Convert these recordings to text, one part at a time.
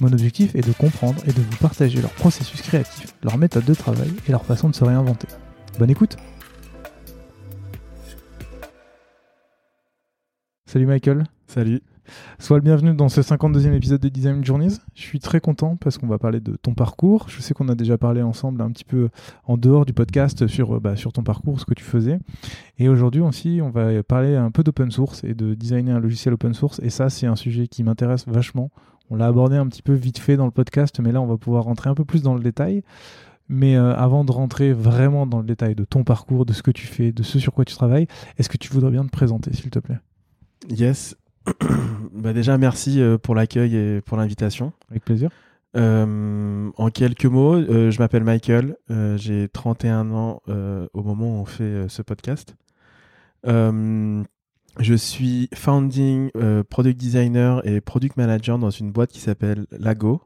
Mon objectif est de comprendre et de vous partager leur processus créatif, leur méthode de travail et leur façon de se réinventer. Bonne écoute Salut Michael Salut Sois le bienvenu dans ce 52e épisode de Design Journeys. Je suis très content parce qu'on va parler de ton parcours. Je sais qu'on a déjà parlé ensemble un petit peu en dehors du podcast sur, bah, sur ton parcours, ce que tu faisais. Et aujourd'hui aussi, on va parler un peu d'open source et de designer un logiciel open source. Et ça, c'est un sujet qui m'intéresse vachement. On l'a abordé un petit peu vite fait dans le podcast, mais là, on va pouvoir rentrer un peu plus dans le détail. Mais euh, avant de rentrer vraiment dans le détail de ton parcours, de ce que tu fais, de ce sur quoi tu travailles, est-ce que tu voudrais bien te présenter, s'il te plaît? Yes. bah déjà, merci euh, pour l'accueil et pour l'invitation. Avec plaisir. Euh, en quelques mots, euh, je m'appelle Michael, j'ai 31 ans au moment où on fait ce podcast. Je suis founding product designer et product manager dans une boîte qui s'appelle Lago.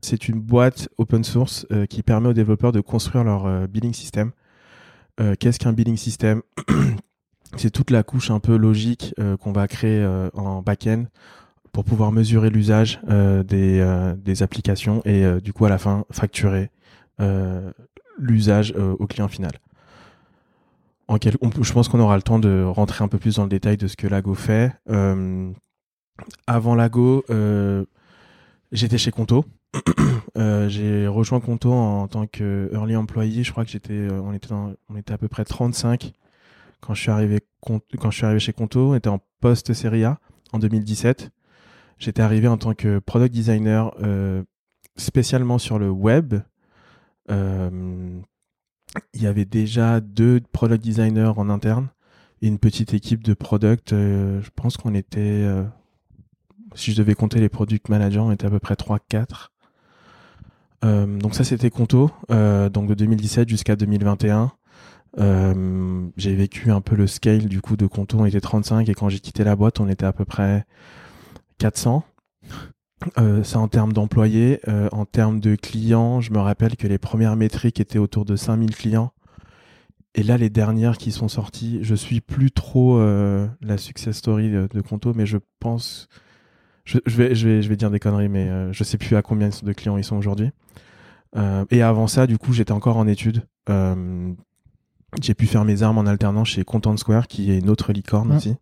C'est une boîte open source qui permet aux développeurs de construire leur billing system. Qu'est-ce qu'un billing system c'est toute la couche un peu logique euh, qu'on va créer euh, en back-end pour pouvoir mesurer l'usage euh, des, applications et du coup à la fin facturer l'usage au client final. Je pense qu'on aura le temps de rentrer un peu plus dans le détail de ce que Lago fait. avant Lago, j'étais chez Conto. j'ai rejoint Conto en, tant que early employee. Je crois que j'étais, on était, on était à peu près 35 quand je suis arrivé, quand je suis arrivé chez Conto, on était en post-série A en 2017. J'étais arrivé en tant que product designer euh, spécialement sur le web. Euh, il y avait déjà deux product designers en interne et une petite équipe de product. Euh, je pense qu'on était, si je devais compter les product managers, on était à peu près 3-4. donc ça c'était Conto, donc de 2017 jusqu'à 2021. Euh, j'ai vécu un peu le scale du coup de Conto, on était 35 et quand j'ai quitté la boîte, on était à peu près 400. Euh, ça en termes d'employés. Euh, en termes de clients, je me rappelle que les premières métriques étaient autour de 5000 clients. Et là, les dernières qui sont sorties, je suis plus trop euh, la success story de, de, Conto, mais je pense, je, je, vais, je, vais, je vais dire des conneries, mais euh, je sais plus à combien de clients ils sont aujourd'hui. et avant ça, du coup, j'étais encore en études j'ai pu faire mes armes en alternant chez Content Square, qui est une autre licorne aussi,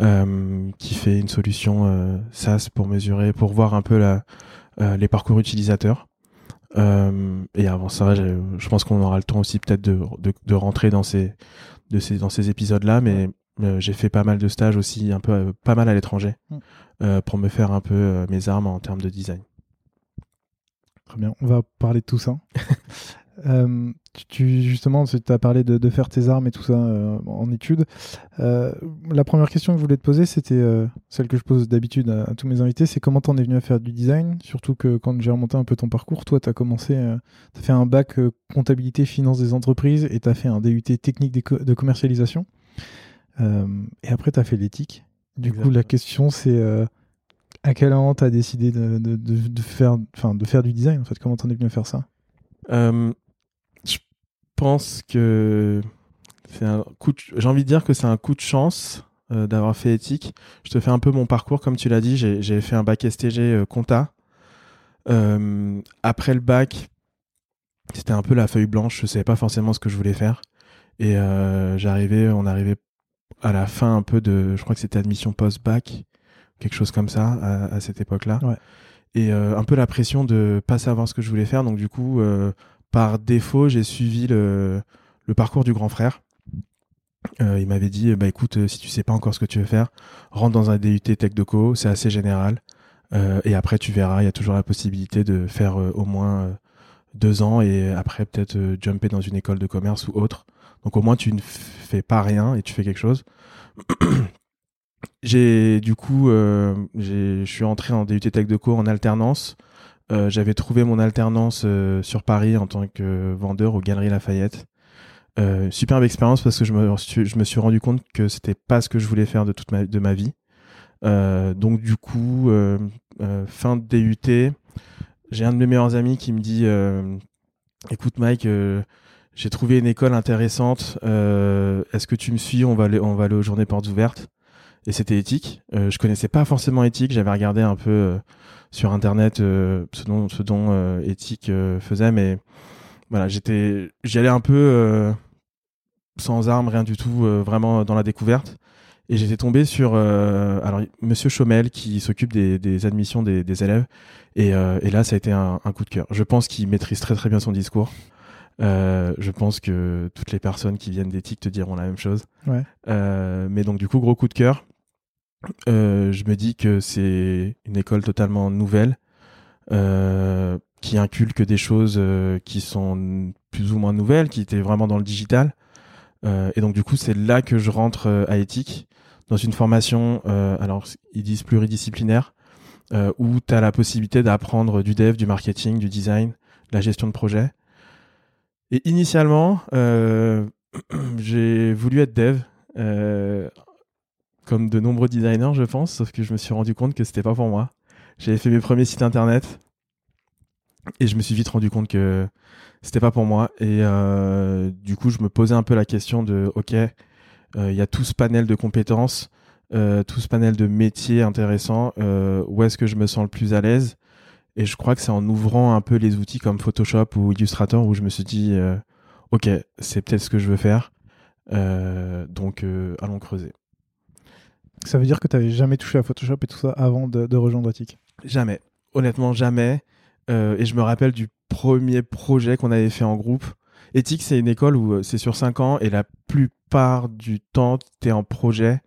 euh, qui fait une solution euh, SaaS pour mesurer, pour voir un peu la, euh, les parcours utilisateurs. Et avant ça, je pense qu'on aura le temps aussi peut-être de, de, de, rentrer dans ces, de ces, dans ces épisodes-là, mais j'ai fait pas mal de stages aussi, un peu, pas mal à l'étranger, mm. pour me faire un peu mes armes en termes de design. Très bien, on va parler de tout ça. Euh, tu, justement, tu as parlé de, faire tes armes et tout ça euh, en études. Euh, la première question que je voulais te poser, c'était celle que je pose d'habitude à, tous mes invités, c'est comment t'en es venu à faire du design? Surtout que quand j'ai remonté un peu ton parcours, toi, tu as commencé, tu as fait un bac comptabilité, finance des entreprises et tu as fait un DUT technique de commercialisation. et après, tu as fait l'éthique. Du coup, la question, c'est à quel moment tu as décidé de, de, de, faire, de faire du design en fait? Comment t'en es venu à faire ça? Pense que c'est un coup. J'ai envie de dire que c'est un coup de chance euh, d'avoir fait éthique. Je te fais un peu mon parcours, comme tu l'as dit. J'ai fait un bac STG euh, compta. Euh, après le bac, c'était un peu la feuille blanche. Je savais pas forcément ce que je voulais faire. Et j'arrivais, on arrivait à la fin un peu de, je crois que c'était admission post-bac, quelque chose comme ça à, cette époque-là. Et un peu la pression de pas savoir ce que je voulais faire. Donc du coup, par défaut, j'ai suivi le, parcours du grand frère. il m'avait dit bah écoute si tu sais pas encore ce que tu veux faire rentre dans un DUT Tech Deco c'est assez général. Et après tu verras il y a toujours la possibilité de faire au moins deux ans et après peut-être jumper dans une école de commerce ou autre. Donc au moins tu ne fais pas rien et tu fais quelque chose. J'ai du coup je suis entré en DUT Tech Deco en alternance euh, j'avais trouvé mon alternance euh, sur Paris en tant que vendeur aux Galeries Lafayette. Euh, superbe expérience parce que je me, suis, rendu compte que c'était pas ce que je voulais faire de toute ma, de ma vie. donc du coup, fin de DUT, j'ai un de mes meilleurs amis qui me dit "Écoute Mike, j'ai trouvé une école intéressante. Est-ce que tu me suis? On va aller, on va aller aux journées portes ouvertes." Et c'était éthique. je connaissais pas forcément éthique. J'avais regardé un peu sur internet euh, ce dont, ce dont euh, éthique euh, faisait mais voilà j'étais j'y allais un peu sans armes rien du tout vraiment dans la découverte et j'étais tombé sur alors Monsieur Chomel qui s'occupe des, des, admissions des, des élèves et, et, là ça a été un, un coup de cœur. Je pense qu'il maîtrise très très bien son discours. Euh, je pense que toutes les personnes qui viennent d'éthique te diront la même chose. Ouais. Euh, mais donc du coup gros coup de cœur. Euh, je me dis que c'est une école totalement nouvelle euh, qui inculque des choses euh, qui sont plus ou moins nouvelles, qui étaient vraiment dans le digital. et donc du coup, c'est là que je rentre à éthique dans une formation, alors ils disent pluridisciplinaire, où tu as la possibilité d'apprendre du dev, du marketing, du design, la gestion de projet. Et initialement, j'ai voulu être dev comme de nombreux designers, je pense, sauf que je me suis rendu compte que c'était pas pour moi. J'avais fait mes premiers sites internet et je me suis vite rendu compte que c'était pas pour moi. Et euh, du coup, je me posais un peu la question de, ok, euh, il y a tout ce panel de compétences, euh, tout ce panel de métiers intéressants. où est-ce que je me sens le plus à l'aise? Et je crois que c'est en ouvrant un peu les outils comme Photoshop ou Illustrator où je me suis dit, ok, c'est peut-être ce que je veux faire. donc, allons creuser. Ça veut dire que tu n'avais jamais touché à Photoshop et tout ça avant de, rejoindre Ethic Jamais. Honnêtement, jamais. Euh, et je me rappelle du premier projet qu'on avait fait en groupe. Ethic, c'est une école où euh, c'est sur 5 ans et la plupart du temps, tu es en projet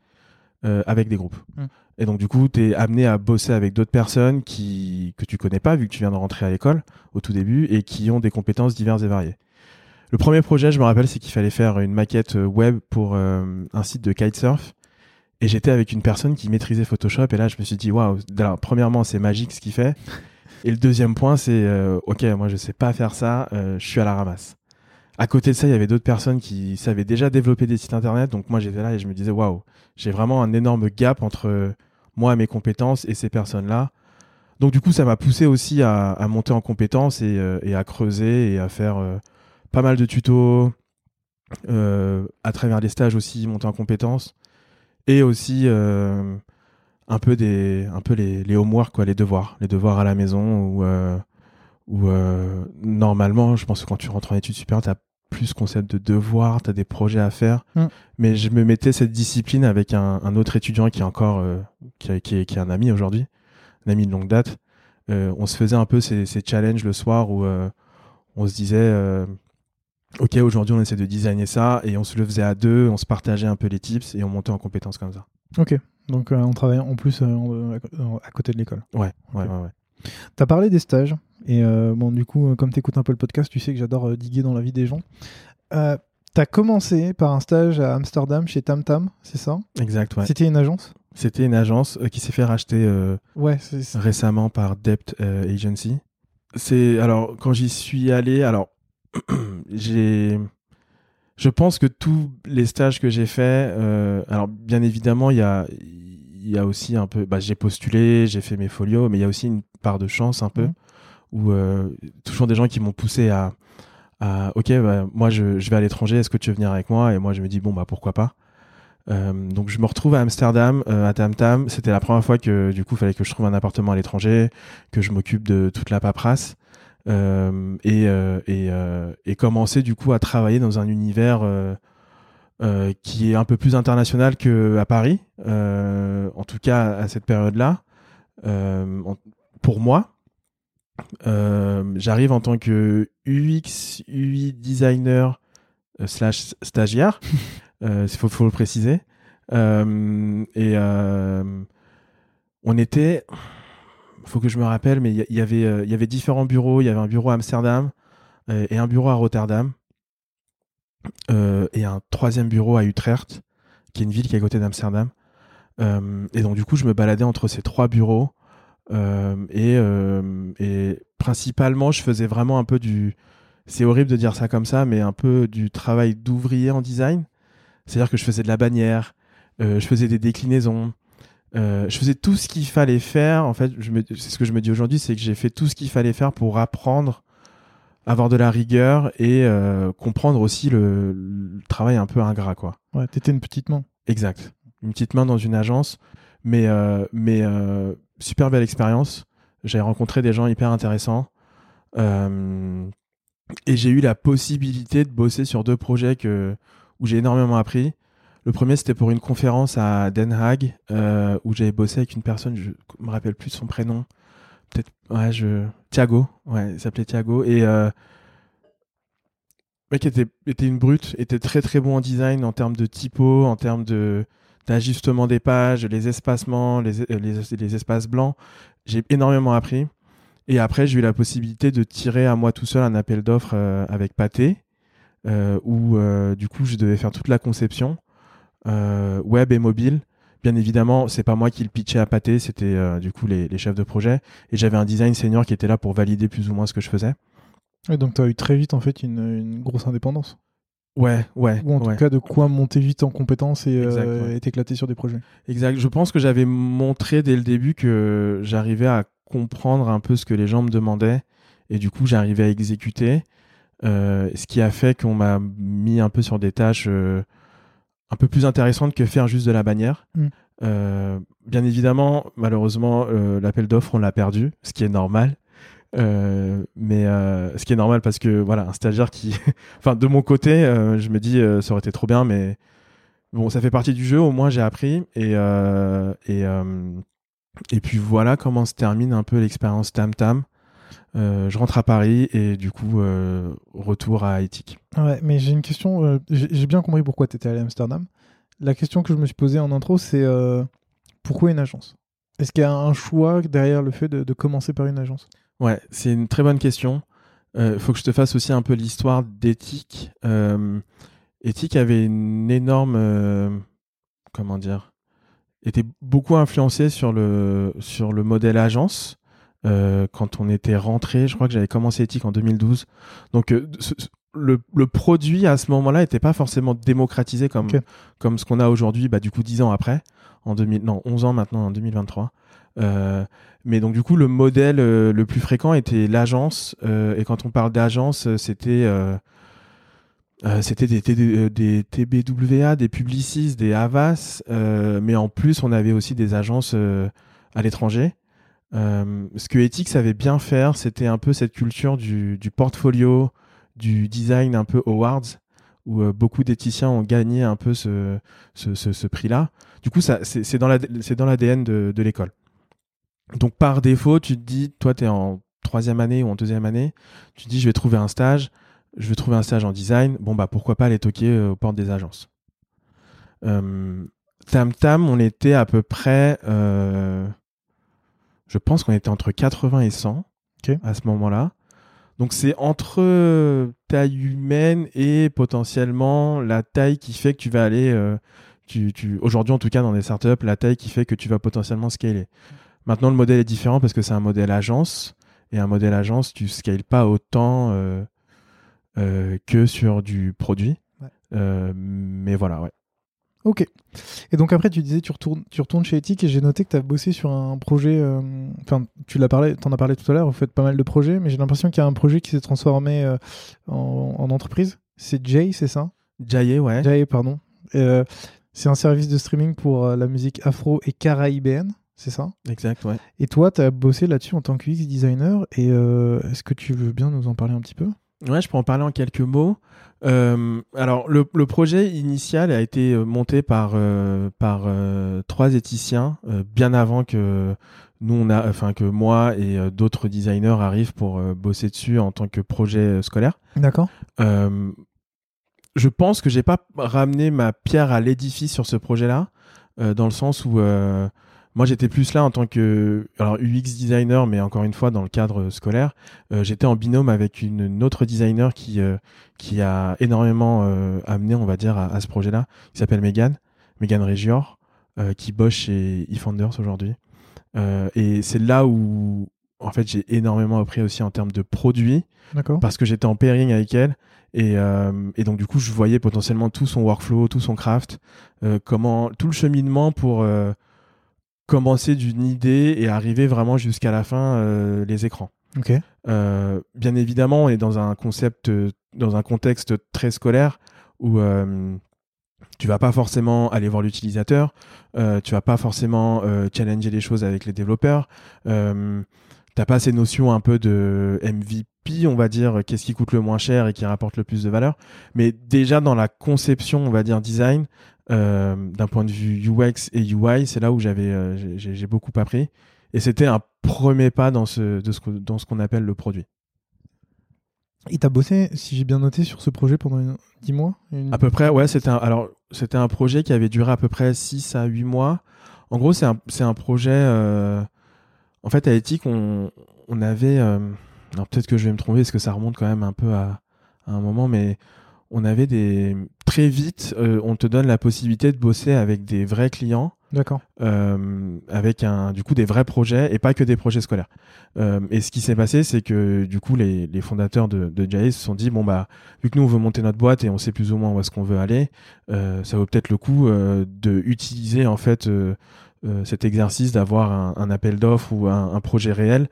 euh, avec des groupes. Hmm. Et donc, du coup, tu es amené à bosser avec d'autres personnes qui, que tu connais pas, vu que tu viens de rentrer à l'école au tout début, et qui ont des compétences diverses et variées. Le premier projet, je me rappelle, c'est qu'il fallait faire une maquette web pour un site de kitesurf. Et j'étais avec une personne qui maîtrisait Photoshop. Et là, je me suis dit, waouh, premièrement, c'est magique ce qu'il fait. Et le deuxième point, c'est, euh, ok, moi, je sais pas faire ça, euh, je suis à la ramasse. À côté de ça, il y avait d'autres personnes qui savaient déjà développer des sites internet. Donc moi, j'étais là et je me disais, waouh, j'ai vraiment un énorme gap entre moi, mes compétences et ces personnes-là. Donc du coup, ça m'a poussé aussi à, monter en compétences et, euh, et, à creuser et à faire pas mal de tutos, à travers les stages aussi, monter en compétences et aussi euh, un peu des un peu les, les homework quoi les devoirs. Les devoirs à la maison où euh, où euh, normalement je pense que quand tu rentres en études supérieures tu as plus concept de devoir tu as des projets à faire. Mm. mais je me mettais cette discipline avec un, un autre étudiant qui est encore qui, qui, est, qui est un ami aujourd'hui un ami de longue date. On se faisait un peu ces, ces challenges le soir où on se disait ok, aujourd'hui on essaie de designer ça et on se le faisait à deux, on se partageait un peu les tips et on montait en compétences comme ça. Ok, donc euh, on travaille en plus euh, à côté de l'école. Ouais, ouais, ouais. ouais. Tu as parlé des stages et euh, bon, du coup, comme tu écoutes un peu le podcast, tu sais que j'adore diguer dans la vie des gens. tu as commencé par un stage à Amsterdam chez Tam Tam, c'est ça? Exact, ouais. C'était une agence? C'était une agence qui s'est fait racheter ouais, récemment par Debt Agency. C'est alors quand j'y suis allé, alors j'ai je pense que tous les stages que j'ai faits, euh, alors bien évidemment, il y a, y a aussi un peu, bah, j'ai postulé, j'ai fait mes folios, mais il y a aussi une part de chance un peu, mmh. où euh, toujours des gens qui m'ont poussé à, à ok, bah, moi je, je vais à l'étranger, est-ce que tu veux venir avec moi? Et moi je me dis, bon, bah pourquoi pas? Euh, donc je me retrouve à Amsterdam, euh, à Tam Tam. C'était la première fois que du coup, il fallait que je trouve un appartement à l'étranger, que je m'occupe de toute la paperasse. Euh, et, euh, et, euh, et, commencer du coup à travailler dans un univers qui est un peu plus international qu'à Paris, en tout cas à cette période-là. pour moi, j'arrive en tant que UX, UI designer slash stagiaire. Il faut, faut, le préciser. et on était, faut que je me rappelle, mais avait, il y avait différents bureaux. Il y avait un bureau à Amsterdam et un bureau à Rotterdam. et un troisième bureau à Utrecht, qui est une ville qui est à côté d'Amsterdam. et donc du coup, je me baladais entre ces trois bureaux euh, et, euh, et, principalement, je faisais vraiment un peu du. C'est horrible de dire ça comme ça, mais un peu du travail d'ouvrier en design. C'est-à-dire que je faisais de la bannière, euh, je faisais des déclinaisons, je faisais tout ce qu'il fallait faire. En fait, c'est ce que je me dis aujourd'hui, c'est que j'ai fait tout ce qu'il fallait faire pour apprendre, avoir de la rigueur et comprendre aussi le, le, travail un peu ingrat, quoi. Ouais, t'étais une petite main. Exact, une petite main dans une agence, mais mais super belle expérience. J'ai rencontré des gens hyper intéressants. Euh, et j'ai eu la possibilité de bosser sur deux projets que, où j'ai énormément appris. Le premier, c'était pour une conférence à Den Haag, euh, où j'avais bossé avec une personne, je me rappelle plus son prénom. Peut-être, je. Thiago, ouais, il s'appelait Thiago. Et. Euh, mec était, était une brute, était très très bon en design en termes de typo, en termes de, d'ajustement des pages, les espacements, les, euh, les, espaces blancs. J'ai énormément appris. Et après, j'ai eu la possibilité de tirer à moi tout seul un appel d'offres euh, avec euh, où du coup, je devais faire toute la conception web et mobile. Bien évidemment, c'est pas moi qui le pitchais à Pathé, c'était du coup les, les, chefs de projet. Et j'avais un design senior qui était là pour valider plus ou moins ce que je faisais. Et donc, tu as eu très vite en fait une, une grosse indépendance. Ouais, ouais. Ou en tout cas, de quoi monter vite en compétences et, euh, t'éclater sur des projets. Exact. Je pense que j'avais montré dès le début que j'arrivais à comprendre un peu ce que les gens me demandaient et du coup, j'arrivais à exécuter. Euh, ce qui a fait qu'on m'a mis un peu sur des tâches euh, un peu plus intéressantes que faire juste de la bannière. Mm. bien évidemment, malheureusement, l'appel d'offres, on l'a perdu, ce qui est normal. Euh, mais euh, ce qui est normal parce que voilà, un stagiaire qui, enfin de mon côté, euh, je me dis ça aurait été trop bien, mais bon, ça fait partie du jeu. Au moins j'ai appris et et et puis voilà comment se termine un peu l'expérience Tam Tam. Je rentre à Paris et du coup retour à Éthique. Ouais, mais j'ai une question. j'ai bien compris pourquoi tu étais allé à Amsterdam. La question que je me suis posée en intro, c'est pourquoi une agence? Est-ce qu'il y a un choix derrière le fait de, de commencer par une agence? Ouais, c'est une très bonne question. Il euh, faut que je te fasse aussi un peu l'histoire d'Ethique. Euh, Ethique avait une énorme, euh, comment dire, était beaucoup influencé sur le sur le modèle agence. Quand on était rentré, je crois que j'avais commencé Ethique en 2012. Donc le, le, produit à ce moment-là n'était pas forcément démocratisé comme comme ce qu'on a aujourd'hui, bah du coup dix ans après, en 2000, non 11 ans maintenant en 2023. Euh, mais donc du coup, le modèle euh, le plus fréquent était l'agence. Euh, et quand on parle d'agence, c'était c'était des, des, TBWA, des Publicis, des Havas, mais en plus on avait aussi des agences à l'étranger. Ce que Ethics savait bien faire, c'était un peu cette culture du, portfolio, du design un peu awards, où beaucoup d'éthiciens ont gagné un peu ce, prix-là. Du coup, c'est dans l'ADN de, l'école. Donc par défaut, tu te dis, toi, tu es en troisième année ou en deuxième année, tu te dis, je vais trouver un stage, je vais trouver un stage en design, bon, bah pourquoi pas aller toquer euh, aux portes des agences. Euh, Tam Tam, on était à peu près, euh, je pense qu'on était entre 80 et 100 à ce moment-là. Donc c'est entre taille humaine et potentiellement la taille qui fait que tu vas aller, tu, tu, aujourd'hui en tout cas dans des startups, la taille qui fait que tu vas potentiellement scaler. Maintenant, le modèle est différent parce que c'est un modèle agence. Et un modèle agence, tu scales pas autant euh, euh, que sur du produit. Euh, mais voilà, ouais. Ok. Et donc après, tu disais, tu retournes, tu retournes chez Ethic et j'ai noté que tu as bossé sur un projet. Enfin, tu l'as parlé, en as parlé tout à l'heure. Vous faites pas mal de projets, mais j'ai l'impression qu'il y a un projet qui s'est transformé en, entreprise. C'est Jay, c'est ça? Jay, ouais. Jay, pardon. c'est un service de streaming pour la musique afro et caraïbéenne c'est ça? Exact, ouais. Et toi, tu as bossé là-dessus en tant que UX designer, et euh, est-ce que tu veux bien nous en parler un petit peu? Ouais, je peux en parler en quelques mots. Euh, alors, le, projet initial a été euh, monté par, par trois éthiciens, bien avant que nous, on a, enfin que moi et d'autres designers arrivent pour bosser dessus en tant que projet scolaire. D'accord. je pense que j'ai pas ramené ma pierre à l'édifice sur ce projet-là, euh, dans le sens où euh, moi j'étais plus là en tant que alors UX designer, mais encore une fois dans le cadre scolaire, euh, j'étais en binôme avec une, une autre designer qui euh, qui a énormément euh, amené, on va dire, à, à ce projet-là, qui s'appelle Megan, Megan Regior, euh, qui bosse chez eFounders aujourd'hui. Euh, et c'est là où en fait j'ai énormément appris aussi en termes de produits D'accord. parce que j'étais en pairing avec elle et, euh, et donc du coup je voyais potentiellement tout son workflow, tout son craft, euh, comment tout le cheminement pour euh, commencer d'une idée et arriver vraiment jusqu'à la fin euh, les écrans. Euh, bien évidemment, on est dans un concept, euh, dans un contexte très scolaire où euh, tu vas pas forcément aller voir l'utilisateur, tu vas pas forcément challenger les choses avec les développeurs. T'as pas ces notions un peu de MVP, on va dire, qu'est-ce qui coûte le moins cher et qui rapporte le plus de valeur. Mais déjà dans la conception, on va dire design, euh, d'un point de vue UX et UI, c'est là où j'avais, euh, j'ai beaucoup appris. Et c'était un premier pas dans ce, de ce, dans ce qu'on appelle le produit. Et t'as bossé, si j'ai bien noté, sur ce projet pendant une... 10 mois une- À peu près, ouais, c'était un, alors, c'était un projet qui avait duré à peu près 6 à 8 mois. En gros, c'est un, un projet, euh, en fait, à Ethic, on, on avait, alors peut-être que je vais me tromper parce que ça remonte quand même un peu à, à un moment, mais on avait des, très vite, euh, on te donne la possibilité de bosser avec des vrais clients D'accord. euh, avec un du coup des vrais projets et pas que des projets scolaires. Euh, et ce qui s'est passé, c'est que du coup les, les fondateurs de, de Jay se sont dit bon bah vu que nous on veut monter notre boîte et on sait plus ou moins où est-ce qu'on veut aller, ça vaut peut-être le coup de utiliser en fait cet exercice d'avoir un, un appel d'offres ou un, un projet réel.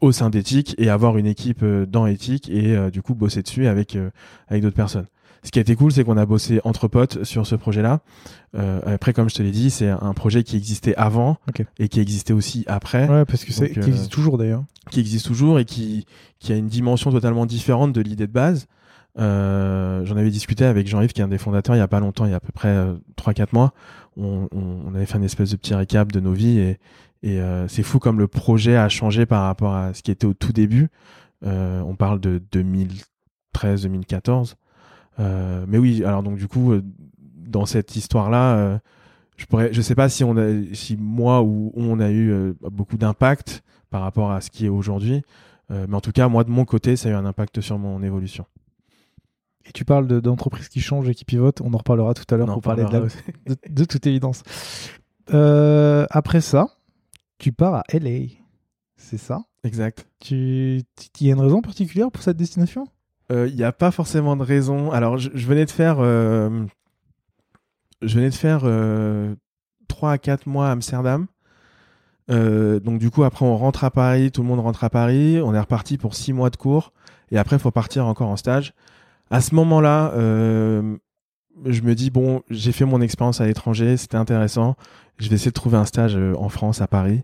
Au sein d'Ethic et avoir une équipe dans Ethic et du coup bosser dessus avec avec d'autres personnes. Ce qui a été cool, c'est qu'on a bossé entre potes sur ce projet-là. Euh, après, comme je te l'ai dit, c'est un projet qui existait avant et qui existait aussi après, Ouais, parce que c'est qui euh, existe toujours d'ailleurs. qui existe toujours et qui, qui a une dimension totalement différente de l'idée de base. Euh, J'en avais discuté avec Jean-Yves, qui est un des fondateurs, il y a pas longtemps, il y a à peu près euh, 3-4 mois. On, on, on avait fait une espèce de petit récap de nos vies et, et euh, c'est fou comme le projet a changé par rapport à ce qui était au tout début. Euh, on parle de 2013-2014. Euh, mais oui, alors donc du coup, euh, dans cette histoire-là, euh, je pourrais, je sais pas si on a, si moi ou on a eu beaucoup d'impact par rapport à ce qui est aujourd'hui, mais en tout cas, moi de mon côté, ça a eu un impact sur mon évolution. Et tu parles de- d'entreprises qui changent et qui pivotent. On en reparlera tout à l'heure pour parler de, la- de, de toute évidence. Euh, après ça, tu pars à LA. C'est ça? Exact. Tu, il y a une raison particulière pour cette destination? Il n'y a pas forcément de raison. Alors, je, venais de faire, euh, je de faire euh, 3 à 4 mois à Amsterdam. Euh, donc du coup, après, on rentre à Paris, tout le monde rentre à Paris. On est reparti pour 6 mois de cours. Et après, il faut partir encore en stage. À ce moment-là, euh, je me dis, bon, j'ai fait mon expérience à l'étranger, c'était intéressant. Je vais essayer de trouver un stage euh, en France, à Paris.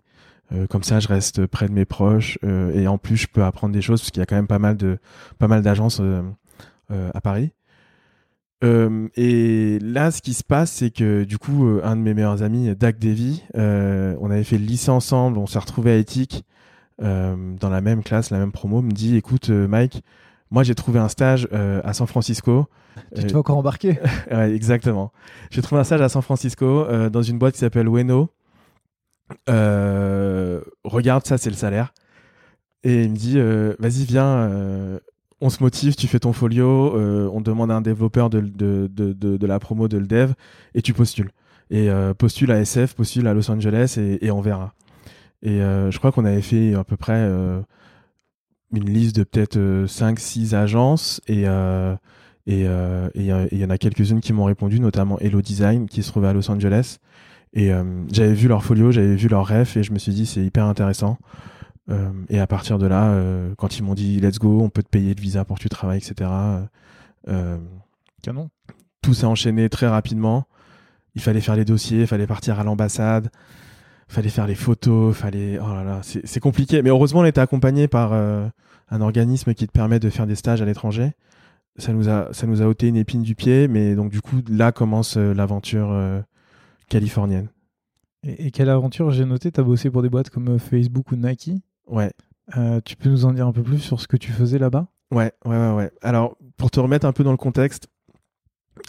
Euh, comme ça, je reste près de mes proches euh, et en plus, je peux apprendre des choses parce qu'il y a quand même pas mal de pas mal d'agences euh, à Paris. Et là, ce qui se passe, c'est que du coup, un de mes meilleurs amis, Dak Davy, euh, on avait fait le lycée ensemble, on s'est retrouvé à Ethic euh, dans la même classe, la même promo, me dit, écoute, Mike, moi j'ai trouvé un stage euh, à San Francisco. Tu te Euh, fais encore embarquer Ouais, exactement. J'ai trouvé un stage à San Francisco euh, dans une boîte qui s'appelle Weno. Euh, regarde, ça c'est le salaire. Et il me dit, euh, vas-y, viens, euh, on se motive, tu fais ton folio, on demande à un développeur de, de, de, de, la promo, de le dev, et tu postules. Et postule à SF, postule à Los Angeles, et, on verra. Et je crois qu'on avait fait à peu près une liste de peut-être 5-6 agences, et... Et il y en a quelques-unes qui m'ont répondu, notamment Hello Design, qui se trouvait à Los Angeles. Et euh, j'avais vu leur folio, j'avais vu leur ref, et je me suis dit c'est hyper intéressant. Euh, et à partir de là, euh, quand ils m'ont dit let's go, on peut te payer le visa pour que tu travailles, etc. Canon. tout s'est enchaîné très rapidement. Il fallait faire les dossiers, il fallait partir à l'ambassade, il fallait faire les photos, fallait. Oh là là, c'est c'est compliqué. Mais heureusement, on était accompagné par euh, un organisme qui te permet de faire des stages à l'étranger. Ça nous a, ça nous a ôté une épine du pied, mais donc du coup, là commence euh, l'aventure euh, californienne. Et, et quelle aventure J'ai noté, tu as bossé pour des boîtes comme euh, Facebook ou Nike? Ouais, Euh, tu peux nous en dire un peu plus sur ce que tu faisais là-bas? Ouais, ouais, ouais, ouais. Alors, pour te remettre un peu dans le contexte,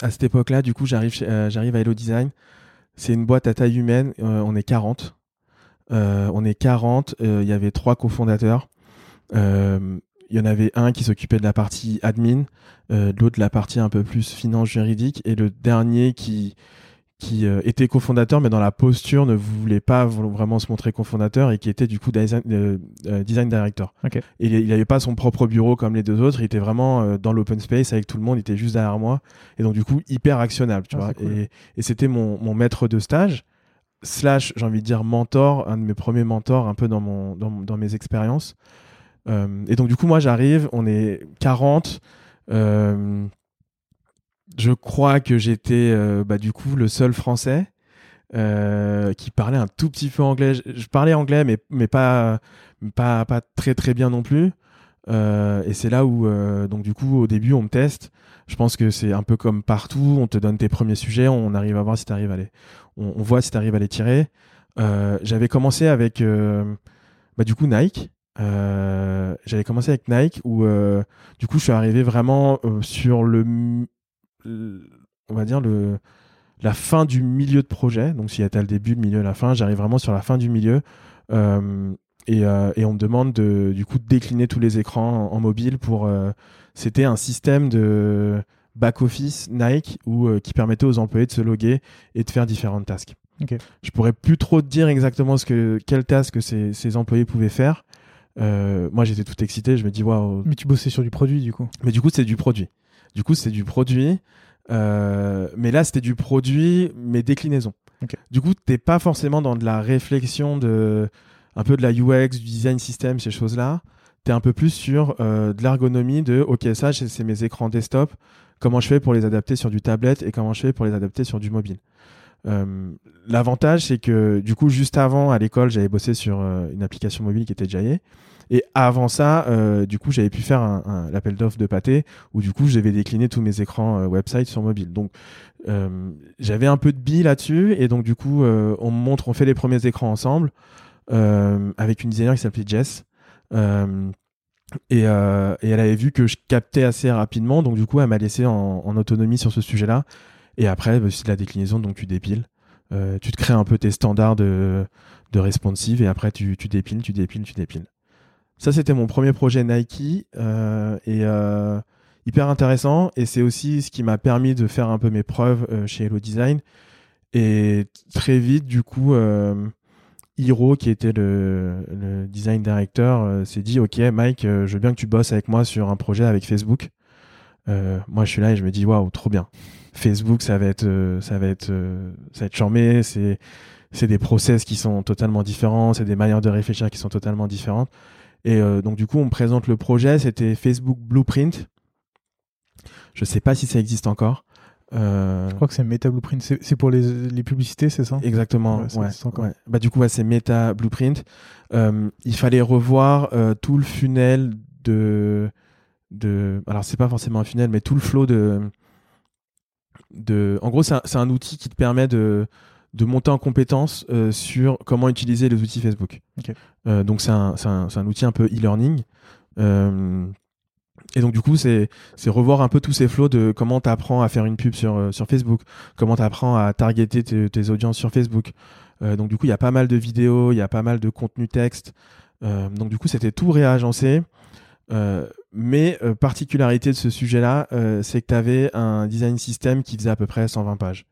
à cette époque-là, du coup, j'arrive, j'arrive à Hello Design. C'est une boîte à taille humaine. on est 40. on est 40. Il y avait trois cofondateurs. Il y en avait un qui s'occupait de la partie admin, l'autre de la partie un peu plus finance juridique, et le dernier qui qui euh, était cofondateur, mais dans la posture ne voulait pas vraiment se montrer cofondateur et qui était du coup design, euh, euh, design director. Et il n'avait pas son propre bureau comme les deux autres, il était vraiment dans l'open space avec tout le monde, il était juste derrière moi. Et donc du coup, hyper actionnable, tu ah, vois. Et, et c'était mon, mon, maître de stage, slash, j'ai envie de dire mentor, un de mes premiers mentors un peu dans, mon, dans, dans mes expériences. et donc du coup, moi j'arrive, on est 40. Euh, je crois que j'étais euh, bah, du coup le seul français euh, qui parlait un tout petit peu anglais. Je, parlais anglais, mais, pas, très très bien non plus. Euh, et c'est là où, donc du coup, au début, on me teste. Je pense que c'est un peu comme partout. On te donne tes premiers sujets, on arrive à voir si tu arrives à les, on, voit si tu arrives à les tirer. J'avais commencé avec, bah, du coup, Nike. J'avais commencé avec Nike où, du coup, je suis arrivé vraiment sur le on va dire, le, la fin du milieu de projet. Donc, s'il y a le début, le milieu, la fin, j'arrive vraiment sur la fin du milieu. Euh, euh, et, on me demande de, du coup de décliner tous les écrans en, mobile pour. Euh, c'était un système de back-office Nike où, qui permettait aux employés de se loguer et de faire différentes tasks. Je pourrais plus trop te dire exactement ce que, quelles tasks ces, ces employés pouvaient faire. moi, j'étais tout excité. Je me dis, waouh. Mais tu bossais sur du produit, du coup. Mais du coup, c'est du produit. Du coup, c'est du produit. Euh, mais là, c'était du produit, mais déclinaison. Du coup, t'es pas forcément dans de la réflexion de un peu de la UX, du design system, ces choses-là. T'es un peu plus sur euh, de l'ergonomie de OK, ça, c'est mes écrans desktop. Comment je fais pour les adapter sur du tablette et comment je fais pour les adapter sur du mobile? Euh, L'avantage, c'est que du coup, juste avant, à l'école, j'avais bossé sur euh, une application mobile qui était Jaye. Et avant ça, euh, du coup, j'avais pu faire un, l'appel d'offres de pâté où du coup, j'avais décliné tous mes écrans euh, website sur mobile. Donc, euh, j'avais un peu de billes là-dessus. Et donc, du coup, on me montre, on fait les premiers écrans ensemble avec une designer qui s'appelait Jess. Et, elle avait vu que je captais assez rapidement. Donc, du coup, elle m'a laissé en, autonomie sur ce sujet-là. Et après, bah, c'est de la déclinaison, donc tu dépiles. tu te crées un peu tes standards de, responsive et après tu dépiles, tu dépiles, tu dépiles. Ça, c'était mon premier projet Nike euh, et euh, hyper intéressant. Et c'est aussi ce qui m'a permis de faire un peu mes preuves euh, chez Hello Design. Et très vite, du coup, Hiro, qui était le, design director, s'est dit Ok, Mike, je veux bien que tu bosses avec moi sur un projet avec Facebook. moi, je suis là et je me dis Waouh, trop bien. Facebook, ça va être, ça va être, ça va être charmé. C'est, c'est des process qui sont totalement différents. C'est des manières de réfléchir qui sont totalement différentes. Et euh, donc du coup, on me présente le projet, c'était Facebook Blueprint. Je sais pas si ça existe encore. Euh... Je crois que c'est Meta Blueprint. C'est pour les, les publicités, c'est ça? Exactement. Ouais, ouais, Bah, du coup, c'est Meta Blueprint. Euh, il fallait revoir euh, tout le funnel de, de. Alors, c'est pas forcément un funnel, mais tout le flow de. de... En gros, c'est un, un, outil qui te permet de, de monter en compétence euh, sur comment utiliser les outils Facebook. Euh, donc c'est un, un, un, outil un peu e-learning. Euh, et donc du coup, c'est revoir un peu tous ces flots de comment tu apprends à faire une pub sur, sur Facebook, comment tu apprends à targeter tes, audiences sur Facebook. donc du coup, il y a pas mal de vidéos, il y a pas mal de contenu texte. donc du coup, c'était tout réagencé. mais particularité de ce sujet-là, c'est que tu avais un design system qui faisait à peu près 120 pages.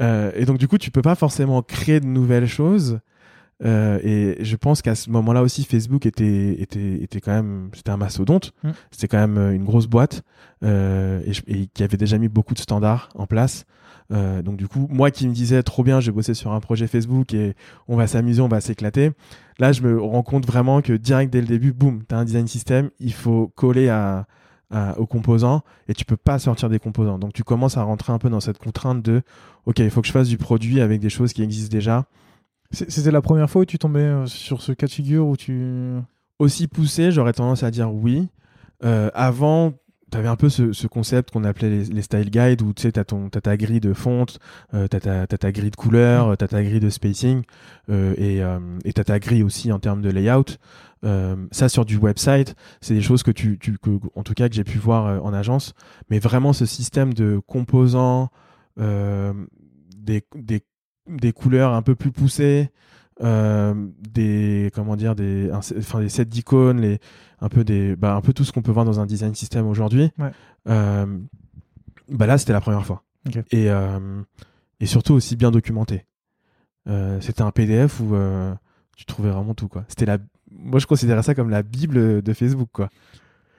Euh, et donc du coup, tu peux pas forcément créer de nouvelles choses. Euh, et je pense qu'à ce moment-là aussi, Facebook était était était quand même c'était un mastodonte. Mm. C'était quand même euh, une grosse boîte euh, et, et, qui avait déjà mis beaucoup de standards en place. Euh, donc du coup, moi qui me disais trop bien, je vais bosser sur un projet Facebook et on va s'amuser, on va s'éclater. Là, je me rends compte vraiment que direct dès le début, boum, t'as un design system, il faut coller à aux composants et tu peux pas sortir des composants. Donc tu commences à rentrer un peu dans cette contrainte de ok, il faut que je fasse du produit avec des choses qui existent déjà. C'était la première fois où tu tombais euh, sur ce cas de figure où tu aussi poussé, j'aurais tendance à dire oui. Euh, avant, t'avais un peu ce, ce concept qu'on appelait les, style guides où tu sais t'as ton t'as ta grille de fonte euh, t'as ta ta grille de couleur t'as ta grille de spacing euh, et euh, t'as ta grille aussi en termes de layout. Euh, ça sur du website c'est des choses que tu tu que, en tout cas que j'ai pu voir euh, en agence. Mais vraiment ce système de composants des des des couleurs un peu plus poussées euh, des comment dire des enfin des sets d'icônes les un peu des bah, un peu tout ce qu'on peut voir dans un design system aujourd'hui. Ouais. Euh, bah là c'était la première fois. Et euh, et surtout aussi bien documenté. C'était un PDF où tu trouvais vraiment tout quoi. C'était la moi je considérais ça comme la bible de Facebook quoi.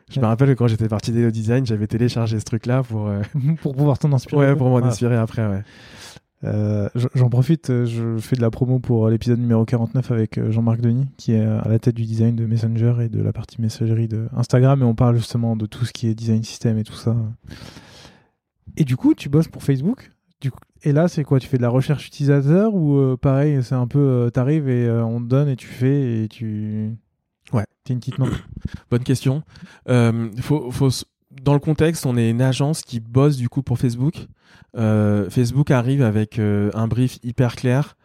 Je me rappelle que quand j'étais parti d'Hello Design j'avais téléchargé ce truc là pour euh, pour pouvoir t'en inspirer. ouais pour m'en inspirer après ouais Euh, J'en profite, euh, je fais de la promo pour l'épisode numéro 49 avec euh, Jean-Marc Denis, qui est à la tête du design de Messenger et de la partie messagerie de Instagram, et on parle justement de tout ce qui est design system et tout ça. Et du coup, tu bosses pour Facebook du coup, Et là, c'est quoi? Tu fais de la recherche utilisateur ou euh, pareil, c'est un peu, euh, t'arrives et euh, on te donne et tu fais et tu... Ouais. T'es une petite main. Bonne question. Euh, faut, faut, dans le contexte, on est une agence qui bosse du coup pour Facebook. Euh, Facebook arrive avec euh, un brief hyper clair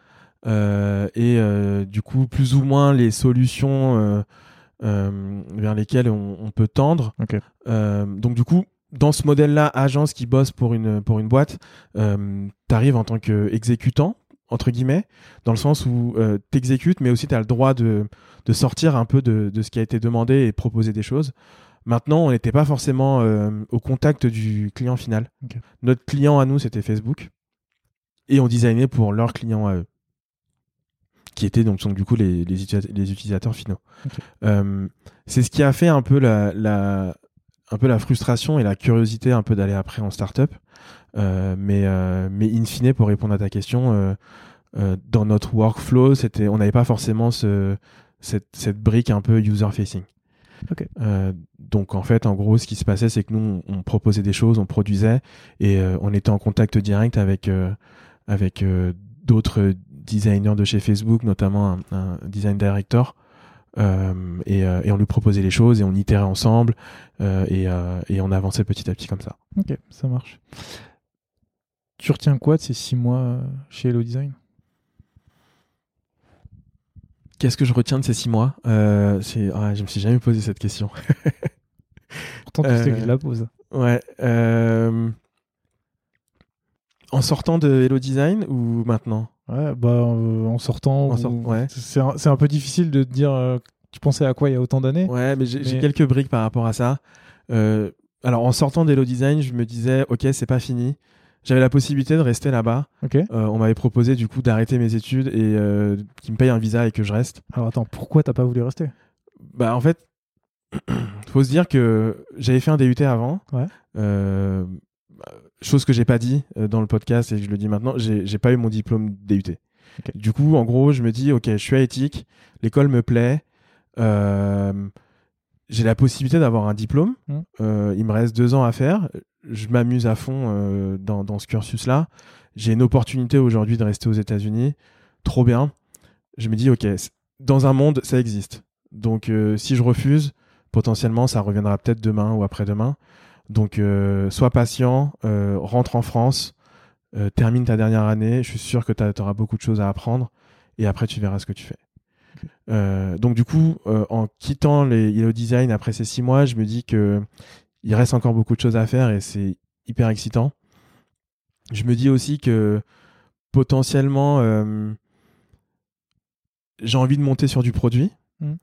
euh, et du coup plus ou moins les solutions vers lesquelles on, on peut tendre. Donc du coup, dans ce modèle-là, agence qui bosse pour une pour une boîte, euh, t'arrives en tant qu'exécutant entre guillemets, dans le sens où euh, t'exécutes, mais aussi tu as le droit de, de sortir un peu de, de ce qui a été demandé et proposer des choses. Maintenant, on n'était pas forcément euh, au contact du client final. Notre client à nous, c'était Facebook. Et on designait pour leurs clients à eux. Qui étaient donc, donc du coup les, les, utilisa- les utilisateurs finaux. Euh, c'est ce qui a fait un peu la, la, un peu la frustration et la curiosité un peu d'aller après en startup. Euh, mais, mais in fine, pour répondre à ta question, dans notre workflow, c'était, on n'avait pas forcément ce, cette, cette brique un peu user-facing. Euh, donc en fait, en gros, ce qui se passait, c'est que nous, on, on proposait des choses, on produisait, et euh, on était en contact direct avec, euh, avec d'autres designers de chez Facebook, notamment un, un design director. Et, et on lui proposait les choses et on itérait ensemble et, et on avançait petit à petit comme ça. Ok, ça marche. Tu retiens quoi de ces six mois chez Hello Design? Qu'est-ce que je retiens de ces six mois euh, c'est... ah, Je me suis jamais posé cette question. Pourtant, tu sais que Euh, je la pose. Ouais. euh, En sortant de Hello Design ou maintenant? Ouais, bah, euh, en sortant. En sort- ouais. C'est un, c'est un peu difficile de te dire. euh, tu pensais à quoi il y a autant d'années Ouais, mais j'ai quelques briques par rapport à ça. Euh, alors, en sortant d'Hello Design, je me disais, ok, c'est pas fini. J'avais la possibilité de rester là-bas. Euh, on m'avait proposé du coup d'arrêter mes études et euh, qu'ils me payent un visa et que je reste. Alors attends, pourquoi t'as pas voulu rester? Bah en fait, faut se dire que j'avais fait un DUT avant. Ouais. Euh, chose que j'ai pas dit dans le podcast et je le dis maintenant, j'ai pas eu mon diplôme DUT. Du coup, en gros, je me dis, ok, je suis à éthique, l'école me plaît, euh, j'ai la possibilité d'avoir un diplôme. Mm. Euh, il me reste deux ans à faire. Je m'amuse à fond euh, dans, dans ce cursus-là. J'ai une opportunité aujourd'hui de rester aux États-Unis. Trop bien. Je me dis, ok, dans un monde, ça existe. Donc, euh, si je refuse, potentiellement, ça reviendra peut-être demain ou après-demain. Donc, sois patient, rentre en France, termine ta dernière année. Je suis sûr que tu auras beaucoup de choses à apprendre. Et après, tu verras ce que tu fais. Euh, donc, du coup, euh, en quittant les Yellow Design après ces six mois, je me dis que il reste encore beaucoup de choses à faire et c'est hyper excitant. Je me dis aussi que potentiellement, euh, j'ai envie de monter sur du produit. Mm.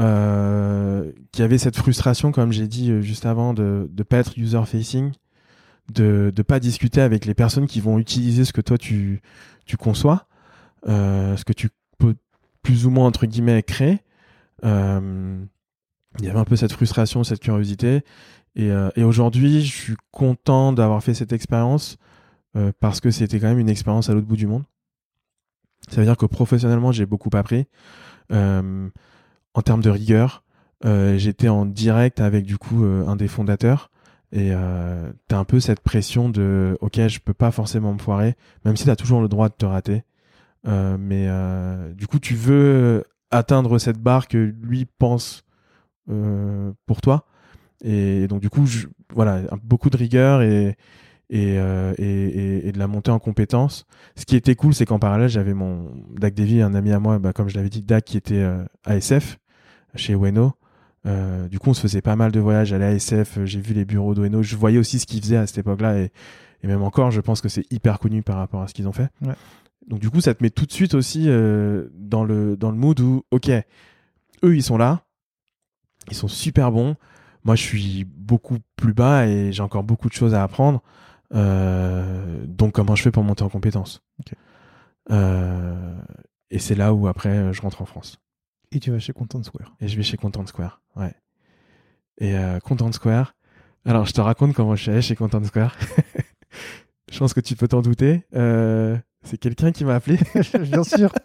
Euh, qui avait cette frustration, comme j'ai dit juste avant, de ne pas être user-facing, de ne pas discuter avec les personnes qui vont utiliser ce que toi tu, tu conçois, ce que tu plus ou moins, entre guillemets, créer. Euh, il y avait un peu cette frustration, cette curiosité. Et, euh, aujourd'hui, je suis content d'avoir fait cette expérience euh, parce que c'était quand même une expérience à l'autre bout du monde. Ça veut dire que professionnellement, j'ai beaucoup appris. En termes de rigueur, j'étais en direct avec du coup un des fondateurs. Et t'as un peu cette pression de ok, je peux pas forcément me foirer, même si t'as toujours le droit de te rater. Euh, mais euh, du coup, tu veux atteindre cette barre que lui pense euh, pour toi. Et donc du coup, voilà, beaucoup de rigueur et et, et, et, de la montée en compétences. Ce qui était cool, c'est qu'en parallèle, j'avais mon Dak Davy, un ami à moi, bah, comme je l'avais dit, Dak qui était ASF chez Ueno. Du coup, on se faisait pas mal de voyages à l'ASF. J'ai vu les bureaux d'Ueno. Je voyais aussi ce qu'ils faisaient à cette époque-là. Et, et, même encore, je pense que c'est hyper connu par rapport à ce qu'ils ont fait. Ouais. Donc, du coup, ça te met tout de suite aussi euh, dans, le, dans le mood où, OK, eux, ils sont là. Ils sont super bons. Moi, je suis beaucoup plus bas et j'ai encore beaucoup de choses à apprendre. Euh, donc comment je fais pour monter en compétences okay. euh, Et c'est là où après je rentre en France. Et tu vas chez Content Square. Et je vais chez Content Square, ouais. Et Content Square. Alors je te raconte comment je suis allé chez Content Square. je pense que tu peux t'en douter. Euh, c'est quelqu'un qui m'a appelé. Bien sûr.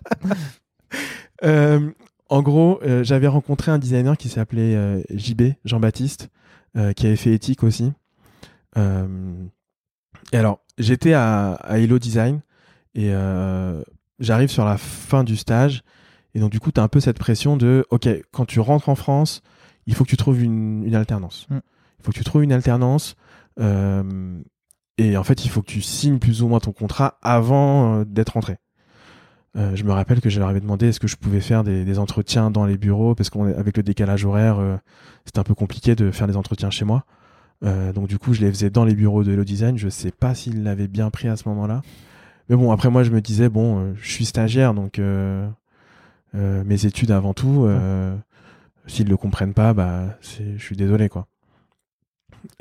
Euh, en gros, j'avais rencontré un designer qui s'appelait JB, Jean-Baptiste, qui avait fait éthique aussi. Et alors, j'étais à, à Hello Design et euh, j'arrive sur la fin du stage. Et donc, du coup, tu as un peu cette pression de OK, quand tu rentres en France, il faut que tu trouves une, une alternance. Mm. Il faut que tu trouves une alternance. Euh, et en fait, il faut que tu signes plus ou moins ton contrat avant euh, d'être rentré. Euh, je me rappelle que je leur avais demandé est-ce que je pouvais faire des, des entretiens dans les bureaux parce qu'avec le décalage horaire, euh, c'était un peu compliqué de faire des entretiens chez moi. Euh, donc du coup, je les faisais dans les bureaux de Hello Design. Je sais pas s'ils l'avaient bien pris à ce moment-là. Mais bon, après moi, je me disais bon, je suis stagiaire, donc mes études avant tout. S'ils le comprennent pas, bah, je suis désolé quoi.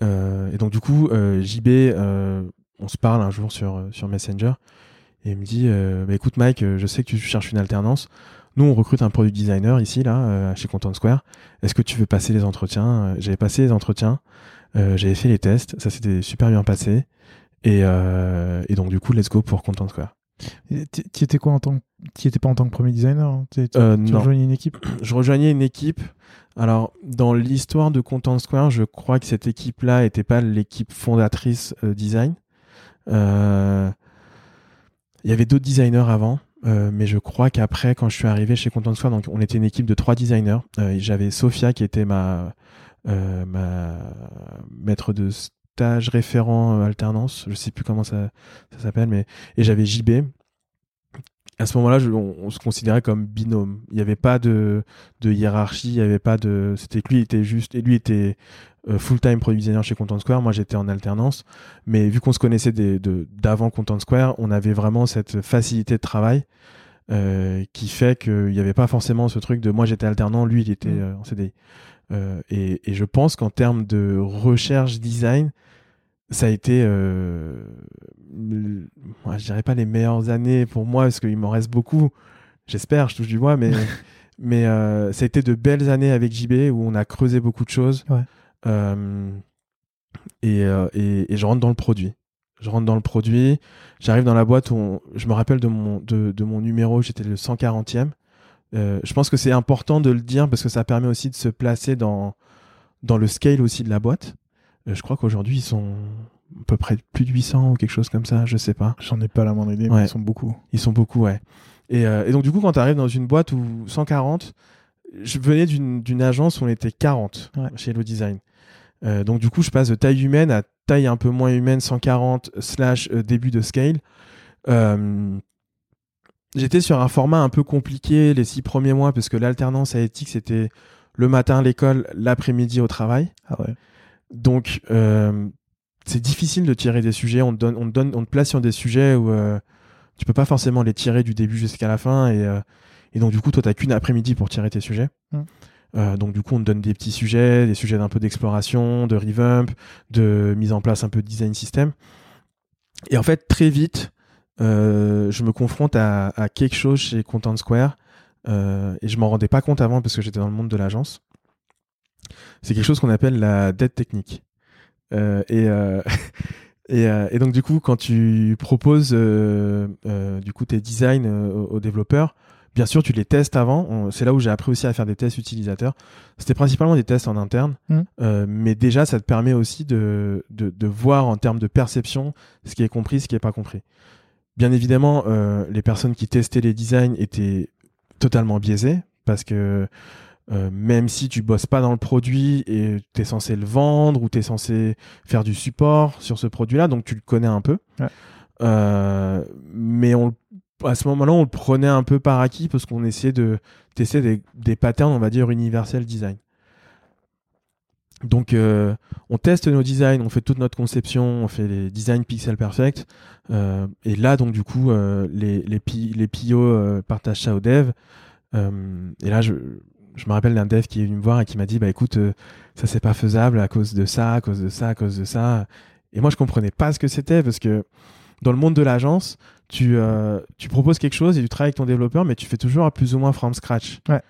Et donc du coup, JB, on se parle un jour sur sur Messenger et il me dit bah, écoute Mike, je sais que tu cherches une alternance. Nous, on recrute un product designer ici, là, chez Content Square. Est-ce que tu veux passer les entretiens? J'avais passé les entretiens. Euh, j'avais fait les tests, ça s'était super bien passé. Euh, et, donc, du coup, let's go pour Content Square. Tu étais quoi en tant tu étais pas en tant que premier designer hein? Tu euh, rejoignais une équipe? Je rejoignais une équipe. Alors, dans l'histoire de Content Square, je crois que cette équipe-là n'était pas l'équipe fondatrice euh, design. Euh, il y avait d'autres designers avant, euh, mais je crois qu'après, quand je suis arrivé chez Content Square, donc on était une équipe de trois designers. J'avais Sophia qui était ma euh, ma maître de stage référent euh, alternance, je sais plus comment ça, ça s'appelle, mais et j'avais JB. À ce moment-là, on, on, se considérait comme binôme. Il n'y avait pas de, de hiérarchie, il n'y avait pas de. C'était que lui était juste et lui était euh, full-time product designer chez Content Square. Moi, j'étais en alternance, mais vu qu'on se connaissait des, de d'avant Content Square, on avait vraiment cette facilité de travail. Euh, qui fait qu'il n'y avait pas forcément ce truc de moi j'étais alternant, lui il était euh, en CDI. Euh, et, et, je pense qu'en termes de recherche design, ça a été, euh, je dirais pas les meilleures années pour moi, parce qu'il m'en reste beaucoup. J'espère, je touche du bois, mais, mais euh, ça a été de belles années avec JB où on a creusé beaucoup de choses. Ouais. Euh, et, et, et, je rentre dans le produit. Je rentre dans le produit, j'arrive dans la boîte où on, je me rappelle de mon, de, de mon numéro, j'étais le 140e. Euh, je pense que c'est important de le dire parce que ça permet aussi de se placer dans, dans le scale aussi de la boîte. Euh, je crois qu'aujourd'hui, ils sont à peu près plus de 800 ou quelque chose comme ça, je sais pas. J'en ai pas la moindre idée, Ouais. mais ils sont beaucoup. Ils sont beaucoup, ouais. Et, euh, et donc, du coup, quand tu arrives dans une boîte où 140, je venais d'une agence où on était 40 Ouais. chez Hello Design. Donc, du coup, je passe de taille humaine à taille un peu moins humaine, 140 slash début de scale. J'étais sur un format un peu compliqué les six premiers mois parce que l'alternance à éthique c'était le matin à l'école, l'après-midi au travail. Ah ouais. Donc euh, c'est difficile de tirer des sujets. On te donne, on te donne, on te place sur des sujets où euh, tu peux pas forcément les tirer du début jusqu'à la fin et, euh, et donc du coup toi t'as qu'une après-midi pour tirer tes sujets. Mm. Euh, donc du coup on te donne des petits sujets, des sujets d'un peu d'exploration, de revamp, de mise en place un peu de design system. Et en fait très vite euh, je me confronte à, à, quelque chose chez Content Square euh, et je m'en rendais pas compte avant parce que j'étais dans le monde de l'agence. C'est quelque chose qu'on appelle la dette technique. Euh, et, et, et, donc du coup, quand tu proposes du coup tes designs aux, aux, développeurs, bien sûr tu les testes avant. C'est là où j'ai appris aussi à faire des tests utilisateurs. C'était principalement des tests en interne, mmh. mais déjà ça te permet aussi de, de, de voir en termes de perception ce qui est compris, ce qui est pas compris. Bien évidemment, euh, les personnes qui testaient les designs étaient totalement biaisées parce que euh, même si tu bosses pas dans le produit et tu es censé le vendre ou tu es censé faire du support sur ce produit-là, donc tu le connais un peu. Ouais. Euh, mais on, à ce moment-là, on le prenait un peu par acquis parce qu'on essayait de tester des, des patterns, on va dire, universel design. Donc, euh, on teste nos designs, on fait toute notre conception, on fait les designs pixel perfect. Euh, et là, donc, du coup, euh, les, les, les partagent ça aux devs. Et là, je, je me rappelle d'un dev qui est venu me voir et qui m'a dit, bah écoute, ça c'est pas faisable à cause de ça, à cause de ça, à cause de ça. Et moi, je comprenais pas ce que c'était parce que dans le monde de l'agence, tu, tu proposes quelque chose et tu travailles avec ton développeur, mais tu fais toujours plus ou moins from scratch. Ouais.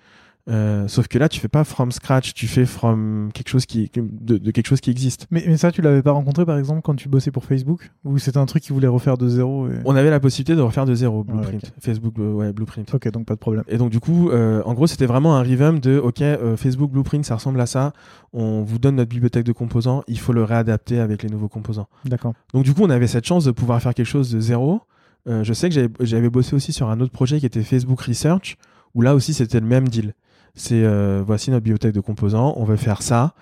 Euh, sauf que là, tu fais pas from scratch, tu fais from quelque chose qui de, de quelque chose qui existe. Mais, mais ça, tu l'avais pas rencontré par exemple quand tu bossais pour Facebook? Ou c'était un truc qu'ils voulaient refaire de zéro et... On avait la possibilité de refaire de zéro Blueprint, ok. Facebook, euh, ouais, Blueprint. Ok, donc pas de problème. Et donc du coup, euh, en gros, c'était vraiment un revamp de OK, euh, Facebook Blueprint, ça ressemble à ça. On vous donne notre bibliothèque de composants, il faut le réadapter avec les nouveaux composants. D'accord. Donc du coup, on avait cette chance de pouvoir faire quelque chose de zéro. Euh, je sais que j'avais- j'avais bossé aussi sur un autre projet qui était Facebook Research, où là aussi c'était le même deal. C'est euh, voici notre bibliothèque de composants, on veut faire ça.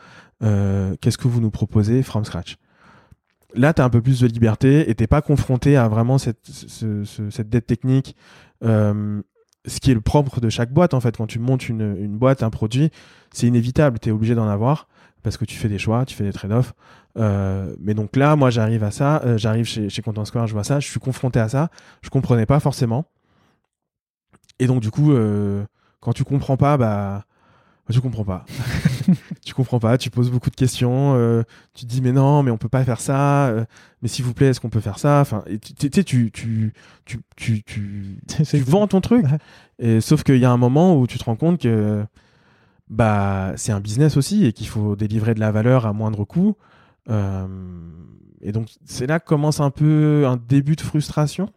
Euh, Qu'est-ce que vous nous proposez from scratch? Là, tu as un peu plus de liberté et t'es pas confronté à vraiment cette, ce- ce- cette dette technique. Euh, ce qui est le propre de chaque boîte en fait quand tu montes une, une boîte un produit c'est inévitable tu es obligé d'en avoir parce que tu fais des choix tu fais des trade-offs euh, mais donc là, moi, j'arrive à ça, euh, j'arrive chez, chez Content Square, je vois ça, je suis confronté à ça, je comprenais pas forcément. Et donc, du coup, euh, quand tu comprends pas, bah, tu comprends pas. tu comprends pas, tu poses beaucoup de questions, euh, tu te dis mais non, mais on peut pas faire ça, euh, mais s'il vous plaît, est-ce qu'on peut faire ça? Enfin, tu, tu, tu, tu, tu, tu, tu vends ton truc. Sauf qu'il y a un moment où tu te rends compte que bah, c'est un business aussi et qu'il faut délivrer de la valeur à moindre coût. Euh, et donc, c'est là que commence un peu un début de frustration.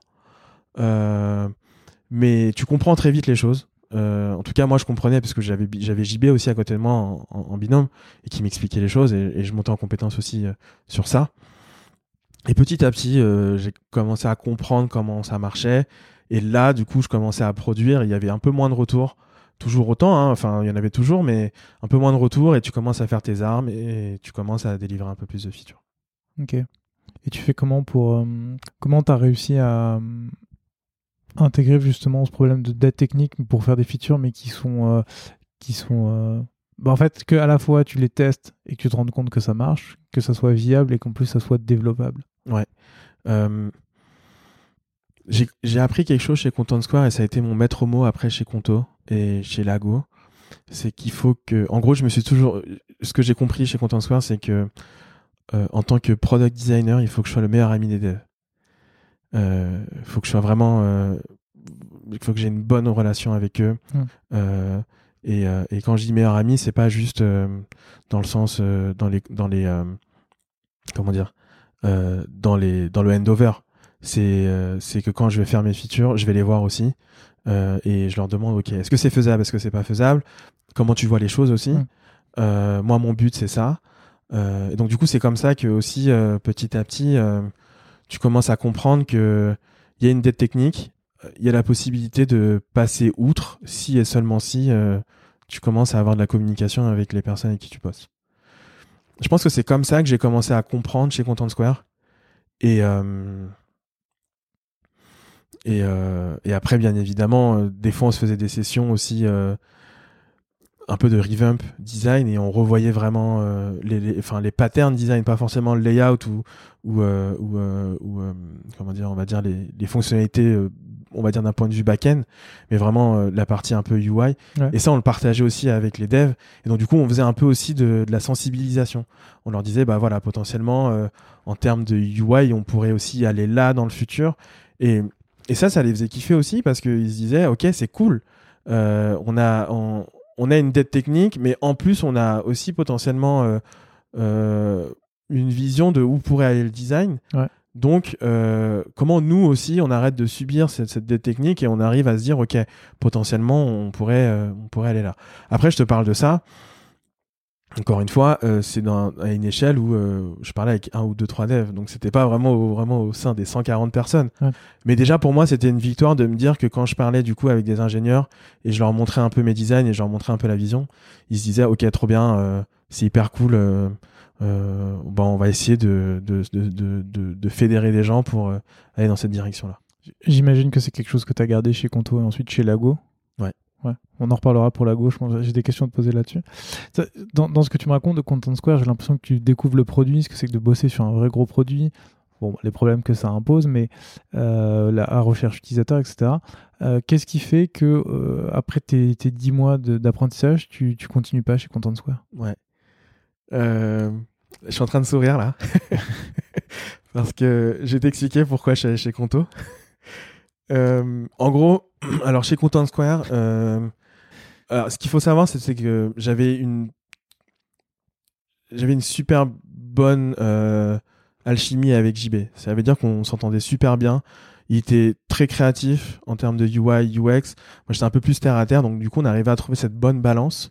mais tu comprends très vite les choses. Euh, en tout cas, moi, je comprenais parce que j'avais j'avais JB aussi à côté de moi en, binôme et qui m'expliquait les choses et, et je montais en compétence aussi euh, sur ça. Et petit à petit, euh, j'ai commencé à comprendre comment ça marchait. Et là, du coup, je commençais à produire. Il y avait un peu moins de retours. Toujours autant, hein. enfin, il y en avait toujours, mais un peu moins de retours. Et tu commences à faire tes armes et tu commences à délivrer un peu plus de features. Ok. Et tu fais comment pour. comment t'as réussi à intégrer justement ce problème de dette technique pour faire des features, mais qui sont. euh, qui sont euh, bah, en fait, que à la fois tu les testes et que tu te rends compte que ça marche, que ça soit viable et qu'en plus ça soit développable. Euh, j'ai j'ai appris quelque chose chez Content Square et ça a été mon maître mot après chez Conto et chez Lago. C'est qu'il faut que, en gros, je me suis toujours, ce que j'ai compris chez Content Square, c'est que euh, en tant que product designer, il faut que je sois le meilleur ami des devs. Euh, Il faut que je sois vraiment, euh, faut que j'ai une bonne relation avec eux. Mm. Euh, et, euh, et quand je dis meilleur ami, c'est pas juste euh, dans le sens dans les dans les comment dire dans les dans le handover. C'est c'est que quand je vais faire mes features, je vais les voir aussi et je leur demande ok est-ce que c'est faisable, est-ce que c'est pas faisable, comment tu vois les choses aussi? Mm. Euh, moi mon but c'est ça. Et donc du coup c'est comme ça que aussi petit à petit tu commences à comprendre que il y a une dette technique, il y a la possibilité de passer outre si et seulement si euh, tu commences à avoir de la communication avec les personnes avec qui tu bosses. Je pense que c'est comme ça que j'ai commencé à comprendre chez Content Square. Et, euh, euh, et après, bien évidemment, des fois, on se faisait des sessions aussi un peu de revamp design et on revoyait vraiment euh, les, les, enfin, les patterns design, pas forcément le layout ou, ou, euh, ou, euh, ou, euh, comment dire, on va dire les, les fonctionnalités, euh, on va dire d'un point de vue back-end, mais vraiment la partie un peu UI. Ouais. Et ça, on le partageait aussi avec les devs. Et donc, du coup, on faisait un peu aussi de, de la sensibilisation. On leur disait, bah voilà, potentiellement, euh, en termes de UI, on pourrait aussi aller là dans le futur. Et, et ça, ça les faisait kiffer aussi parce qu'ils se disaient, ok, c'est cool. Euh, on, a, on, on a une dette technique, mais en plus, on a aussi potentiellement euh, euh, une vision de où pourrait aller le design. Ouais. Donc, euh, comment nous aussi, on arrête de subir cette, cette dette technique et on arrive à se dire, ok, potentiellement, on pourrait, on pourrait aller là. Après, je te parle de ça. Encore une fois, euh, c'est dans- à une échelle où euh, je parlais avec un ou deux, trois devs. Donc, c'était pas vraiment au, vraiment au sein des 140 personnes. Ouais. Mais déjà, pour moi, c'était une victoire de me dire que quand je parlais du coup avec des ingénieurs et je leur montrais un peu mes designs et je leur montrais un peu la vision, ils se disaient, OK, trop bien, euh, c'est hyper cool. bon, on va essayer de, de, de, de, fédérer des gens pour aller dans cette direction-là. J'imagine que c'est quelque chose que tu as gardé chez Conto et ensuite chez Lago. Ouais. Ouais. On en reparlera pour je pense. J'ai des questions à te poser là-dessus. Dans, dans ce que tu me racontes de Content Square, j'ai l'impression que tu découvres le produit, ce que c'est que de bosser sur un vrai gros produit. Bon, les problèmes que ça impose, mais euh, la, la recherche utilisateur, etc. Euh, Qu'est-ce qui fait que euh, après tes, tes 10 mois d'apprentissage, tu, tu continues pas chez Content Square? Ouais. Je suis en train de sourire là. Parce que je vais t'expliquer pourquoi je suis allé chez Conto. Euh, en gros, alors chez Content Square, euh, ce qu'il faut savoir, c'est que j'avais une j'avais une super bonne euh, alchimie avec JB. Ça veut dire qu'on s'entendait super bien. Il était très créatif en termes de UI, UX. Moi, j'étais un peu plus terre à terre, donc du coup, on arrivait à trouver cette bonne balance.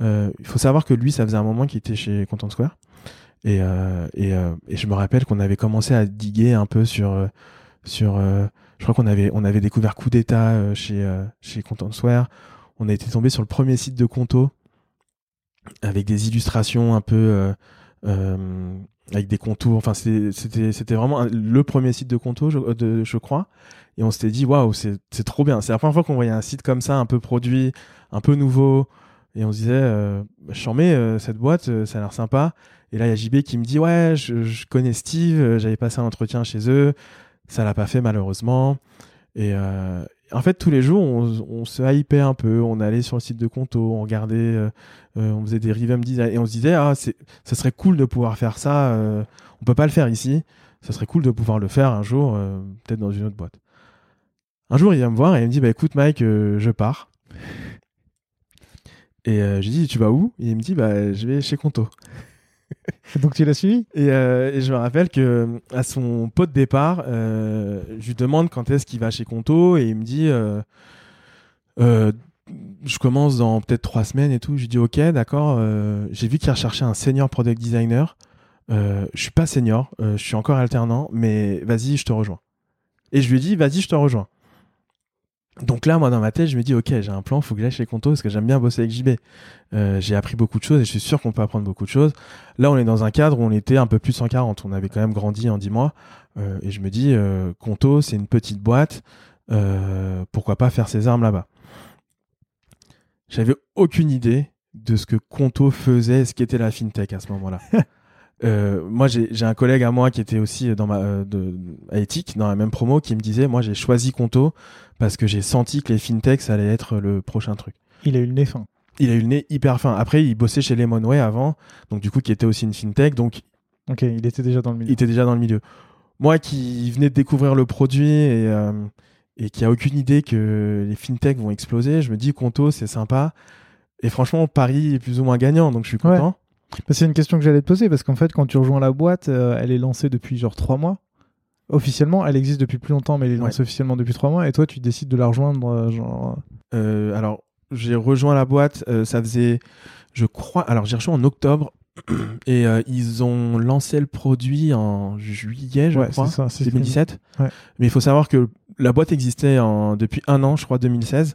Il faut savoir que lui, ça faisait un moment qu'il était chez Content Square. Et, je me rappelle qu'on avait commencé à diguer un peu sur. Je crois qu'on avait, découvert Coup d'État euh, chez, euh, chez Content Square. On a été tombé sur le premier site de Conto avec des illustrations un peu. euh, avec des contours. Enfin, c'était vraiment le premier site de Conto, je, crois. Et on s'était dit, waouh, c'est trop bien. C'est la première fois qu'on voyait un site comme ça, un peu produit, un peu nouveau. Et on se disait, euh, mets cette boîte, ça a l'air sympa. Et là, il y a JB qui me dit, ouais, je, connais Steve, j'avais passé un entretien chez eux, ça l'a pas fait malheureusement. Et euh, en fait, tous les jours, on, se hypait un peu, on allait sur le site de Conto, on regardait, euh, euh, on faisait des revamp design, et on se disait, ah, ça serait cool de pouvoir faire ça. on peut pas le faire ici. Ça serait cool de pouvoir le faire un jour, peut-être dans une autre boîte. Un jour, il vient me voir et il me dit, bah écoute, Mike, je pars. Et euh, j'ai dit, tu vas où? Il me dit, bah je vais chez Conto. Donc tu l'as suivi? Et, euh, et je me rappelle que à son pot de départ, euh, je lui demande quand est-ce qu'il va chez Conto et il me dit euh, je commence dans peut-être trois semaines et tout. Je lui dis ok, d'accord. J'ai vu qu'il recherchait un senior product designer. Je suis pas senior, je suis encore alternant, mais vas-y, je te rejoins. Et je lui dis vas-y, je te rejoins. Donc là, moi, dans ma tête, je me dis, ok, j'ai un plan, faut que j'aille chez Conto parce que j'aime bien bosser avec JB. Euh, j'ai appris beaucoup de choses et je suis sûr qu'on peut apprendre beaucoup de choses. Là, on est dans un cadre où on était un peu plus de 140. On avait quand même grandi en 10 mois. Euh, et je me dis, euh, Conto, c'est une petite boîte. Pourquoi pas faire ses armes là-bas? J'avais aucune idée de ce que Conto faisait, ce qu'était la fintech à ce moment-là. Euh, moi, j'ai un collègue à moi qui était aussi dans ma euh, de, à éthique, dans la même promo, qui me disait, moi, j'ai choisi Conto parce que j'ai senti que les fintechs ça allait être le prochain truc. Il a eu le nez fin. Il a eu le nez hyper fin. Après, il bossait chez Lemonway avant, donc du coup, qui était aussi une fintech, donc Ok, il était déjà dans le il milieu. était déjà dans le milieu. Moi, qui venais de découvrir le produit et, euh, et qui a aucune idée que les fintechs vont exploser, je me dis, Conto, c'est sympa. Et franchement, Paris est plus ou moins gagnant, donc je suis Ouais. content. Bah, C'est une question que j'allais te poser parce qu'en fait, quand tu rejoins la boîte, euh, elle est lancée depuis genre trois mois. Officiellement, elle existe depuis plus longtemps, mais elle est lancée officiellement depuis trois mois. Et toi, tu décides de la rejoindre, euh, genre. Euh, alors, j'ai rejoint la boîte, ça faisait, je crois, alors j'ai rejoint en octobre et ils ont lancé le produit en juillet, je ouais, crois, ça. c'est 2017. Ouais. Mais il faut savoir que la boîte existait en, depuis un an, je crois, 2016.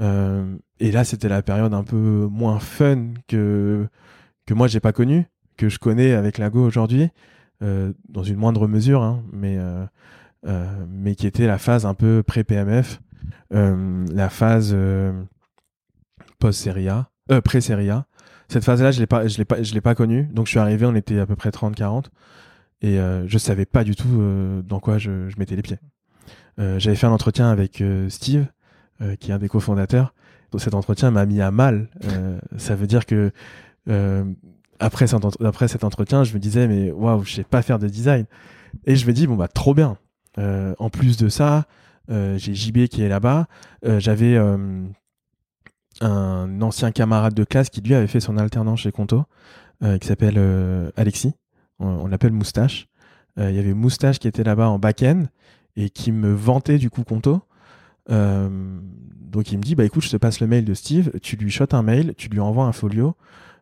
Euh, et là, c'était la période un peu moins fun que, que moi, j'ai pas connue, que je connais avec Lago aujourd'hui, euh, dans une moindre mesure, hein, mais, euh, euh, mais qui était la phase un peu pré-PMF, la phase euh, post-Série A, euh, pré-Série A. Cette phase-là, je l'ai pas, je l'ai pas, je l'ai pas connue. Donc, je suis arrivé, on était à peu près 30-40. Et je savais pas du tout dans quoi je, mettais les pieds. J'avais fait un entretien avec Steve, qui est un des cofondateurs. Donc, cet entretien m'a mis à mal. Ça veut dire que après, cet entre- après cet entretien, je me disais, mais waouh, je sais pas faire de design. Et je me dis, bon, bah, trop bien. Euh, en plus de ça, euh, j'ai JB qui est là-bas. Euh, J'avais euh, un ancien camarade de classe qui, lui, avait fait son alternance chez Conto, euh, qui s'appelle euh, Alexis. On, l'appelle Moustache. Euh, Il y avait Moustache qui était là-bas en back-end et qui me vantait du coup Conto. Euh, donc il me dit bah écoute je te passe le mail de Steve, tu lui shottes un mail, tu lui envoies un folio,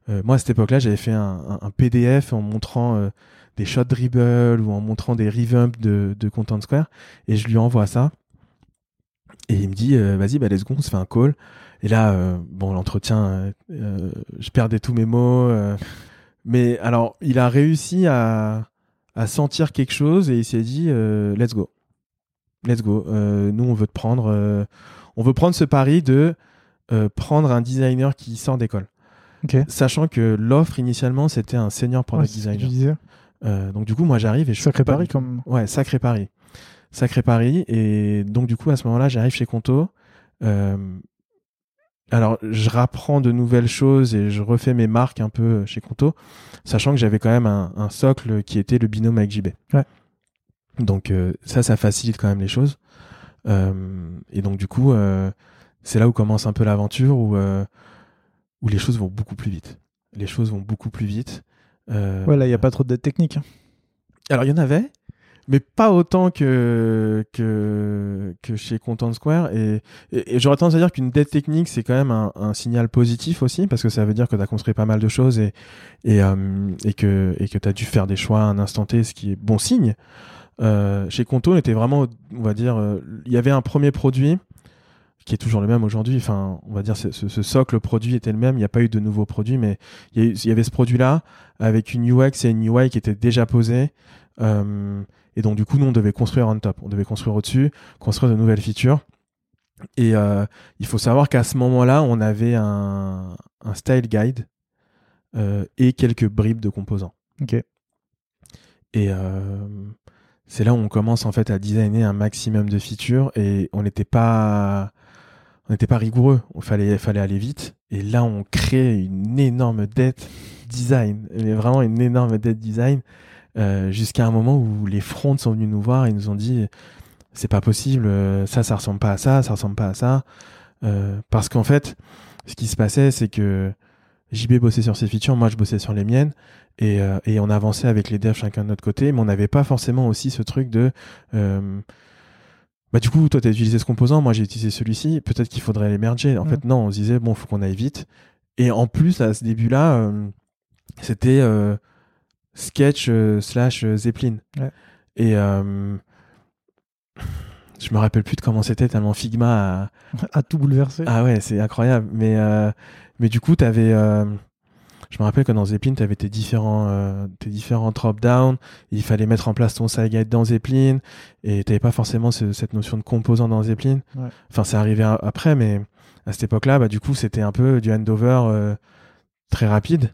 euh, moi à cette époque-là, j'avais fait un, PDF en montrant euh, des shot dribble ou en montrant des revamps de, Content Square, et je lui envoie ça. Et il me dit, euh, vas-y, bah let's go, on se fait un call. Et là, bon, l'entretien, je perdais tous mes mots. mais alors, il a réussi à, à sentir quelque chose et il s'est dit, let's go. Let's go. Nous, on veut te prendre. on veut prendre ce pari de prendre un designer qui sort d'école. Sachant que l'offre initialement, c'était un senior product designer. Euh, donc, du coup, moi, j'arrive et je suis Sacré pas pari du tout- comme. Ouais, sacré pari. Sacré pari. Et donc, du coup, à ce moment-là, j'arrive chez Conto. Euh, alors, je rapprends de nouvelles choses et je refais mes marques un peu chez Conto, sachant que j'avais quand même un, un socle qui était le binôme avec JB. Ouais. Donc, euh, ça, ça facilite quand même les choses. Et donc, du coup, c'est là où commence un peu l'aventure, où, où les choses vont beaucoup plus vite. Les choses vont beaucoup plus vite. Euh, Ouais, là, il n'y a pas trop de dette technique. hein. alors, il y en avait, mais pas autant que, que, que chez Content Square. Et, et, et j'aurais tendance à dire qu'une dette technique, c'est quand même un, un signal positif aussi, parce que ça veut dire que tu as construit pas mal de choses et, et, euh, et que et que tu as dû faire des choix à un instant T, ce qui est bon signe. Euh, chez Conto, on était vraiment, on va dire, euh, il y avait un premier produit qui est toujours le même aujourd'hui. Enfin, on va dire ce, ce, socle produit était le même. Il n'y a pas eu de nouveaux produits, mais il y, a eu- il y avait ce produit-là avec une UX et une UI qui étaient déjà posées. Euh, et donc, du coup, nous, on devait construire on top. On devait construire au-dessus, construire de nouvelles features. Et euh, il faut savoir qu'à ce moment-là, on avait un, un style guide euh, et quelques bribes de composants. Ok. Et c'est là où on commence en fait à designer un maximum de features et on n'était pas on n'était pas rigoureux. Il fallait fallait aller vite. Et là, on crée une énorme dette design, mais vraiment une énorme dette design euh, jusqu'à un moment où les fronts sont venus nous voir et nous ont dit c'est pas possible, euh, ça ça ressemble pas à ça, ça ressemble pas à ça, Euh, parce qu'en fait, ce qui se passait, c'est que JB bossait sur ses features, moi je bossais sur les miennes, et, on avançait avec les devs chacun de notre côté, mais on n'avait pas forcément aussi ce truc de bah du coup toi tu as utilisé ce composant, moi j'ai utilisé celui-ci, peut-être qu'il faudrait les merger. En Mm. fait non, on se disait bon faut qu'on aille vite. Et en plus à ce début-là, euh, c'était euh, sketch euh, slash Zeppelin. Ouais. Et je me rappelle plus de comment c'était tellement Figma a, À tout bouleverser. ah ouais, c'est incroyable. Mais, mais du coup, t'avais, euh, je me rappelle que dans Zeppelin, tu avais tes différents, euh, tes différents drop-down. Il fallait mettre en place ton side guide dans Zeppelin. Et t'avais pas forcément ce- cette notion de composant dans Zeppelin. Ouais. Enfin, c'est arrivé après, mais à cette époque-là, bah, du coup, c'était un peu du handover euh, très rapide.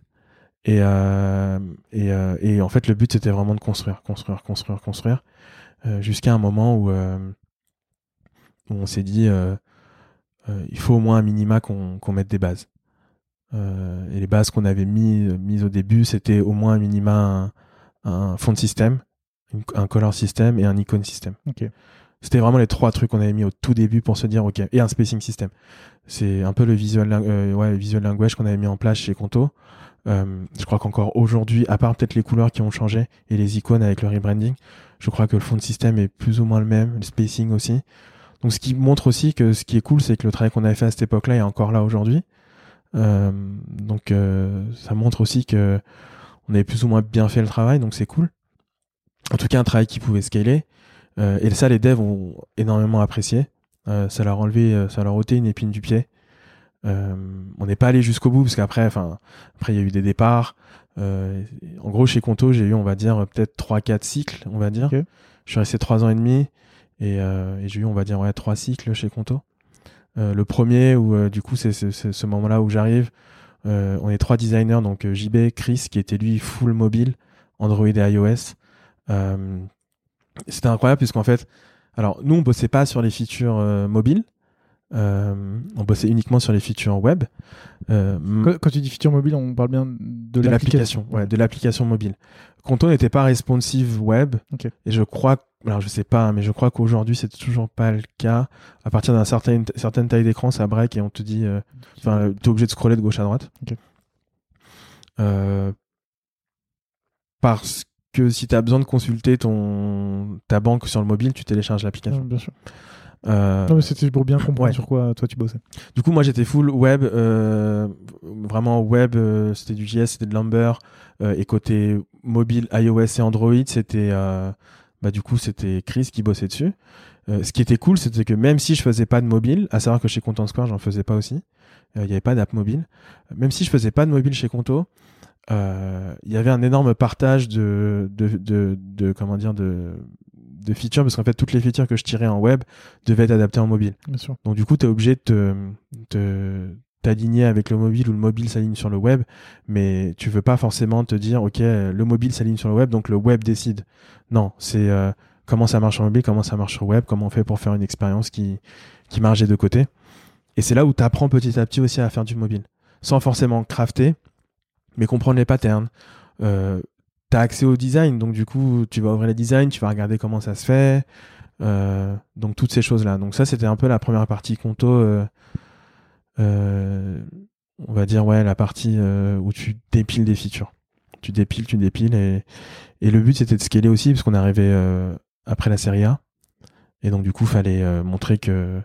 Et, euh, et, euh, et en fait, le but, c'était vraiment de construire, construire, construire, construire. euh, Jusqu'à un moment où, euh, où on s'est dit, il faut au moins un minima qu'on qu'on mette des bases. Euh, et les bases qu'on avait mis, mises au début, c'était au moins un minima un, un font système, une- un color system et un icon system. Ok. C'était vraiment les trois trucs qu'on avait mis au tout début pour se dire, ok, et un spacing system. C'est un peu le visual, euh, ouais, le visual language qu'on avait mis en place chez Conto. Euh, je crois qu'encore aujourd'hui, à part peut-être les couleurs qui ont changé et les icônes avec le rebranding, je crois que le fond de système est plus ou moins le même, le spacing aussi. Donc ce qui montre aussi que ce qui est cool, c'est que le travail qu'on avait fait à cette époque-là est encore là aujourd'hui. Euh, donc euh, ça montre aussi que on avait plus ou moins bien fait le travail, donc c'est cool. En tout cas, un travail qui pouvait scaler. Euh, et ça, les devs ont énormément apprécié. Euh, ça leur a enlevé, euh, ça leur a ôté une épine du pied. Euh, on n'est pas allé jusqu'au bout parce qu'après, enfin, après il y a eu des départs. Euh, en gros, chez Conto, j'ai eu, on va dire, peut-être 3-4 cycles, on va dire. Je suis resté 3 ans et demi et, euh, et j'ai eu, on va dire, ouais, 3 cycles chez Conto. Euh, le premier, où euh, du coup, c'est ce moment-là où j'arrive. Euh, on est trois designers, donc JB, Chris, qui était lui full mobile, Android et iOS. C'était incroyable puisqu'en fait, alors nous, on bossait pas sur les features mobiles. Euh, on bossait uniquement sur les features web. Euh, Quand, quand tu dis feature mobile, on parle bien de, de l'application, ouais, de l'application mobile. Conto n'était pas responsive web, et je crois, alors je sais pas, mais je crois qu'aujourd'hui c'est toujours pas le cas. À partir d'une certaine, certaine taille d'écran, ça break et on te dit, euh, enfin, t'es obligé de scroller de gauche à droite. Euh, parce que si tu as besoin de consulter ton ta banque sur le mobile, tu télécharges l'application. Bien sûr. Euh, Non, mais c'était pour bien comprendre Ouais. sur quoi toi tu bossais. du coup, moi, j'étais full web, euh, vraiment web. euh, c'était du JS, c'était de Lumber, euh, et côté mobile, iOS et Android, c'était, euh, bah, du coup, c'était Chris qui bossait dessus. Euh, ce qui était cool, c'était que même si je faisais pas de mobile, à savoir que chez Content Square, j'en faisais pas aussi, euh, il n'y avait pas d'app mobile. Même si je faisais pas de mobile chez Conto, euh, il y avait un énorme partage de, de, de, de- comment dire, de, de features, parce qu'en fait, toutes les features que je tirais en web devaient être adaptées en mobile. Bien sûr. Donc du coup, tu es obligé de te- te- t'aligner avec le mobile ou le mobile s'aligne sur le web, mais tu veux pas forcément te dire, ok, le mobile s'aligne sur le web, donc le web décide. Non, c'est euh, comment ça marche sur mobile, comment ça marche sur web, comment on fait pour faire une expérience qui, qui marche des deux côtés. Et c'est là où tu apprends petit à petit aussi à faire du mobile, sans forcément crafter, mais comprendre les patterns. Euh, tu as accès au design, donc du coup, tu vas ouvrir les designs, tu vas regarder comment ça se fait. Euh, donc toutes ces choses-là. Donc ça, c'était un peu la première partie Conto. euh, euh, on va dire, ouais, la partie euh, où tu dépiles des features. Tu dépiles, tu dépiles. Et, et le but, c'était de scaler aussi, parce qu'on arrivait euh, après la série A. Et donc, du coup, fallait montrer que,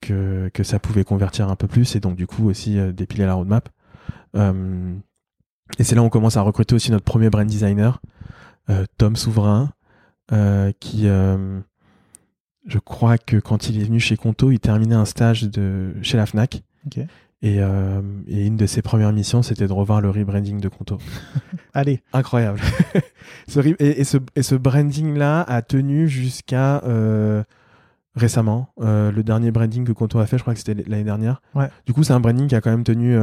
que, que ça pouvait convertir un peu plus. Et donc, du coup, aussi dépiler la roadmap. Et c'est là où on commence à recruter aussi notre premier brand designer, euh, Tom Souverain, euh, qui, euh, je crois que quand il est venu chez Conto, il terminait un stage de, chez la FNAC. Ok. Et, et une de ses premières missions, c'était de revoir le rebranding de Conto. Allez. Incroyable. ce et, et ce, et ce branding-là a tenu jusqu'à récemment. Le dernier branding que Conto a fait, je crois que c'était l'année dernière. Ouais. Du coup, c'est un branding qui a quand même tenu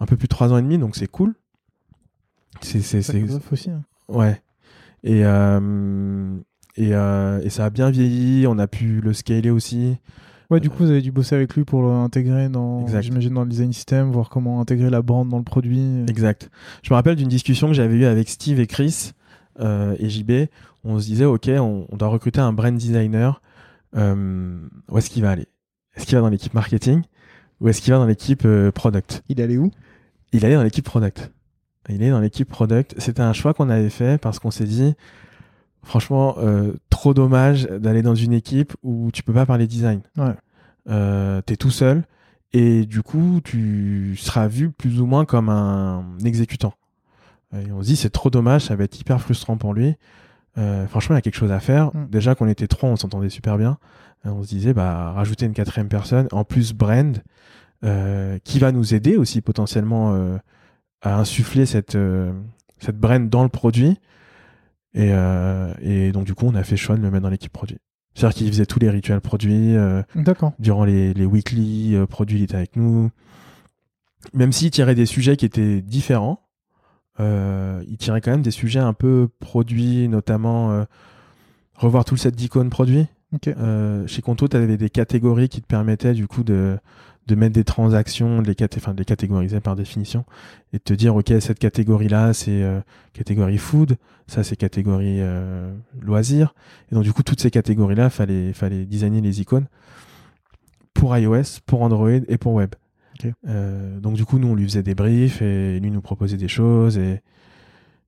un peu plus de trois ans et demi, donc c'est cool. C'est, aussi. hein. Ouais. Et, euh, et, euh, et ça a bien vieilli, on a pu le scaler aussi. Ouais, du coup, vous avez dû bosser avec lui pour l'intégrer dans, Exact. j'imagine, dans le design system, voir comment intégrer la bande dans le produit. Exact. Je me rappelle d'une discussion que j'avais eue avec Steve et Chris euh, et JB. On se disait, OK, on, on doit recruter un brand designer. Euh, où est-ce qu'il va aller? Est-ce qu'il va dans l'équipe marketing? Ou est-ce qu'il va dans l'équipe euh, product? Il allait où? Il allait dans l'équipe product. Il est dans l'équipe product. C'était un choix qu'on avait fait parce qu'on s'est dit, franchement, euh, trop dommage d'aller dans une équipe où tu peux pas parler design. Ouais. Euh, T'es tout seul et du coup, tu seras vu plus ou moins comme un exécutant. Et on se dit, c'est trop dommage, ça va être hyper frustrant pour lui. Euh, franchement, il y a quelque chose à faire. Mm. Déjà qu'on était trois, on s'entendait super bien. Euh, on se disait, bah, rajouter une quatrième personne, en plus brand, qui va nous aider aussi potentiellement euh, à insuffler cette, euh, cette brand dans le produit. Et, euh, et donc, du coup, on a fait de le mettre dans l'équipe produit. C'est-à-dire qu'il faisait tous les rituels produits. euh, D'accord. durant les, les weekly euh, produits, il était avec nous. Même s'il tirait des sujets qui étaient différents, euh, il tirait quand même des sujets un peu produits, notamment euh, revoir tout le set d'icônes produits. Euh, chez Conto, tu avais des catégories qui te permettaient du coup de, de mettre des transactions, de les, enfin, de les catégoriser par définition, et de te dire, OK, cette catégorie-là, c'est euh, catégorie food, ça c'est catégorie euh, loisirs. Et donc du coup, toutes ces catégories-là, fallait, fallait designer les icônes pour iOS, pour Android et pour web. Euh, donc du coup, nous, on lui faisait des briefs et lui nous proposait des choses et,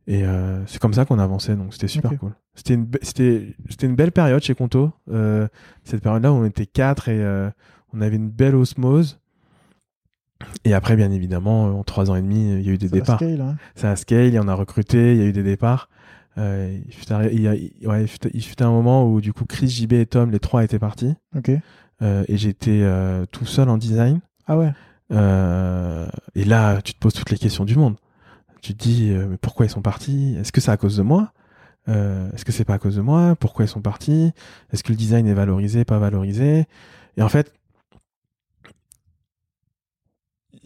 et euh, c'est comme ça qu'on avançait. Donc c'était super cool. C'était une, c'était, belle période chez Conto. Euh, cette période-là où on était quatre et euh, on avait une belle osmose. Et après, bien évidemment, en trois ans et demi, il y a eu des Ça va départs. scale, hein. Ça a scale, et on a recruté, il y a eu des départs. Euh, il, fut un, il, y a- il- ouais, il fut- il fut un moment où du coup Chris, JB et Tom, les trois étaient partis. Ok. Euh, et j'étais euh, tout seul en design. Ah ouais. Euh, et là, tu te poses toutes les questions du monde. Tu te dis, euh, mais pourquoi ils sont partis? Est-ce que c'est à cause de moi? Euh, Est-ce que c'est pas à cause de moi? Pourquoi ils sont partis? Est-ce que le design est valorisé, pas valorisé? Et en fait,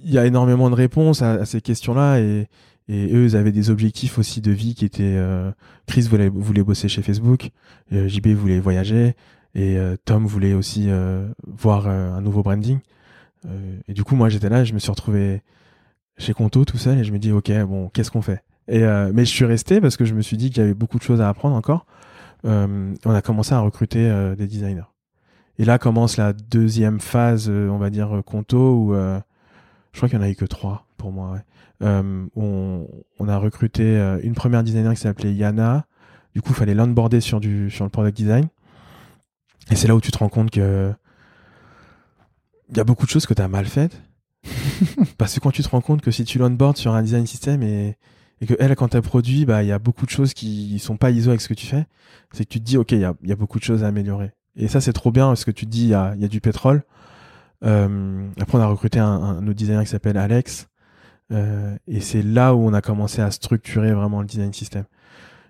il y a énormément de réponses à, à ces questions-là et, et eux, ils avaient des objectifs aussi de vie qui étaient. euh, Chris voulait, voulait bosser chez Facebook, euh, JB voulait voyager et euh, Tom voulait aussi euh, voir euh, un nouveau branding. Euh, et du coup, moi, j'étais là, je me suis retrouvé chez Conto tout seul et je me dis, ok, bon, qu'est-ce qu'on fait? Et, Mais je suis resté parce que je me suis dit qu'il y avait beaucoup de choses à apprendre encore. On a commencé à recruter des designers. Et là commence la deuxième phase, on va dire, Conto, où je crois qu'il n'y en a eu que trois pour moi. Ouais. Euh, on, on a recruté euh, une première designer qui s'appelait Yana. Du coup, il fallait l'onboarder sur, du, sur le product design. Et c'est là où tu te rends compte que il y a beaucoup de choses que tu as mal faites. Parce que quand tu te rends compte que si tu l'onboard sur un design system et, et que elle, quand tu as produit, bah, il y a beaucoup de choses qui sont pas ISO avec ce que tu fais, c'est que tu te dis, OK, il y a, y a, beaucoup de choses à améliorer. Et ça, c'est trop bien parce que tu te dis, il y a, y a, du pétrole. Euh, après, on a recruté un, un autre designer qui s'appelle Alex. Euh, et c'est là où on a commencé à structurer vraiment le design system.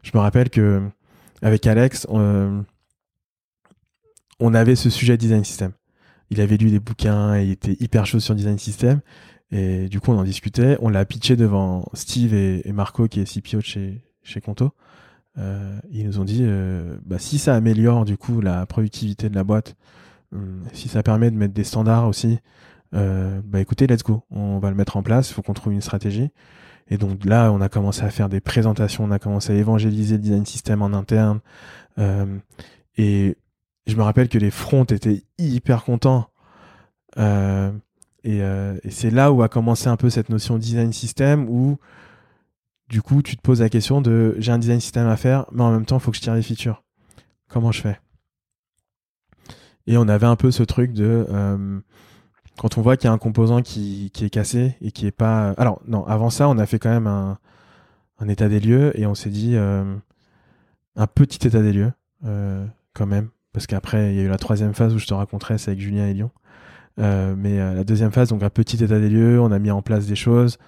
Je me rappelle que avec Alex, on, on avait ce sujet design system. Il avait lu des bouquins et il était hyper chaud sur design system. Et du coup, on en discutait. On l'a pitché devant Steve et, Marco, qui est CPO de chez, Conto. Euh, ils nous ont dit, euh, bah, si ça améliore du coup la productivité de la boîte, si ça permet de mettre des standards aussi, euh, bah écoutez, let's go. On va le mettre en place. Il faut qu'on trouve une stratégie. Et donc là, on a commencé à faire des présentations, on a commencé à évangéliser le design system en interne. Euh, et je me rappelle que les fronts étaient hyper contents. Euh, et, et c'est là où a commencé un peu cette notion de design system où du coup tu te poses la question de j'ai un design system à faire, mais en même temps il faut que je tire les features. Comment je fais? Et on avait un peu ce truc de euh, quand on voit qu'il y a un composant qui, qui, est cassé et qui est pas. Alors non, avant ça on a fait quand même un, un état des lieux et on s'est dit euh, un petit état des lieux euh, quand même parce qu'après il y a eu la troisième phase où je te raconterai, c'est avec Julien et Lyon. Mais la deuxième phase, donc un petit état des lieux, on a mis en place des choses,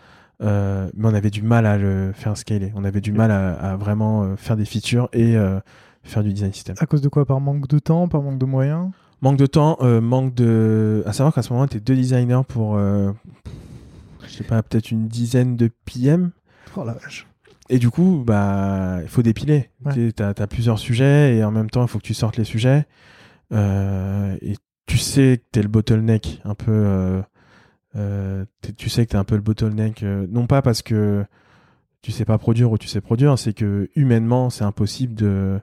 mais on avait du mal à le faire scaler. On avait du mal à, vraiment faire des features et faire du design system. À cause de quoi? Par manque de temps? Par manque de moyens? Manque de temps, manque de. À savoir qu'à ce moment, tu deux designers pour, je sais pas, peut-être une dizaine de PM. Oh la vache. Et du coup, bah, il faut dépiler. Ouais. Tu as, plusieurs sujets et en même temps, il faut que tu sortes les sujets. Euh, et tu sais que t'es le bottleneck un peu. Euh, euh, tu sais que t'es un peu le bottleneck, euh, non pas parce que tu sais pas produire ou tu sais produire, c'est que humainement, c'est impossible de,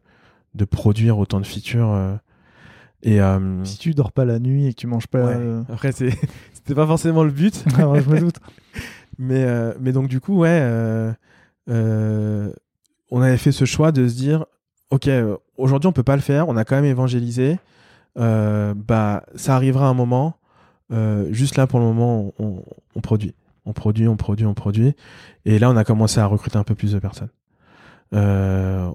de produire autant de features. Euh. et euh, Si tu dors pas la nuit et que tu manges pas. ouais. euh, après, c'était pas forcément le but. alors, je me doute. Mais, euh, mais donc, du coup, ouais, on avait fait ce choix de se dire ok, aujourd'hui, on peut pas le faire, on a quand même évangélisé. Bah, ça arrivera un moment. Juste là, pour le moment, on, on- on produit. On produit, on produit, on produit. Et là, on a commencé à recruter un peu plus de personnes. Euh,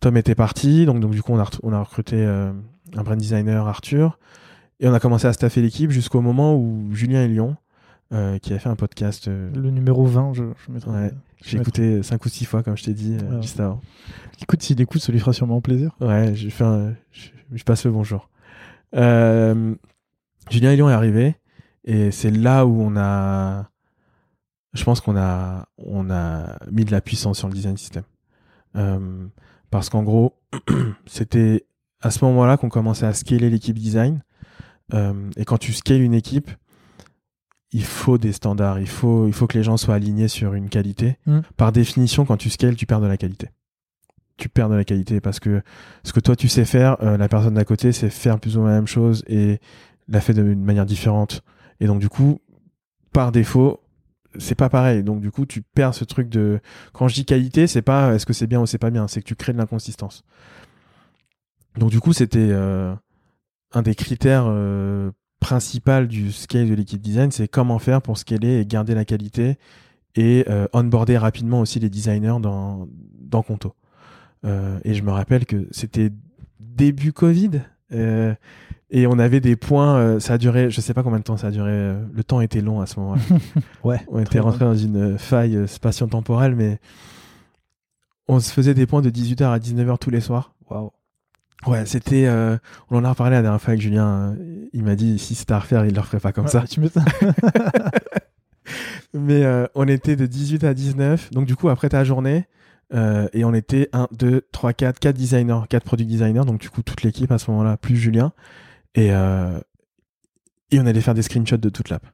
Tom était parti, donc, donc du coup, on a, on a recruté euh, un brand designer, Arthur. Et on a commencé à staffer l'équipe jusqu'au moment où Julien et Lyon, euh, qui a fait un podcast euh, Le numéro 20, je, je mettrai. Ouais. j'ai écouté cinq ou six fois, comme je t'ai dit, Ouais. juste avant. Écoute, s'il écoute, ça lui fera sûrement plaisir. Ouais, je, fais un- je, je passe le bonjour. Julien et Lyon est arrivé, et c'est là où on a. Je pense qu'on a, on a mis de la puissance sur le design system. Euh, parce qu'en gros, c'était à ce moment-là qu'on commençait à scaler l'équipe design. Euh, et quand tu scales une équipe, il faut des standards, il faut, il faut que les gens soient alignés sur une qualité. Mm. Par définition, quand tu scales, tu perds de la qualité. Tu perds de la qualité parce que ce que toi tu sais faire, euh, la personne d'à côté sait faire plus ou moins la même chose et l'a fait d'une manière différente. Et donc du coup, par défaut, c'est pas pareil. Donc du coup, tu perds ce truc de. Quand je dis qualité, c'est pas est-ce que c'est bien ou c'est pas bien, c'est que tu crées de l'inconsistance. Donc du coup, c'était euh, un des critères euh, principaux du scale de l'équipe design, c'est comment faire pour scaler et garder la qualité et euh, onboarder rapidement aussi les designers dans dans Conto. Et je me rappelle que c'était début Covid. Euh, et on avait des points, euh, ça a duré, je sais pas combien de temps ça a duré, euh, le temps était long à ce moment-là. Ouais. On était rentré dans une faille euh, spatio-temporelle, mais on se faisait des points de 18h à 19h tous les soirs. Waouh. Ouais, c'était. euh, on en a reparlé la dernière fois avec Julien. euh, il m'a dit si c'était à refaire, il le referait pas comme ça. Tu m'étonnes. Mais euh, on était de 18 à 19. Donc, du coup, après ta journée, euh, et on était 1, 2, 3, 4, 4 designers, 4 product designers. Donc, du coup, toute l'équipe à ce moment-là, plus Julien. Et, euh, et on allait faire des screenshots de toute l'app.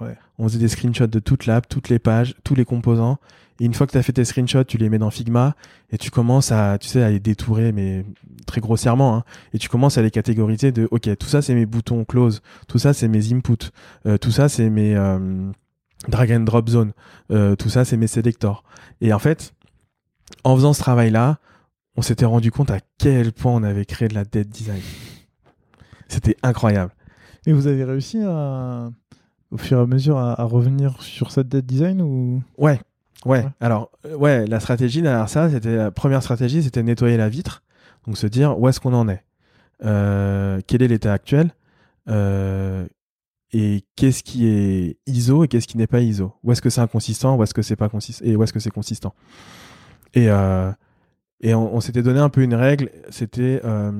Ouais. On faisait des screenshots de toute l'app, toutes les pages, tous les composants. Et une fois que tu as fait tes screenshots, tu les mets dans Figma et tu commences à, tu sais, à les détourer, mais très grossièrement. Hein, et tu commences à les catégoriser de, OK, tout ça, c'est mes boutons close. Tout ça, c'est mes inputs. Euh, tout ça, c'est mes euh, drag and drop zone. Euh, tout ça, c'est mes selectors. Et en fait, en faisant ce travail-là, on s'était rendu compte à quel point on avait créé de la dead design. C'était incroyable. Et vous avez réussi à, au fur et à mesure à, à revenir sur cette date design ou? Ouais, ouais. Ouais. Alors, euh, ouais, la stratégie derrière ça, c'était la première stratégie, c'était nettoyer la vitre. Donc se dire où est-ce qu'on en est, Euh, quel est l'état actuel, euh, et qu'est-ce qui est ISO et qu'est-ce qui n'est pas ISO? Où est-ce que c'est inconsistant, où est-ce que c'est pas consistant, et où est-ce que c'est consistant? Et euh, et on, on s'était donné un peu une règle, c'était euh,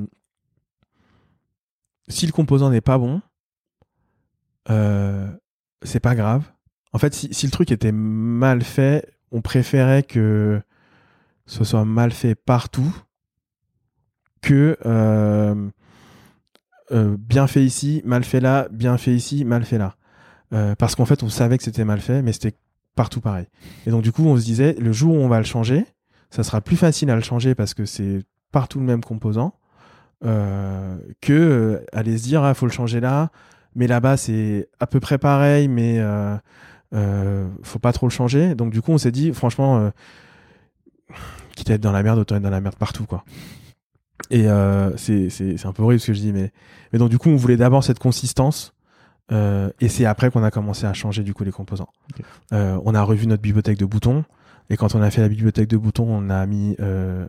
si le composant n'est pas bon, euh, c'est pas grave. En fait, si, le truc était mal fait, on préférait que ce soit mal fait partout que euh, euh, bien fait ici, mal fait là, bien fait ici, mal fait là. Parce qu'en fait, on savait que c'était mal fait, mais c'était partout pareil. Et donc, du coup, on se disait, le jour où on va le changer, ça sera plus facile à le changer parce que c'est partout le même composant euh, que euh, aller se dire, ah, faut le changer là, mais là-bas, c'est à peu près pareil, mais euh, euh, faut pas trop le changer. Donc, du coup, on s'est dit, franchement, euh, quitte à être dans la merde, autant être dans la merde partout, quoi. Et c'est un peu horrible ce que je dis, mais, mais donc, du coup, on voulait d'abord cette consistance. euh, et c'est après qu'on a commencé à changer du coup les composants. Euh, on a revu notre bibliothèque de boutons. Et quand on a fait la bibliothèque de boutons, on a mis euh,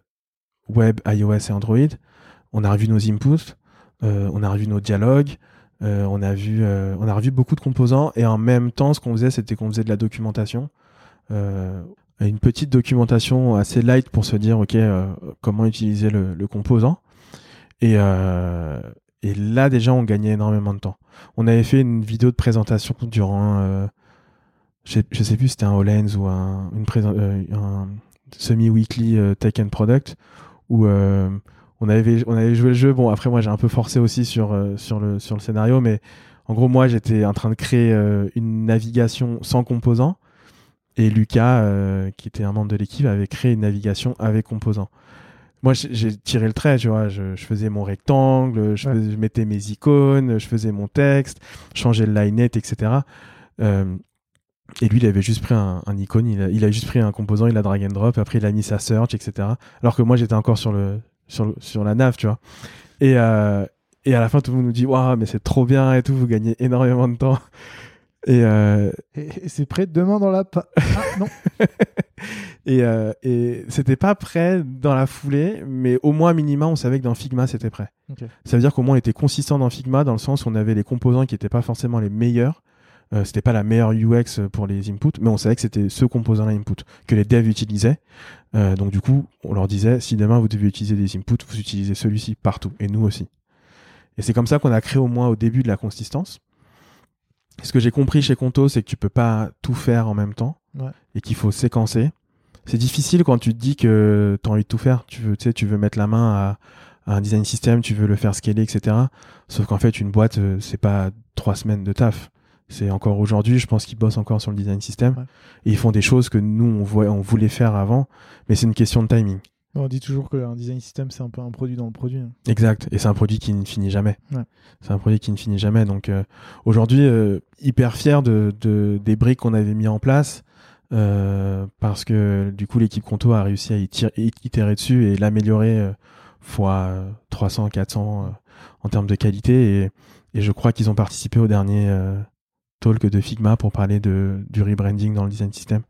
web, iOS et Android. On a revu nos inputs. euh, on a revu nos dialogues. euh, on a vu, euh, on a revu beaucoup de composants. Et en même temps, ce qu'on faisait, c'était qu'on faisait de la documentation. Une petite documentation assez light pour se dire, ok, comment utiliser le, composant. Et, là, déjà, on gagnait énormément de temps. On avait fait une vidéo de présentation durant, je, je sais plus, c'était un HoloLens ou un, semi-weekly euh, Tech and Product on avait on avait joué le jeu. Bon, après moi j'ai un peu forcé aussi sur euh, sur le sur le scénario, mais en gros moi j'étais en train de créer euh, une navigation sans composants et Lucas, euh, qui était un membre de l'équipe, avait créé une navigation avec composants. Moi, j'ai tiré le trait, tu vois. Je, je faisais mon rectangle, je, Ouais. faisais- je mettais mes icônes, je faisais mon texte, changeais le line etc. Euh, et lui, il avait juste pris un, un icône, il a, il a juste pris un composant, il a drag and drop, après il a mis sa search, etc. Alors que moi, j'étais encore sur le sur, le- sur la nav, tu vois. Et, euh, et à la fin, tout le monde nous dit Waouh, mais c'est trop bien et tout, vous gagnez énormément de temps. Et, euh, Et, et c'est prêt demain dans l'app. Ah non. et, euh, et c'était pas prêt dans la foulée, mais au moins, minima, on savait que dans Figma, c'était prêt. Ça veut dire qu'au moins, on était consistant dans Figma, dans le sens où on avait les composants qui n'étaient pas forcément les meilleurs. Euh, c'était pas la meilleure UX pour les inputs, mais on savait que c'était ce composant-là input que les devs utilisaient. Euh, donc du coup, on leur disait si demain vous devez utiliser des inputs, vous utilisez celui-ci partout, et nous aussi. Et c'est comme ça qu'on a créé au moins au début de la consistance. Ce que j'ai compris chez Conto, c'est que tu peux pas tout faire en même temps Ouais. et qu'il faut séquencer. C'est difficile quand tu te dis que tu as envie de tout faire. Tu veux, tu sais, tu veux mettre la main à, à un design system, tu veux le faire scaler, etc. Sauf qu'en fait, une boîte, euh, c'est pas trois semaines de taf. C'est encore aujourd'hui, je pense qu'ils bossent encore sur le design system. Ouais. Et ils font des choses que nous, on, voit, on voulait faire avant, mais c'est une question de timing. On dit toujours qu'un design system, c'est un peu un produit dans le produit. hein. Exact. Et c'est un produit qui ne finit jamais. Ouais. C'est un produit qui ne finit jamais. Donc euh, aujourd'hui, euh, hyper fier de, de- des briques qu'on avait mis en place. euh, parce que du coup l'équipe Conto a réussi à itérer dessus et l'améliorer euh, fois 300, 400 euh, en termes de qualité et, et je crois qu'ils ont participé au dernier euh, talk de Figma pour parler de, du rebranding dans le design system.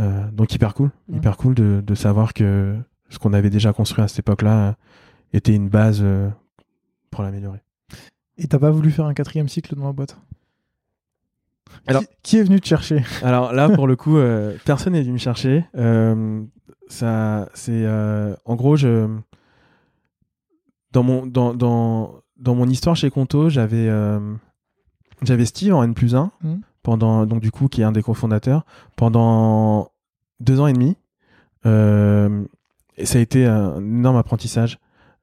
Euh, donc hyper cool, Ouais. hyper cool de, de savoir que ce qu'on avait déjà construit à cette époque-là euh, était une base euh, pour l'améliorer. Et t'as pas voulu faire un quatrième cycle dans la boîte? Alors- qui, qui est venu te chercher? Alors là, pour le coup, euh, personne n'est venu me chercher. Euh, ça, c'est euh, en gros, je dans mon dans dans dans mon histoire chez Conto, j'avais euh, j'avais Steve en N plus 1 Mhm. pendant donc du coup qui est un des cofondateurs pendant deux ans et demi. Euh, et ça a été un énorme apprentissage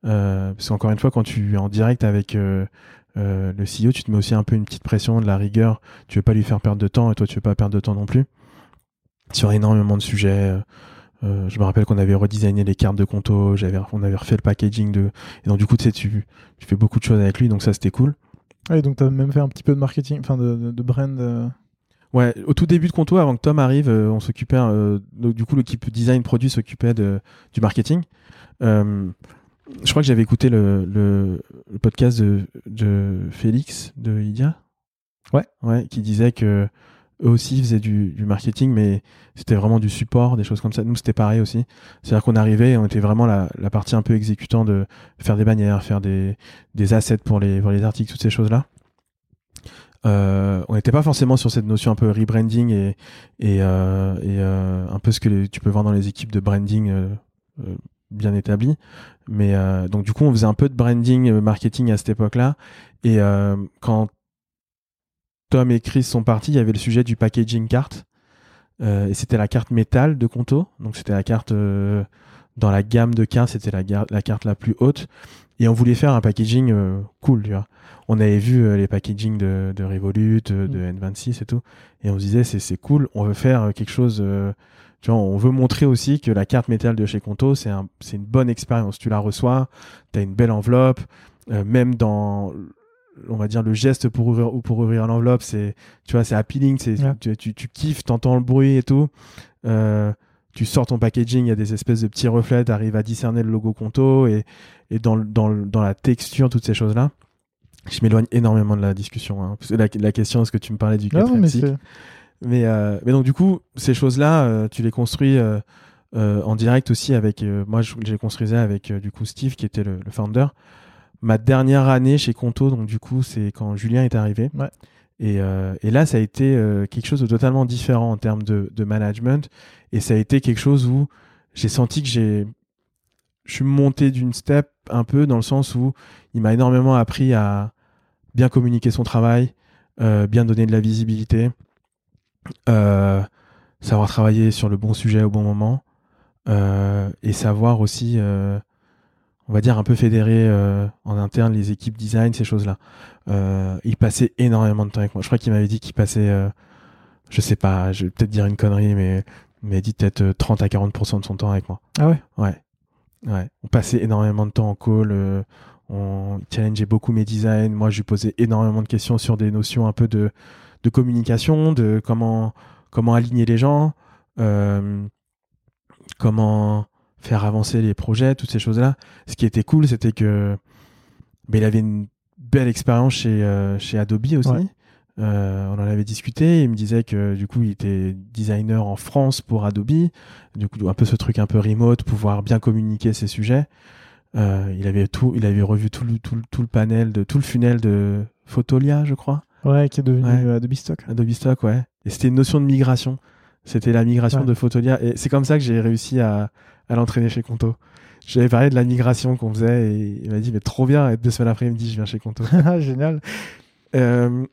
euh, parce qu'encore une fois, quand tu es en direct avec euh, euh, le CEO, tu te mets aussi un peu une petite pression, de la rigueur. Tu veux pas lui faire perdre de temps et toi tu veux pas perdre de temps non plus sur énormément de sujets. Euh, je me rappelle qu'on avait redesigné les cartes de conto, j'avais, on avait refait le packaging de, et donc du coup tu sais tu, tu fais beaucoup de choses avec lui, donc ça c'était cool. Donc t'as même fait un petit peu de marketing, enfin de, de, de brand. euh, Ouais, au tout début de Conto, avant que Tom arrive, euh, on s'occupait, euh, du coup, l'équipe design produit s'occupait de, du marketing. Je crois que j'avais écouté le, le, le podcast de, de Félix de Lydia. Ouais. Ouais, qui disait que eux aussi faisaient du, marketing, mais c'était vraiment du support, des choses comme ça. Nous, c'était pareil aussi. C'est-à-dire qu'on arrivait on était vraiment la, partie un peu exécutant de faire des bannières, faire des, assets pour les, pour les articles, toutes ces choses-là. Euh, on n'était pas forcément sur cette notion un peu rebranding et, et, euh, euh, un peu ce que tu peux voir dans les équipes de branding bien établies. Mais donc du coup, on faisait un peu de branding, marketing à cette époque-là. Et quand Tom et Chris sont partis, il y avait le sujet du packaging carte. Euh, et c'était la carte métal de Conto. Donc c'était la carte euh, dans la gamme de cartes, c'était la, carte la plus haute. Et on voulait faire un packaging euh, cool, tu vois. On avait vu les packaging de, de Revolut, de N26 et tout. Et on se disait, c'est, cool, on veut faire quelque chose. tu vois, on veut montrer aussi que la carte métal de chez Conto, c'est, un, une bonne expérience. Tu la reçois, tu as une belle enveloppe, même dans on va dire le geste pour ouvrir ou pour ouvrir l'enveloppe c'est tu vois c'est appealing c'est Ouais. tu, tu, tu kiffes t'entends le bruit et tout Euh, tu sors ton packaging il y a des espèces de petits reflets t'arrives à discerner le logo Conto et, et dans, dans, dans la texture toutes ces choses là je m'éloigne énormément de la discussion hein, parce que la, la question est-ce que tu me parlais du Non, quatre mais M6. c'est- Mais, euh, mais donc du coup, ces choses-là, euh, tu les construis euh, en direct aussi avec. moi, je, les construisais avec du coup Steve qui était le, le founder. Ma dernière année chez Conto, donc du coup, c'est quand Julien est arrivé. Ouais. Et, euh, et là, ça a été euh, quelque chose de totalement différent en termes de, de management. Et ça a été quelque chose où j'ai senti que j'ai, je suis monté d'une step un peu dans le sens où il m'a énormément appris à bien communiquer son travail, euh, bien donner de la visibilité, savoir travailler sur le bon sujet au bon moment et savoir aussi, on va dire, un peu fédérer euh, en interne les équipes design, ces choses-là. Euh, il passait énormément de temps avec moi. Je crois qu'il m'avait dit qu'il passait, euh, je sais pas, je vais peut-être dire une connerie, mais il m'a dit peut-être euh, 30 à 40% de son temps avec moi. Ah ouais? Ouais. Ouais. On passait énormément de temps en call. euh, on challengeait beaucoup mes designs. Moi, je lui posais énormément de questions sur des notions un peu de, de communication, de comment, comment aligner les gens, euh, comment faire avancer les projets, toutes ces choses-là. Ce qui était cool, c'était que mais il avait une belle expérience chez, euh, chez Adobe aussi. Ouais. Euh, on en avait discuté. Il me disait que du coup, il était designer en France pour Adobe. Du coup, un peu ce truc un peu remote, pouvoir bien communiquer ses sujets. Euh, il avait tout, il avait revu tout le, tout, le- tout le panel de tout le funnel de Photolia, je crois. Ouais, qui est devenu Ouais. Adobe Stock. Adobe Stock, ouais. Et c'était une notion de migration. C'était la migration Ouais. de Photolia. Et c'est comme ça que j'ai réussi à, à l'entraîner chez Conto. J'avais parlé de la migration qu'on faisait et il m'a dit, mais trop bien. Et deux semaines après, il me dit, je viens chez Conto. Ah, Génial. Euh,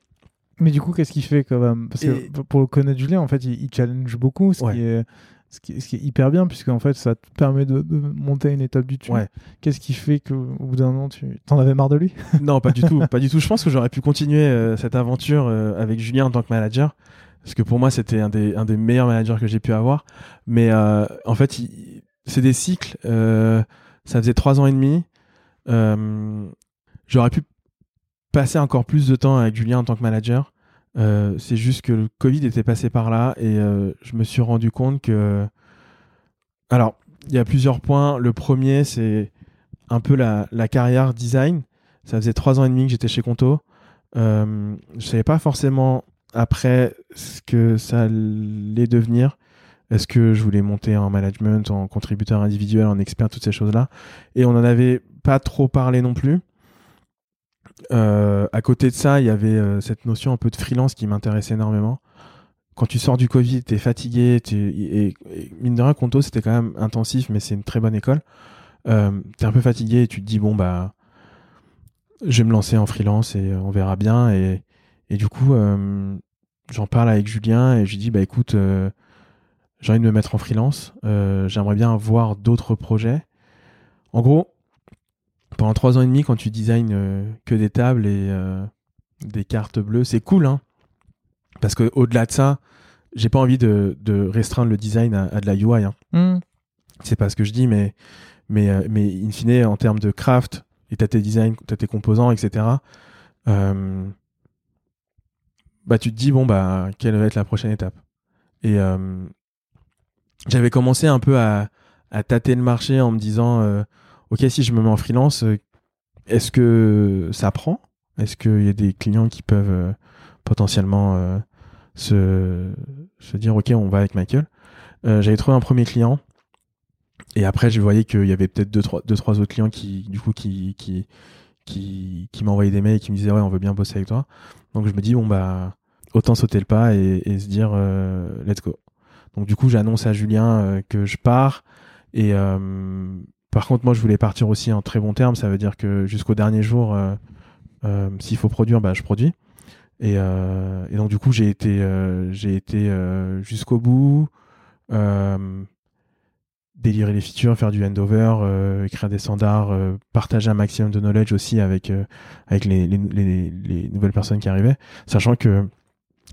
Mais du coup, qu'est-ce qu'il fait quand même Parce que pour- le connaître Julien, en fait, il, il challenge beaucoup, ce, Ouais. qui est, ce, qui est, ce qui est hyper bien, puisque en fait, ça te permet de, de monter à une étape du dessus. Ouais. Qu'est-ce qui fait qu'au au bout d'un an, tu t'en avais marre de lui? Non, pas du tout. Pas du tout. Je pense que j'aurais pu continuer euh, cette aventure euh, avec Julien en tant que manager. Parce que pour moi, c'était un des, un des meilleurs managers que j'ai pu avoir. Mais euh, en fait, il- c'est des cycles. Euh, ça faisait trois ans et demi. Euh, j'aurais pu passer encore plus de temps avec Julien en tant que manager. Euh, c'est juste que le Covid était passé par là et je me suis rendu compte que. Alors, il y a plusieurs points. Le premier, c'est un peu la, carrière design. Ça faisait trois ans et demi que j'étais chez Conto. Je savais pas forcément après ce que ça allait devenir. Est-ce que je voulais monter en management, en contributeur individuel, en expert, toutes ces choses-là? Et on n'en avait pas trop parlé non plus. Euh, à côté de ça, il y avait euh, cette notion un peu de freelance qui m'intéressait énormément. Quand tu sors du Covid, t'es fatigué, t'es, et, et mine de rien, Conto, c'était quand même intensif, mais c'est une très bonne école. Euh, t'es un peu fatigué et tu te dis, bon, bah, je vais me lancer en freelance et on verra bien. Et, et du coup, j'en parle avec Julien et je lui dis, bah, écoute, j'ai envie de me mettre en freelance. Euh, J'aimerais bien avoir d'autres projets. En gros, pendant trois ans et demi, quand tu designs euh, que des tables et euh, des cartes bleues, c'est cool, hein. Parce que au-delà de ça, j'ai pas envie de, de restreindre le design à, à de la UI. Hein. C'est pas ce que je dis, mais mais mais in fine, en termes de craft, et t'as tes designs, t'as tes composants, etc. euh, bah tu te dis bon bah quelle va être la prochaine étape. Et euh, j'avais commencé un peu à, à tâter le marché en me disant euh, ok, si je me mets en freelance, euh, est-ce que ça prend? Est-ce qu'il y a des clients qui peuvent euh, potentiellement se, dire, ok, on va avec Michael? J'avais trouvé un premier client. Et après, je voyais qu'il y avait peut-être deux trois, deux, trois autres clients qui, du coup, qui, qui, qui, m'envoyaient des mails et qui me disaient, ouais, on veut bien bosser avec toi. Donc, je me dis, bon, bah, autant sauter le pas et se dire, let's go. Donc, du coup, j'annonce à Julien que je pars. Et par contre, moi, je voulais partir aussi en très bon terme. Ça veut dire que jusqu'au dernier jour, euh, euh, s'il faut produire, bah, je produis. Et, euh, donc, du coup, j'ai été, j'ai été jusqu'au bout, délirer les features, faire du handover, écrire des standards, partager un maximum de knowledge aussi avec, avec les, nouvelles personnes qui arrivaient. Sachant que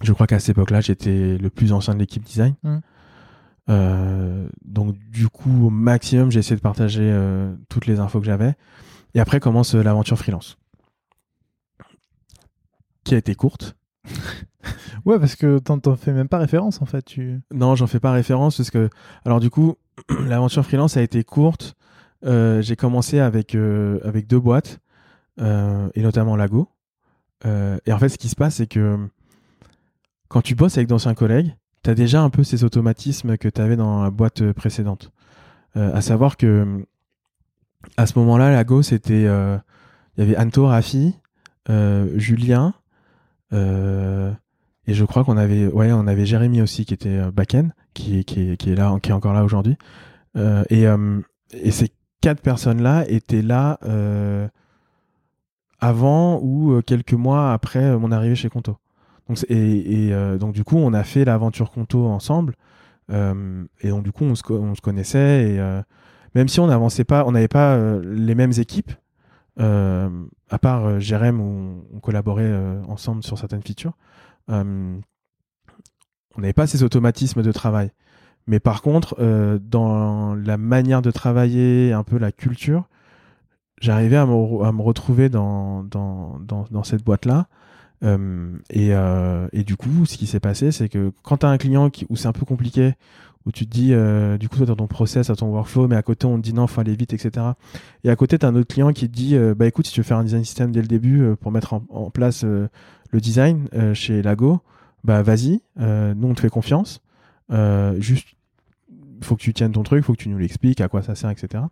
je crois qu'à cette époque-là, j'étais le plus ancien de l'équipe design. Mmh. Euh, donc du coup, au maximum, j'ai essayé de partager euh, toutes les infos que j'avais. Et après commence euh, l'aventure freelance, qui a été courte. ouais, parce que t'en fais même pas référence en fait. Tu... Non, j'en fais pas référence parce que, alors du coup, l'aventure freelance a été courte. j'ai commencé avec avec deux boîtes et notamment Lago. et en fait, ce qui se passe, c'est que quand tu bosses avec d'anciens collègues, tu as déjà un peu ces automatismes que tu avais dans la boîte précédente. Euh, à savoir que à ce moment-là, Lago, c'était. Euh, il y avait Anto, Rafi, euh, Julien, et je crois qu'on avait, ouais, on avait Jérémy aussi qui était back-end, qui, est là, qui est encore là aujourd'hui. et ces quatre personnes-là étaient là avant ou quelques mois après mon arrivée chez Conto. Et, euh, donc du coup, on a fait l'aventure Conto ensemble. Euh, et donc du coup, on se, on se connaissait. Et euh, même si on n'avançait pas, on n'avait pas les mêmes équipes. à part Jérém où on collaborait ensemble sur certaines features, on n'avait pas ces automatismes de travail. Mais par contre, dans la manière de travailler, un peu la culture, j'arrivais à me, retrouver dans cette boîte-là euh, et, euh, et, du coup, ce qui s'est passé, c'est que quand tu as un client où c'est un peu compliqué, où tu te dis, euh, du coup, toi, dans ton process, à ton workflow, mais à côté, on te dit non, faut aller vite, etc. Et à côté, tu as un autre client qui te dit, bah écoute, si tu veux faire un design system dès le début pour mettre en, place le design chez Lago, bah vas-y, nous, on te fait confiance. juste, faut que tu tiennes ton truc, faut que tu nous l'expliques, à quoi ça sert, etc.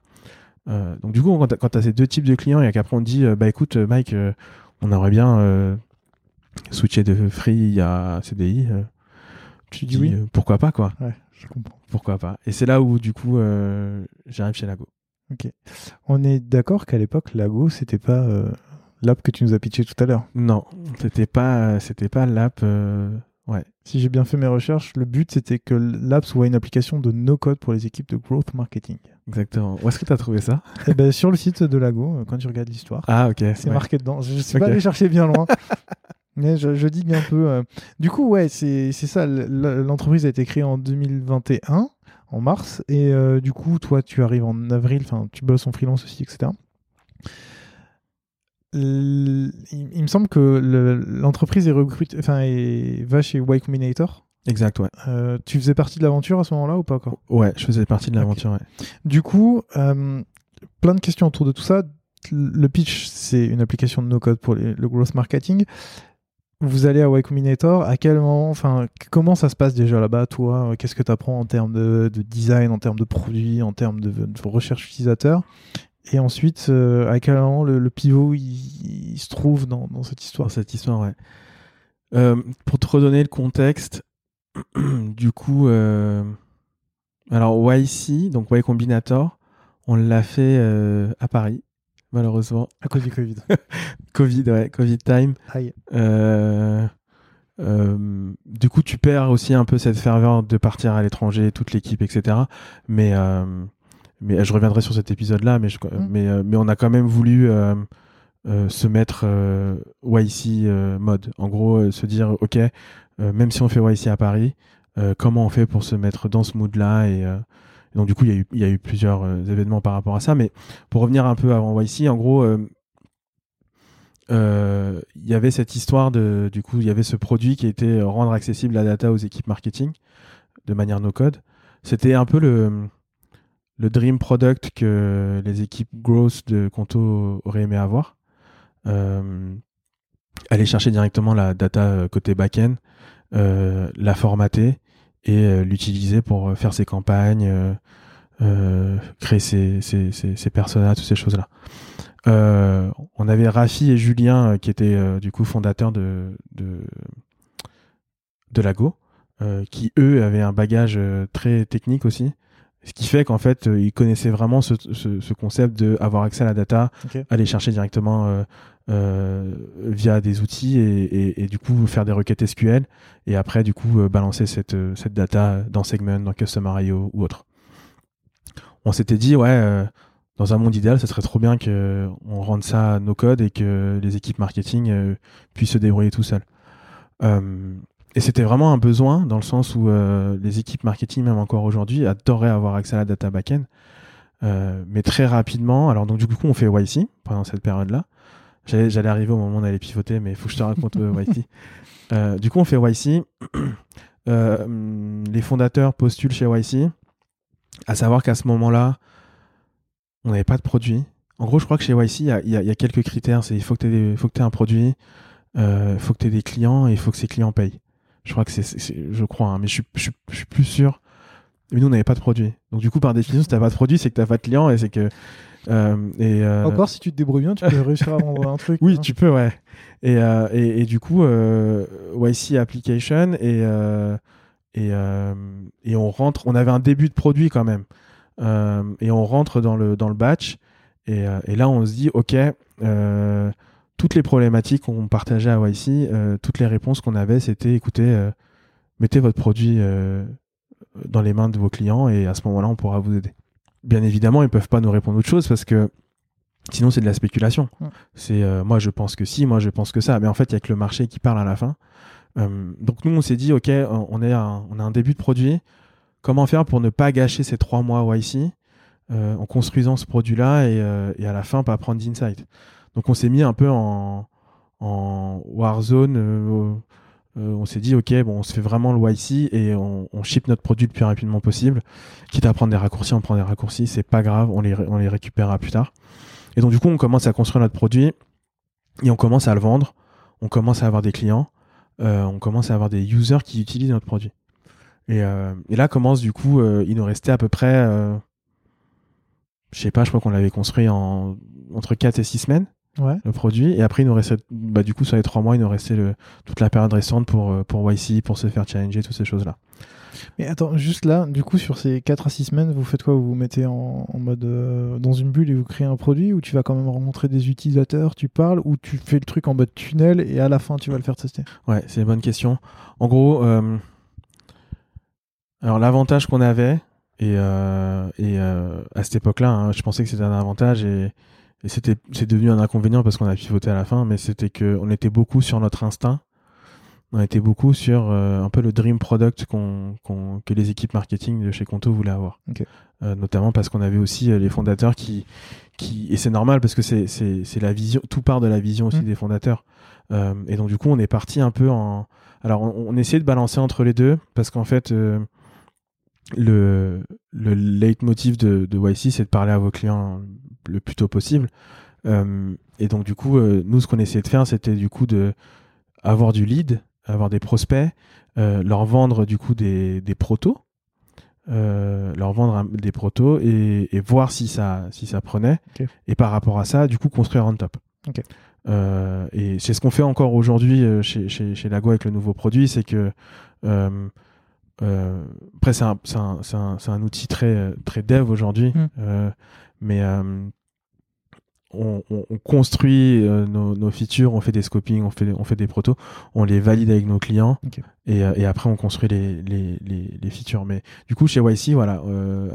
donc du coup, quand tu as, ces deux types de clients et qu'après on te dit, bah écoute, Mike, on aimerait bien switcher de free à CDI, euh, tu dis oui. Euh, pourquoi pas quoi. Ouais, je comprends. Pourquoi pas. Et c'est là où du coup euh, j'arrive chez Lago. Ok. On est d'accord qu'à l'époque Lago c'était pas l'app que tu nous as pitché tout à l'heure. Non, c'était pas c'était pas l'app. Ouais. Si j'ai bien fait mes recherches, le but c'était que l'app soit une application de no-code pour les équipes de growth marketing. Exactement. Où est-ce que tu as trouvé ça? Eh ben, Sur le site de Lago, quand tu regardes l'histoire. Ah, ok. C'est marqué dedans. Je ne suis pas allé chercher bien loin. Je, je digue un peu. Euh. Du coup, ouais, c'est ça. L'entreprise a été créée en 2021, en mars. Et euh, du coup, toi, tu arrives en avril. Enfin, tu bosses en freelance aussi, etc. il, me semble que l'entreprise est recrutée, enfin, va chez Y Combinator. Exact, ouais. Euh, tu faisais partie de l'aventure à ce moment-là ou pas encore? Ouais, je faisais partie de l'aventure, ouais. Du coup, plein de questions autour de tout ça. Le pitch, c'est une application de no-code pour le growth marketing vous allez à Y Combinator, à quel moment, enfin, comment ça se passe déjà là-bas, toi? Qu'est-ce que tu apprends en termes de, design, en termes de produits, en termes de, recherche utilisateur? Et ensuite, euh, à quel moment le, pivot il, se trouve dans, cette histoire? Cette. Euh, pour te redonner le contexte, du coup, euh, alors YC, donc Y Combinator, on l'a fait à Paris malheureusement. À cause du Covid. Covid, ouais, Covid time. Euh, euh, du coup, tu perds aussi un peu cette ferveur de partir à l'étranger, toute l'équipe, etc. Mais, euh, mais je reviendrai sur cet épisode-là, mais, mmh. mais, mais on a quand même voulu se mettre YC mode. En gros, se dire, OK, même si on fait YC à Paris, comment on fait pour se mettre dans ce mood-là et donc du coup, il y a eu, plusieurs euh, événements par rapport à ça. Mais pour revenir un peu avant YC, en gros, euh, euh, il y avait cette histoire de, du coup, il y avait ce produit qui était rendre accessible la data aux équipes marketing de manière no code. C'était un peu le dream product que les équipes growth de Conto auraient aimé avoir. Aller chercher directement la data côté back-end, la formater et euh, l'utiliser pour faire ses campagnes, créer ses, ses, ses, personas, toutes ces choses-là. on avait Rafi et Julien qui étaient du coup fondateurs de, de, de Lago, qui eux avaient un bagage très technique aussi. Ce qui fait qu'en fait, ils connaissaient vraiment ce, ce, ce concept de avoir accès à la data, aller chercher directement euh, euh, via des outils et, et, et du coup faire des requêtes SQL et après du coup euh, balancer cette, euh, cette data dans Segment, dans Customer.io ou autre. On s'était dit ouais, euh, dans un monde idéal, ça serait trop bien que on rende ça nos codes et que les équipes marketing euh, puissent se débrouiller tout seuls. Euh, et c'était vraiment un besoin dans le sens où euh, les équipes marketing, même encore aujourd'hui, adoreraient avoir accès à la data backend. Euh, mais très rapidement, alors donc du coup on fait YC pendant cette période-là. J'allais, j'allais arriver au moment où on allait pivoter, mais il faut que je te raconte euh, YC. Euh, du coup on fait YC. Les fondateurs postulent chez YC. À savoir qu'à ce moment-là, on n'avait pas de produit. En gros, je crois que chez YC, il y a, y y quelques critères. C'est il faut que tu aies, un produit, il faut que tu aies des clients et il faut que ces clients payent. Je crois que c'est, je crois, hein, mais je suis, je, suis- je suis plus sûr. Mais nous, on n'avait pas de produit. Donc, du coup, par définition, si t'as pas de produit, c'est que t'as pas de clients et c'est que. euh, et, euh, Encore, si tu te débrouilles bien, tu peux réussir à vendre un truc. oui, hein. tu peux, ouais. Et, euh, et, et du coup, YC Application et, et, et on rentre. On avait un début de produit quand même. Et on rentre dans le, dans le batch. Et, et là, on se dit, OK, toutes les problématiques qu'on partageait à YC, euh, toutes les réponses qu'on avait, c'était écoutez, euh, mettez votre produit euh, dans les mains de vos clients et à ce moment-là, on pourra vous aider. Bien évidemment, ils peuvent pas nous répondre autre chose parce que sinon, c'est de la spéculation. Mm. C'est moi, je pense que si, moi, je pense que ça. Mais en fait, il y a que le marché qui parle à la fin. Donc, nous, on s'est dit, OK, on, est un, on a un début de produit. Comment faire pour ne pas gâcher ces trois mois YC euh, en construisant ce produit-là et, et à la fin, pas prendre d'insight? Donc, on s'est mis un peu en, Warzone. euh, euh, on s'est dit, OK, bon, on se fait vraiment le YC et on, on ship notre produit le plus rapidement possible. Quitte à prendre des raccourcis, on prend des raccourcis, c'est pas grave, on les, récupérera plus tard. Et donc, du coup, on commence à construire notre produit et on commence à le vendre. On commence à avoir des clients. euh, on commence à avoir des users qui utilisent notre produit. Et, euh, là commence, du coup, euh, il nous restait à peu près, euh, je sais pas, je crois qu'on l'avait construit en entre 4 et 6 semaines Ouais. le produit. Et après, il nous restait, bah, du coup, sur les trois mois, il nous restait le, toute la période restante pour, euh, pour YC, pour se faire challenger, toutes ces choses-là. Mais attends, juste là, du coup, sur ces 4 à 6 semaines, vous faites quoi? Vous vous mettez en, en mode euh, dans une bulle et vous créez un produit ou tu vas quand même rencontrer des utilisateurs, tu parles ou tu fais le truc en mode tunnel et à la fin tu vas le faire tester? Ouais, c'est une bonne question. En gros, euh, alors l'avantage qu'on avait, et, euh, et à cette époque-là, hein, je pensais que c'était un avantage et, et c'était c'est devenu un inconvénient parce qu'on a pivoté à la fin, mais c'était que on était beaucoup sur notre instinct. On était beaucoup sur euh, un peu le dream product qu'on, qu'on- que les équipes marketing de chez Conto voulaient avoir. Euh, notamment parce qu'on avait aussi euh, les fondateurs qui, qui et c'est normal parce que c'est, c'est, c'est la vision, tout part de la vision aussi Mm. des fondateurs. Et donc du coup, on est parti un peu en, alors on, on essayait de balancer entre les deux parce qu'en fait, le, le leitmotiv de, de YC, c'est de parler à vos clients le plus tôt possible. Euh, et donc du coup, euh, nous, ce qu'on essayait de faire, c'était du coup de avoir du lead, avoir des prospects, euh, leur vendre du coup des, des protos, euh, leur vendre un- des protos et, et voir si ça, si ça prenait. Et par rapport à ça, du coup, construire on top. Euh, et c'est ce qu'on fait encore aujourd'hui chez, chez, chez Lago avec le nouveau produit, c'est que euh, après c'est un, un, un outil très, très dev aujourd'hui, Mm. Mais euh, on, on- on construit euh, nos, nos features, on fait des scoping, on fait, on fait des protos, on les valide avec nos clients et, euh, et après on construit les, les, les, les features. Mais du coup, chez YC, voilà,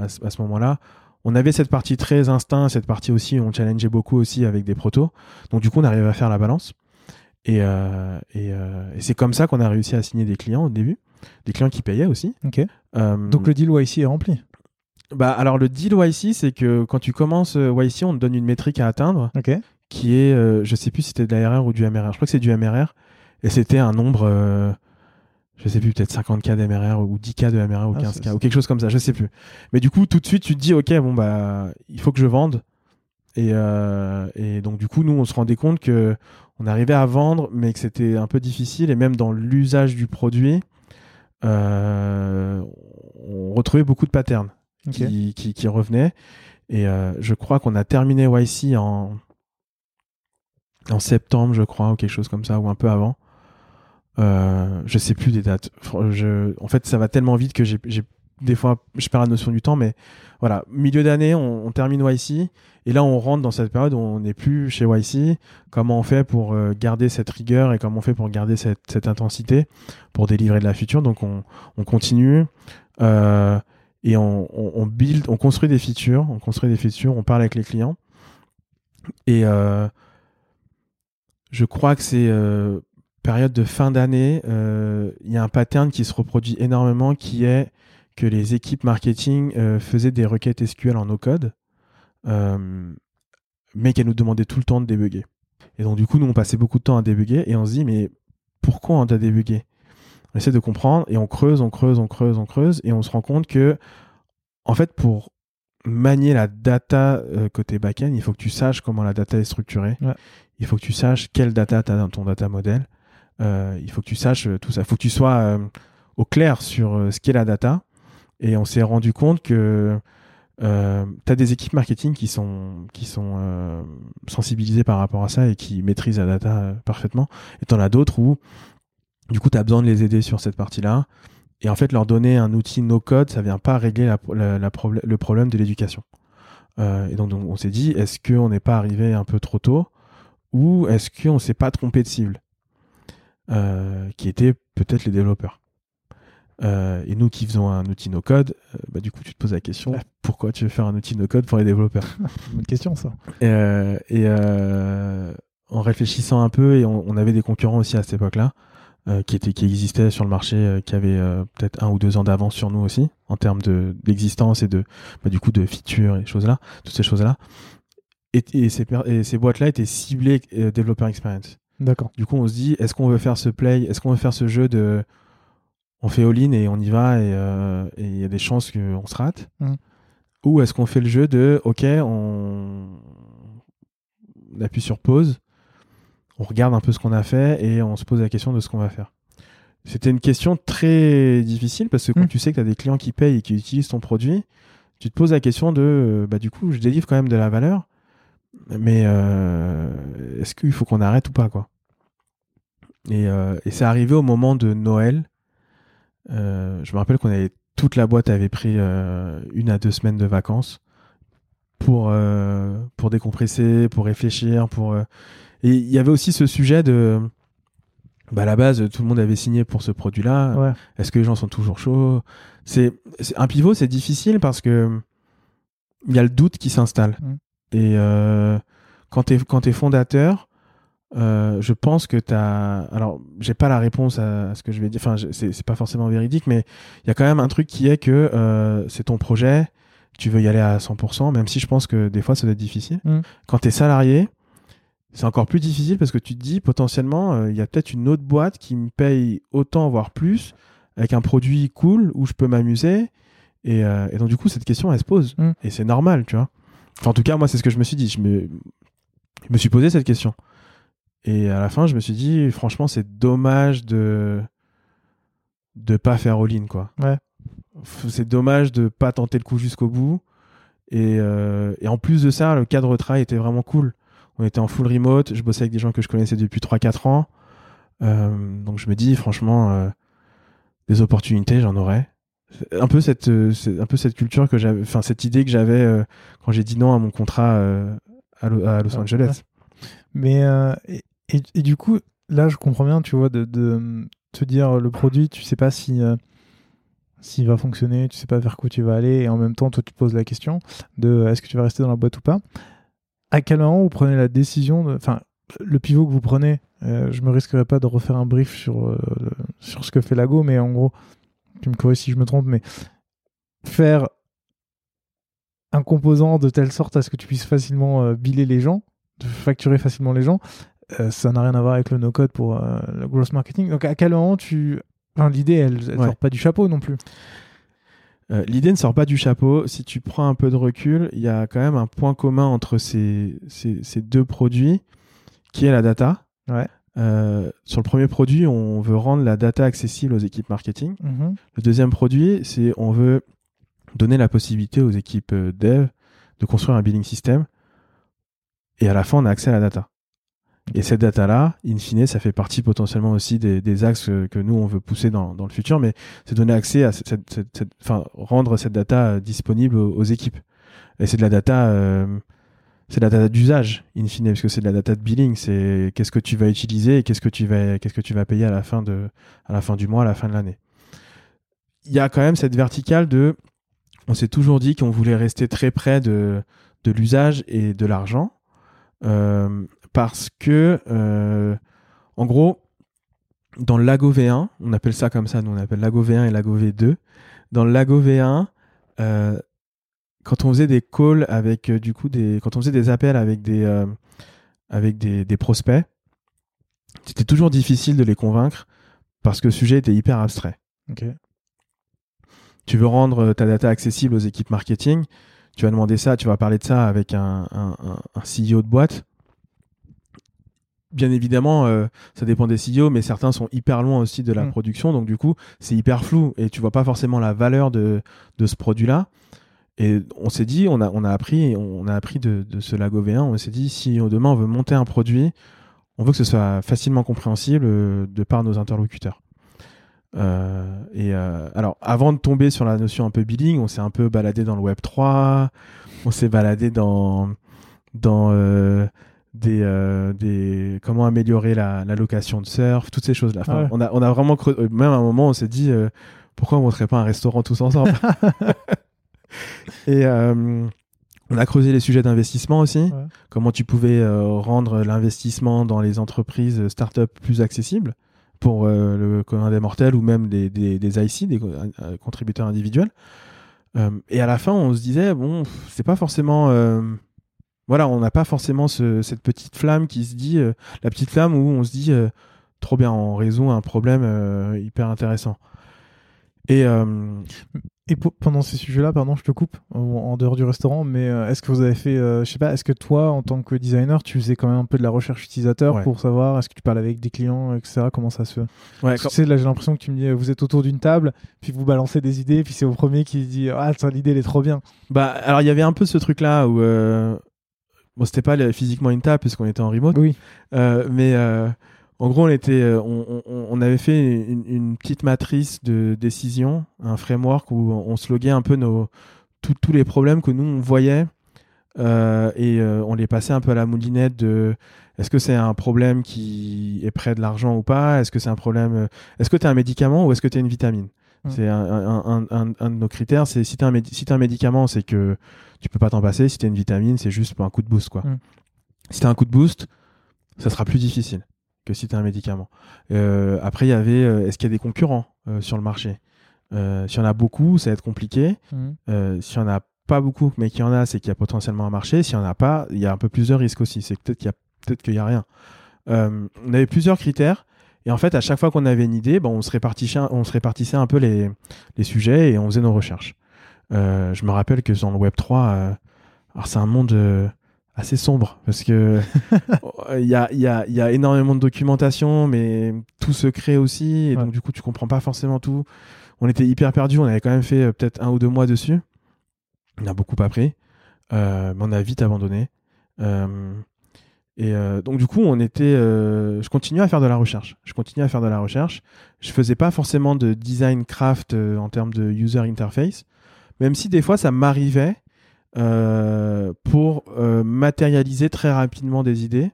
à, ce- à ce moment-là, on avait cette partie très instinct, cette partie aussi, on challengeait beaucoup aussi avec des protos. Donc du coup, on arrivait à faire la balance. Et, euh, et, euh, et c'est comme ça qu'on a réussi à signer des clients au début, des clients qui payaient aussi. Ok. Euh, Donc le deal YC est rempli. Bah, alors le deal YC, c'est que quand tu commences euh, YC, on te donne une métrique à atteindre qui est, euh, je sais plus si c'était de la RR ou du MRR. Je crois que c'est du MRR. Et c'était un nombre, euh, je sais plus, peut-être 50K d'MRR ou 10K de MRR ou Ah, 15K c'est- ou quelque chose comme ça, je sais plus. Mais du coup, tout de suite, tu te dis, ok, bon, bah, il faut que je vende. Et, euh, et donc, du coup, nous, on se rendait compte que on arrivait à vendre, mais que c'était un peu difficile. Et même dans l'usage du produit, euh, on retrouvait beaucoup de patterns Qui, revenaient. Et euh, je crois qu'on a terminé YC en, en septembre, je crois, ou quelque chose comme ça, ou un peu avant. Euh, je sais plus des dates. En fait, ça va tellement vite que j'ai, des fois, je perds la notion du temps, mais voilà, milieu d'année, on, termine YC, et là, on rentre dans cette période où on n'est plus chez YC. Comment on fait pour euh, garder cette rigueur et comment on fait pour garder cette, cette intensité pour délivrer de la future? Donc, on, on continue euh, et on, build, on construit des features, on construit des features, on parle avec les clients, et euh, je crois que c'est euh, période de fin d'année, euh, il y a un pattern qui se reproduit énormément qui est que les équipes marketing euh, faisaient des requêtes SQL en no-code, mais qu'elles nous demandaient tout le temps de débugger. Et donc, du coup, nous, on passait beaucoup de temps à débugger et on se dit, mais pourquoi on doit débugger On essaie de comprendre et on creuse, on creuse, on creuse, on creuse et on se rend compte que, en fait, pour manier la data euh, côté back-end, il faut que tu saches comment la data est structurée. Ouais. Il faut que tu saches quelle data tu as dans ton data model. Euh, il faut que tu saches euh, tout ça. Il faut que tu sois euh, au clair sur ce qu'est la data. Et on s'est rendu compte que tu as des équipes marketing qui sont, qui sont sensibilisées par rapport à ça et qui maîtrisent la data parfaitement. Et tu en as d'autres où, du coup, tu as besoin de les aider sur cette partie-là. Et en fait, leur donner un outil no-code, ça vient pas régler la, la- la problè- le problème de l'éducation. Euh, et donc, donc, on s'est dit, est-ce qu'on n'est pas arrivé un peu trop tôt ou est-ce qu'on s'est pas trompé de cible euh, qui était peut-être les développeurs? Euh, et nous qui faisons un outil no-code, bah, du coup tu te poses la question, pourquoi tu veux faire un outil no-code pour les développeurs? Bonne question, ça. Et en réfléchissant un peu, et on, on avait des concurrents aussi à cette époque-là, euh, qui, existaient sur le marché, euh, qui avaient euh, peut-être un ou deux ans d'avance sur nous aussi, en termes de- d'existence et de, bah, du coup de features et choses là, toutes ces choses-là. Et, et ces, et ces boîtes-là étaient ciblées Developer Experience. D'accord. Du coup, on se dit, est-ce qu'on veut faire ce play Est-ce qu'on veut faire ce jeu de. On fait all-in et on y va et il y a des chances qu'on se rate? Mhm. Ou est-ce qu'on fait le jeu de, ok, on... on appuie sur pause, on regarde un peu ce qu'on a fait et on se pose la question de ce qu'on va faire C'était une question très difficile parce que quand Mhm. tu sais que tu as des clients qui payent et qui utilisent ton produit, tu te poses la question de, euh, bah, du coup, je délivre quand même de la valeur, mais euh, est-ce qu'il faut qu'on arrête ou pas quoi? Et, euh, et c'est arrivé au moment de Noël. Euh, je me rappelle qu'on avait toute la boîte avait pris une à deux semaines de vacances pour pour décompresser, pour réfléchir, pour et il y avait aussi ce sujet de bah à la base tout le monde avait signé pour ce produit-là. Ouais. Est-ce que les gens sont toujours chauds? C'est un pivot, c'est difficile parce que il y a le doute qui s'installe. Mm. Et euh, quand tu es fondateur, euh, je pense que tu as alors j'ai pas la réponse à, à ce que je vais dire. Enfin, c'est pas forcément véridique, mais il y a quand même un truc qui est que euh, c'est ton projet, tu veux y aller à 100%, même si je pense que des fois ça doit être difficile. Mm. Quand tu es salarié, c'est encore plus difficile parce que tu te dis potentiellement euh, il y a peut-être une autre boîte qui me paye autant voire plus avec un produit cool où je peux m'amuser. Et, euh, et donc du coup cette question elle se pose. Mm. et c'est normal tu vois. Enfin, en tout cas moi c'est ce que je me suis dit. Je me, je me suis posé cette question. Et à la fin je me suis dit franchement c'est dommage de de pas faire all-in quoi. Ouais. C'est dommage de pas tenter le coup jusqu'au bout. Et, euh, et en plus de ça le cadre de travail était vraiment cool on était en full remote je bossais avec des gens que je connaissais depuis 3-4 ans. Euh, donc je me dis franchement euh, des opportunités j'en aurais. C'est un peu cette euh, un peu cette culture que j'avais enfin cette idée que j'avais quand j'ai dit non à mon contrat à, Lo- à Los Ouais, Angeles. Mais et, et- et du coup, là, je comprends bien, tu vois, de, de te dire le produit, tu sais pas si s'il va fonctionner, tu sais pas vers quoi tu vas aller, et en même temps, toi, tu te poses la question de est-ce que tu vas rester dans la boîte ou pas? À quel moment vous prenez la décision enfin, le pivot que vous prenez, euh, je me risquerai pas de refaire un brief sur euh, le- sur ce que fait Lago, mais en gros, tu me corriges si je me trompe, mais faire un composant de telle sorte à ce que tu puisses facilement euh, biller les gens, de facturer facilement les gens, euh, ça n'a rien à voir avec le no-code pour euh, le gross marketing. Donc à quel moment tu Enfin, L'idée, elle, Ouais. sort pas du chapeau non plus. Euh, L'idée ne sort pas du chapeau. Si tu prends un peu de recul, il y a quand même un point commun entre ces, ces, ces deux produits, qui est la data. Ouais. Euh, sur le premier produit, on veut rendre la data accessible aux équipes marketing. Mhm. Le deuxième produit, c'est on veut donner la possibilité aux équipes euh, dev de construire un billing system. Et à la fin, on a accès à la data. Et cette data-là, in fine, ça fait partie potentiellement aussi des, axes que nous, on veut pousser dans, le futur, mais c'est donner accès à cette, enfin, rendre cette data euh, disponible aux, aux équipes. Et c'est de la data, euh, c'est de la data d'usage, in fine, parce que c'est de la data de billing. C'est qu'est-ce que tu vas utiliser et qu'est-ce que tu vas, qu'est-ce que tu vas payer à la fin de, à la fin du mois, à la fin de l'année. Il y a quand même cette verticale de, on s'est toujours dit qu'on voulait rester très près de, de l'usage et de l'argent. Euh, parce que, euh, en gros, dans le Lago V1, on appelle ça comme ça, nous on appelle Lago V1 et Lago V2. Dans le Lago V1, euh, quand on faisait des calls avec, euh, du coup, des, quand on faisait des appels avec des, avec des, des prospects, c'était toujours difficile de les convaincre parce que le sujet était hyper abstrait. Tu veux rendre ta data accessible aux équipes marketing, tu vas demander ça, tu vas parler de ça avec un, un, un- un CEO de boîte. Bien évidemment, euh, ça dépend des CEO, mais certains sont hyper loin aussi de la Mm. production, donc du coup, c'est hyper flou et tu vois pas forcément la valeur de, de ce produit-là. Et on s'est dit, on a, on a appris, on a appris de, de ce Lago V1, on s'est dit, si demain on veut monter un produit, on veut que ce soit facilement compréhensible euh, de par nos interlocuteurs. Euh, et euh, alors, avant de tomber sur la notion un peu billing, on s'est un peu baladé dans le Web 3, on s'est baladé dans dans des, euh, des comment améliorer la, la location de surf, toutes ces choses-là. Enfin, Ah ouais. on a on a vraiment creux- euh, même à un moment on s'est dit euh, pourquoi on montrerait pas un restaurant tous ensemble? et euh, on a creusé les sujets d'investissement aussi. Ouais. Comment tu pouvais rendre l'investissement dans les entreprises start-up plus accessible pour le commun des mortels ou même des, des, des IC, des co- contributeurs individuels. Et à la fin, on se disait, bon, c'est pas forcément. Voilà, on n'a pas forcément ce- cette petite flamme qui se dit, euh, la petite flamme où on se dit, euh, trop bien, on résout un problème euh, hyper intéressant. Et Et pendant ces sujets-là, pardon, je te coupe, en, en dehors du restaurant, mais est-ce que vous avez fait, je sais pas, est-ce que toi, en tant que designer, tu faisais quand même un peu de la recherche utilisateur Ouais. pour savoir, est-ce que tu parles avec des clients, etc. Comment ça se fait? Ouais, tu sais, là, j'ai l'impression que tu me dis, vous êtes autour d'une table, puis vous balancez des idées, puis c'est au premier qui dit, ah, l'idée, elle est trop bien. Bah, alors il y avait un peu ce truc-là où, bon, c'était pas le- physiquement une table puisqu'on était en remote, Oui. euh, mais euh, en gros, on était, euh, on, on- on avait fait une, une petite matrice de décision, un framework où on sloguait un peu nos tous tous les problèmes que nous on voyait euh, et euh, on les passait un peu à la moulinette de est-ce que c'est un problème qui est près de l'argent ou pas? Est-ce que c'est un problème Est-ce que tu as un médicament ou est-ce que tu as une vitamine? Mm. C'est un, un- un- un- un de nos critères. C'est si tu as, un médicament, c'est que tu peux pas t'en passer. Si tu as une vitamine, c'est juste pour un coup de boost. Quoi. Mm. Si tu as un coup de boost, ça sera plus difficile que si tu as un médicament. Euh, après, il y avait euh, est-ce qu'il y a des concurrents euh, sur le marché? S'il y en a beaucoup, ça va être compliqué. Euh, S'il y en a pas beaucoup, mais qu'il y en a, c'est qu'il y a potentiellement un marché. S'il y en a pas, il y a un peu plus de risques aussi. C'est peut-être qu'il y a peut-être qu'il y a rien. On avait plusieurs critères. Et en fait, à chaque fois qu'on avait une idée, ben, on, se répartissait, on se répartissait un peu les, les sujets et on faisait nos recherches. Euh, je me rappelle que dans le Web 3, euh, alors c'est un monde euh, assez sombre parce que il y, a, y, a, y a énormément de documentation, mais tout se crée aussi. Et Ouais. donc, du coup, tu comprends pas forcément tout. On était hyper perdus. On avait quand même fait peut-être un ou deux mois dessus. On a beaucoup appris, mais on a vite abandonné. Et euh, donc du coup, on était, euh, je continuais à faire de la recherche. Je continuais à faire de la recherche. Je faisais pas forcément de design craft euh, en termes de user interface, même si des fois ça m'arrivait pour matérialiser très rapidement des idées.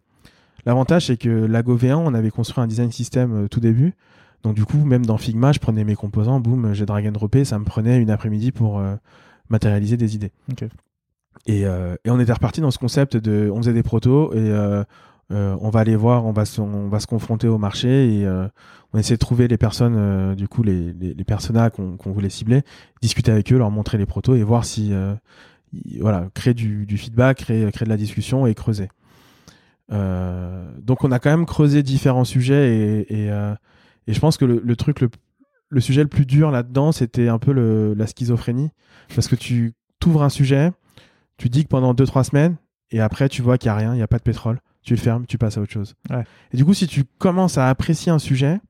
L'avantage c'est que Lago V1, on avait construit un design system tout début. Donc du coup, même dans Figma, je prenais mes composants, boum, j'ai drag and droppé, ça me prenait une après-midi pour matérialiser des idées. Ok. Et, euh, et on était reparti dans ce concept de, on faisait des protos et euh, euh, on va aller voir, on va se, on va se confronter au marché et on essaie de trouver les personnes, du coup les, les, les personas qu'on voulait cibler, discuter avec eux, leur montrer les protos et voir si, voilà, créer du, feedback, créer, créer de la discussion et creuser. Donc on a quand même creusé différents sujets et, et, je pense que le, truc le, le sujet le plus dur là-dedans, c'était un peu la schizophrénie. Parce que tu t'ouvres un sujet, tu dis que pendant 2-3 semaines, et après, tu vois qu'il n'y a rien, il n'y a pas de pétrole. Tu le fermes, tu passes à autre chose. Ouais. Et du coup, si tu commences à apprécier un sujet,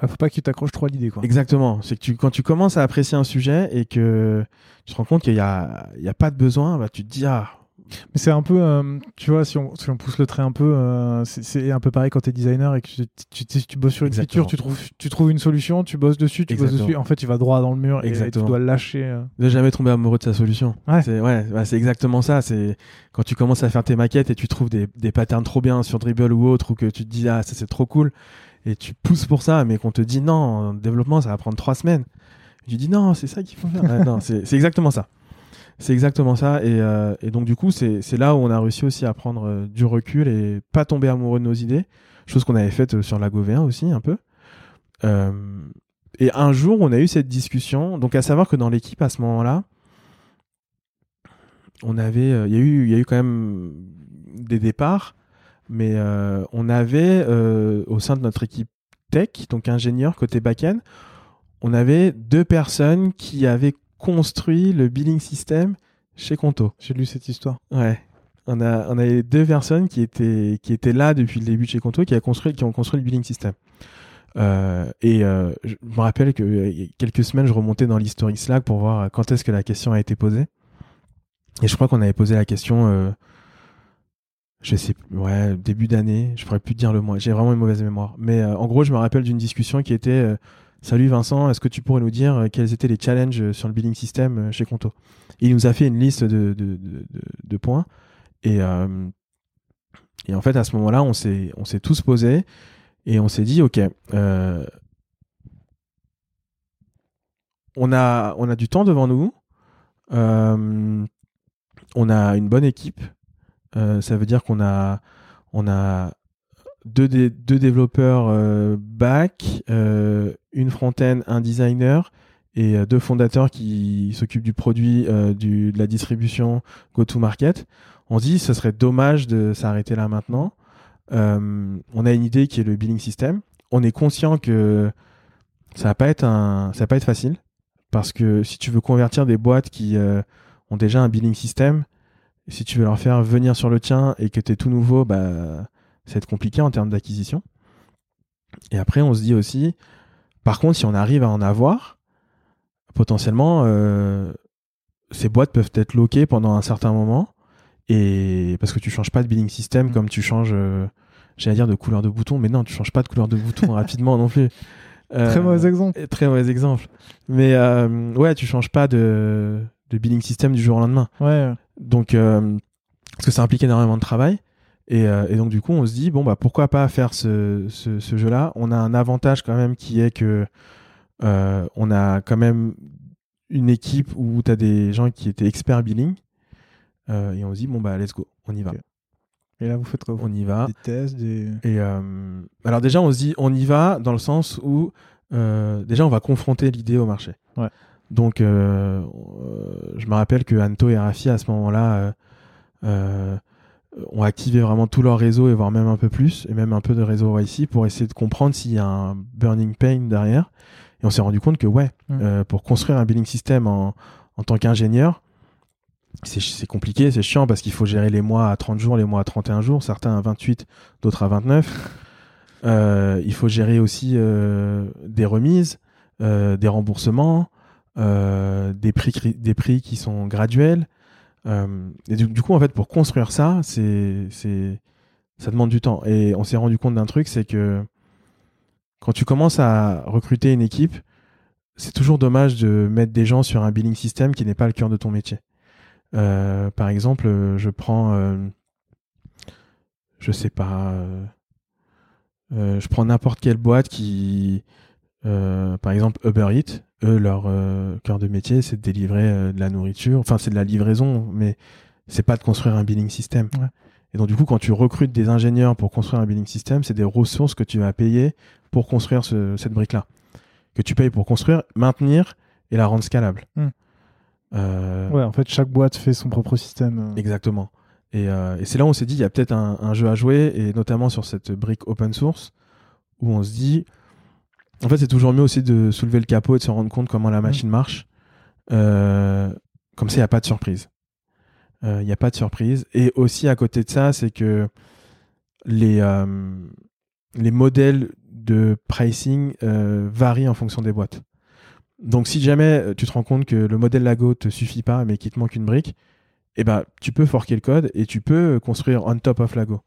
Ah, faut pas que tu t'accroches trop à l'idée, quoi. exactement, c'est que tu, quand tu commences à apprécier un sujet et que tu te rends compte qu'il n'y a, y a pas de besoin, bah, tu te dis, ah, Mais c'est un peu, euh, tu vois, si on, si on pousse le trait un peu, euh, c'est- un peu pareil quand tu es designer et que tu, tu, tu- tu bosses sur une Exactement. feature, tu trouves, tu trouves une solution, tu bosses dessus, tu bosses dessus. En fait, tu vas droit dans le mur et- et, tu dois le lâcher. euh. ne jamais tomber amoureux de sa solution. Ouais. C'est ouais, c'est exactement ça. C'est quand tu commences à faire tes maquettes et tu trouves des, des patterns trop bien sur Dribble ou autre, ou que tu te dis ah ça c'est trop cool et tu pousses pour ça, mais qu'on te dit non, en développement ça va prendre trois semaines. Tu dis non, c'est ça qu'il faut faire. Ouais, non, c'est exactement ça. C'est exactement ça. Et, euh, donc du coup c'est là où on a réussi aussi à prendre euh, du recul et pas tomber amoureux de nos idées, chose qu'on avait faite euh, sur la V1 aussi un peu. Et un jour, on a eu cette discussion. Donc, à savoir que dans l'équipe, à ce moment-là, on avait, il y a eu, y a eu quand même des départs, mais on avait au sein de notre équipe tech, donc ingénieur côté back-end, on avait deux personnes qui avaient construit le billing system chez Conto. J'ai lu cette histoire. Ouais. On a, on deux personnes qui étaient, qui étaient là depuis le début de chez Conto, qui, a construit, qui ont construit le billing system. Euh, et euh, je me rappelle que euh, quelques semaines, je remontais dans l'historique Slack pour voir quand est-ce que la question a été posée. Et je crois qu'on avait posé la question, je sais, plus, ouais, début d'année. Je pourrais plus te dire le mois. J'ai vraiment une mauvaise mémoire. Mais en gros, je me rappelle d'une discussion qui était Salut Vincent, est-ce que tu pourrais nous dire euh, quels étaient les challenges euh, sur le billing system euh, chez Conto? Il nous a fait une liste de, points. Et, en fait, à ce moment-là, on s'est, tous posés et on s'est dit, OK, on, a, du temps devant nous. On a une bonne équipe. Ça veut dire qu'on a, on a deux, dé- deux développeurs euh, back, euh, une front-end, un designer et euh, deux fondateurs qui s'occupent du produit, euh, de la distribution go-to-market. On se dit ce serait dommage de s'arrêter là maintenant. On a une idée qui est le billing system. On est conscient que ça va pas être un, ça va pas être facile parce que si tu veux convertir des boîtes qui ont déjà un billing system, si tu veux leur faire venir sur le tien et que tu es tout nouveau, bah ça va être compliqué en termes d'acquisition. Et après, on se dit aussi, par contre, si on arrive à en avoir, potentiellement, euh, ces boîtes peuvent être loquées pendant un certain moment. Et parce que tu changes pas de billing system Mm. comme tu changes, euh, j'allais dire de couleur de bouton, mais non, tu changes pas de couleur de bouton rapidement non plus. Euh, Très mauvais exemple. Très mauvais exemple. Mais euh, ouais, tu changes pas de, de billing system du jour au lendemain. Ouais. Donc, euh, parce que ça implique énormément de travail. Et, euh, et donc, du coup, on se dit, bon, bah, pourquoi pas faire ce, ce, ce jeu-là? On a un avantage quand même qui est que euh, on a quand même une équipe où tu as des gens qui étaient experts billing. Euh, et on se dit, bon, bah, let's go, on y va. Et là, vous faites quoi On y va. Des tests, des. Et alors déjà, on se dit, on y va dans le sens où déjà, on va confronter l'idée au marché. Ouais. Donc, je me rappelle que Anto et Rafi à ce moment-là ont activé vraiment tout leur réseau et voire même un peu plus, et même un peu de réseau YC pour essayer de comprendre s'il y a un burning pain derrière. Et on s'est rendu compte que ouais, Mm. euh, pour construire un billing system en, en tant qu'ingénieur, c'est compliqué, c'est chiant parce qu'il faut gérer les mois à 30 jours, les mois à 31 jours, certains à 28, d'autres à 29. Euh, il faut gérer aussi euh, des remises, euh, des remboursements, euh, des, prix, des prix qui sont graduels. Euh, et du, coup, en fait, pour construire ça, c'est, c'est, ça demande du temps. Et on s'est rendu compte d'un truc, c'est que quand tu commences à recruter une équipe, c'est toujours dommage de mettre des gens sur un billing system qui n'est pas le cœur de ton métier. Euh, par exemple, je prends, euh, je sais pas, je prends n'importe quelle boîte qui, par exemple Uber Eats, eux leur euh, cœur de métier c'est de délivrer euh, de la nourriture, enfin c'est de la livraison, mais c'est pas de construire un billing system. Ouais. Et donc du coup quand tu recrutes des ingénieurs pour construire un billing system, c'est des ressources que tu vas payer pour construire ce- cette brique là, que tu payes pour construire, maintenir et la rendre scalable. Hmm. Euh, Ouais, en fait, chaque boîte fait son propre système. Exactement. Et, et c'est là où on s'est dit, il y a peut-être un, un jeu à jouer, et notamment sur cette brique open source, où on se dit, En fait, c'est toujours mieux aussi de soulever le capot et de se rendre compte comment la Mm. machine marche. Euh, comme ça, il n'y a pas de surprise. Euh, Il n'y a pas de surprise. Et aussi, à côté de ça, c'est que les, euh, les modèles de pricing euh, varient en fonction des boîtes. Donc, si jamais euh, tu te rends compte que le modèle Lago te suffit pas, mais qu'il te manque une brique, eh ben, tu peux forquer le code et tu peux construire on top of Lago.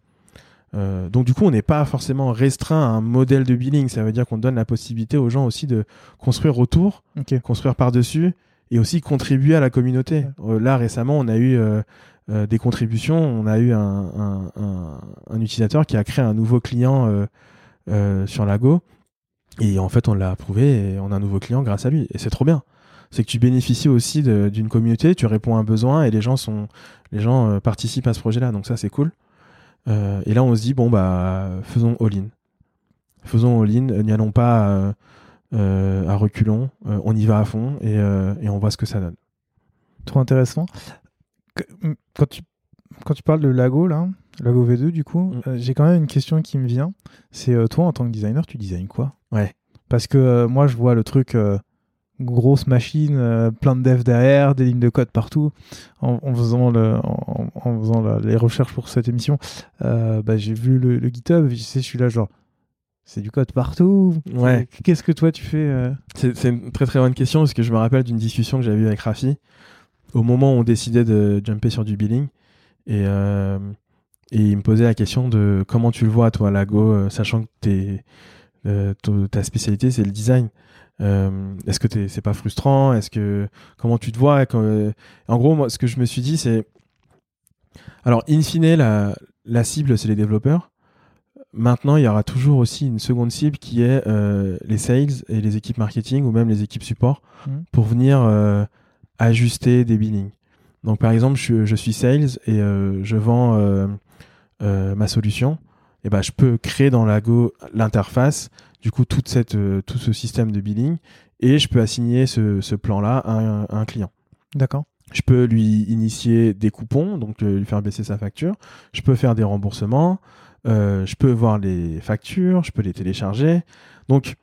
Euh, donc du coup, on n'est pas forcément restreint à un modèle de billing. Ça veut dire qu'on donne la possibilité aux gens aussi de construire autour, construire par-dessus et aussi contribuer à la communauté. Euh, là, récemment, on a eu euh, euh, des contributions. On a eu un, un- un- un utilisateur qui a créé un nouveau client sur Lago. Et en fait, on l'a approuvé et on a un nouveau client grâce à lui. Et c'est trop bien. C'est que tu bénéficies aussi d'une communauté, tu réponds à un besoin et les gens, sont, les gens euh, participent à ce projet-là. Donc ça, c'est cool. Euh, et là, on se dit, bon, bah, faisons all-in. Faisons all-in, n'y allons pas euh, euh, à reculons, euh, on y va à fond et, euh, et on voit ce que ça donne. Trop intéressant. Quand tu, quand tu parles de Lago, là, Lago V2, du coup, Mm. euh, j'ai quand même une question qui me vient. C'est euh, toi, en tant que designer, tu designes quoi? Ouais. Parce que euh, moi, je vois le truc, euh, grosse machine, euh, plein de devs derrière, des lignes de code partout. En, en faisant, le, en, en faisant la- les recherches pour cette émission, euh, bah, j'ai vu le, le GitHub, je sais, je suis là, genre, c'est du code partout. Ouais. Qu'est-ce que toi, tu fais euh C'est une très très bonne question parce que je me rappelle d'une discussion que j'avais eue avec Rafi au moment où on décidait de jumper sur du billing et, et il me posait la question de comment tu le vois toi Lago sachant que t'es, ta spécialité c'est le design est-ce que t'es- c'est pas frustrant? Est-ce que comment tu te vois? Quand- euh, en gros moi ce que je me suis dit c'est alors in fine la, la cible c'est les développeurs Maintenant, il y aura toujours aussi une seconde cible qui est euh, les sales et les équipes marketing ou même les équipes support Mhm. pour venir euh, ajuster des billings. Donc, par exemple, je, je suis sales et euh, je vends euh, euh, ma solution. Et ben, je peux créer dans Lago l'interface, du coup, toute cette, euh, tout ce système de billing et je peux assigner ce, ce plan-là à un- à un client. D'accord. Je peux lui initier des coupons, donc euh, lui faire baisser sa facture. Je peux faire des remboursements. Euh, je peux voir les factures. Je peux les télécharger. Donc,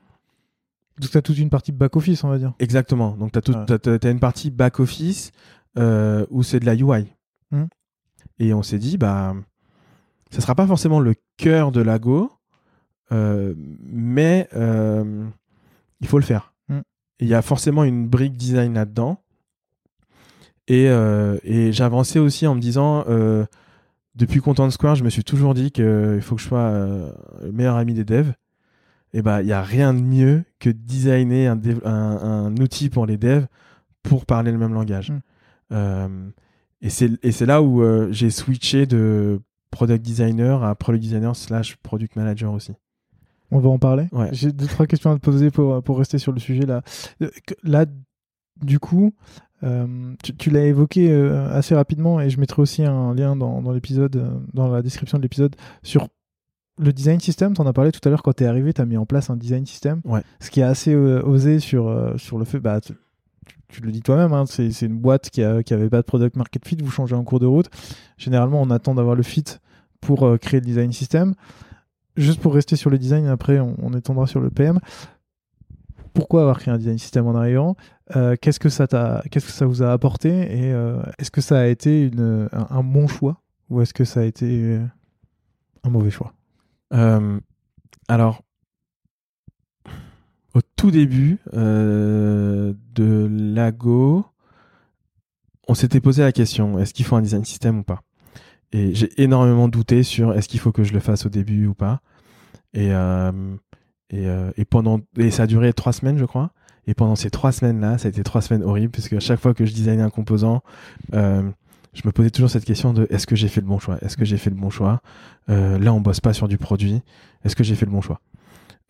Donc, tu as toute une partie back-office, on va dire. exactement. Donc, tu as, Ouais. une partie back-office euh, où c'est de la UI. Mhm. Et on s'est dit, bah, ça sera pas forcément le cœur de Lago, euh, mais euh, il faut le faire. Et Il y a forcément une brique design là-dedans. Et, euh, et j'avançais aussi en me disant, euh, depuis Content Square, je me suis toujours dit qu'il faut que je sois euh, le meilleur ami des devs. Et bah, il n'y a rien de mieux que de designer un, dev- un, un outil pour les devs pour parler le même langage. Mm. Euh, et c'est et c'est là où euh, j'ai switché de product designer à product designer slash product manager aussi. On va en parler. Ouais. J'ai deux, trois questions à te poser pour, pour rester sur le sujet là. Euh, Là, du coup, euh, tu, tu l'as évoqué euh, assez rapidement et je mettrai aussi un lien dans, dans l'épisode, euh, dans la description de l'épisode sur le design system. Tu en as parlé tout à l'heure quand tu es arrivé, tu as mis en place un design system. Ouais. Ce qui est assez osé sur, sur le fait, bah, tu, tu le dis toi-même, hein, c'est c'est une boîte qui, a, qui avait pas de product market fit, vous changez en cours de route. Généralement, on attend d'avoir le fit pour créer le design system. Juste pour rester sur le design, après on, étendra sur le PM. Pourquoi avoir créé un design system en arrivant? Euh, Qu'est-ce que ça t'a, qu'est-ce que ça vous a apporté? Et euh, est-ce que ça a été un, bon choix? Ou est-ce que ça a été euh, un mauvais choix? Alors, au tout début de Lago, on s'était posé la question est-ce qu'il faut un design system ou pas? Et j'ai énormément douté sur est-ce qu'il faut que je le fasse au début ou pas. Et, euh, et, euh, et pendant et ça a duré trois semaines, je crois. Et pendant ces trois semaines-là, ça a été trois semaines horribles parce que à chaque fois que je designais un composant, euh, je me posais toujours cette question de est-ce que j'ai fait le bon choix? Est-ce que j'ai fait le bon choix? Là, on bosse pas sur du produit. Est-ce que j'ai fait le bon choix?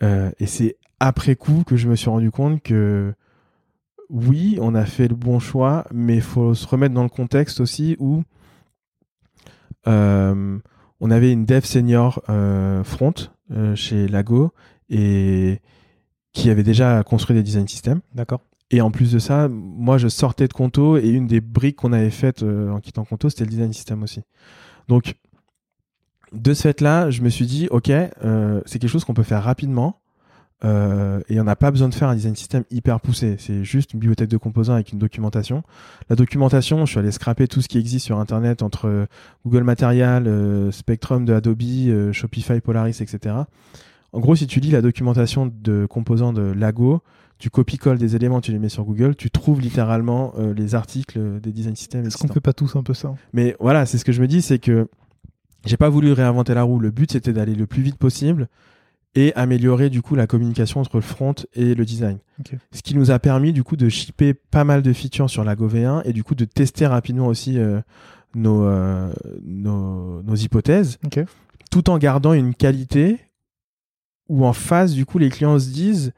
Et c'est après coup que je me suis rendu compte que oui, on a fait le bon choix, mais il faut se remettre dans le contexte aussi où on avait une dev senior euh, front euh, chez Lago et qui avait déjà construit des design systems. D'accord. Et en plus de ça, moi, je sortais de Conto et une des briques qu'on avait faites euh, en quittant Conto, c'était le design system aussi. Donc, de ce fait-là, je me suis dit, OK, euh, c'est quelque chose qu'on peut faire rapidement. Euh, et on n'a pas besoin de faire un design system hyper poussé. C'est juste une bibliothèque de composants avec une documentation. La documentation, je suis allé scraper tout ce qui existe sur Internet entre Google Material, euh, Spectrum de Adobe, euh, Shopify, Polaris, etc. En gros, si tu lis la documentation de composants de Lago, tu copies-colles des éléments, tu les mets sur Google, tu trouves littéralement euh, les articles des design systems. Est-ce qu'on fait pas tous un peu ça? Mais voilà, c'est ce que je me dis, c'est que j'ai pas voulu réinventer la roue. Le but, c'était d'aller le plus vite possible et améliorer du coup la communication entre le front et le design. Ce qui nous a permis du coup de shipper pas mal de features sur la V1 et du coup de tester rapidement aussi euh, nos, euh, nos, nos hypothèses, tout en gardant une qualité où en face du coup les clients se disent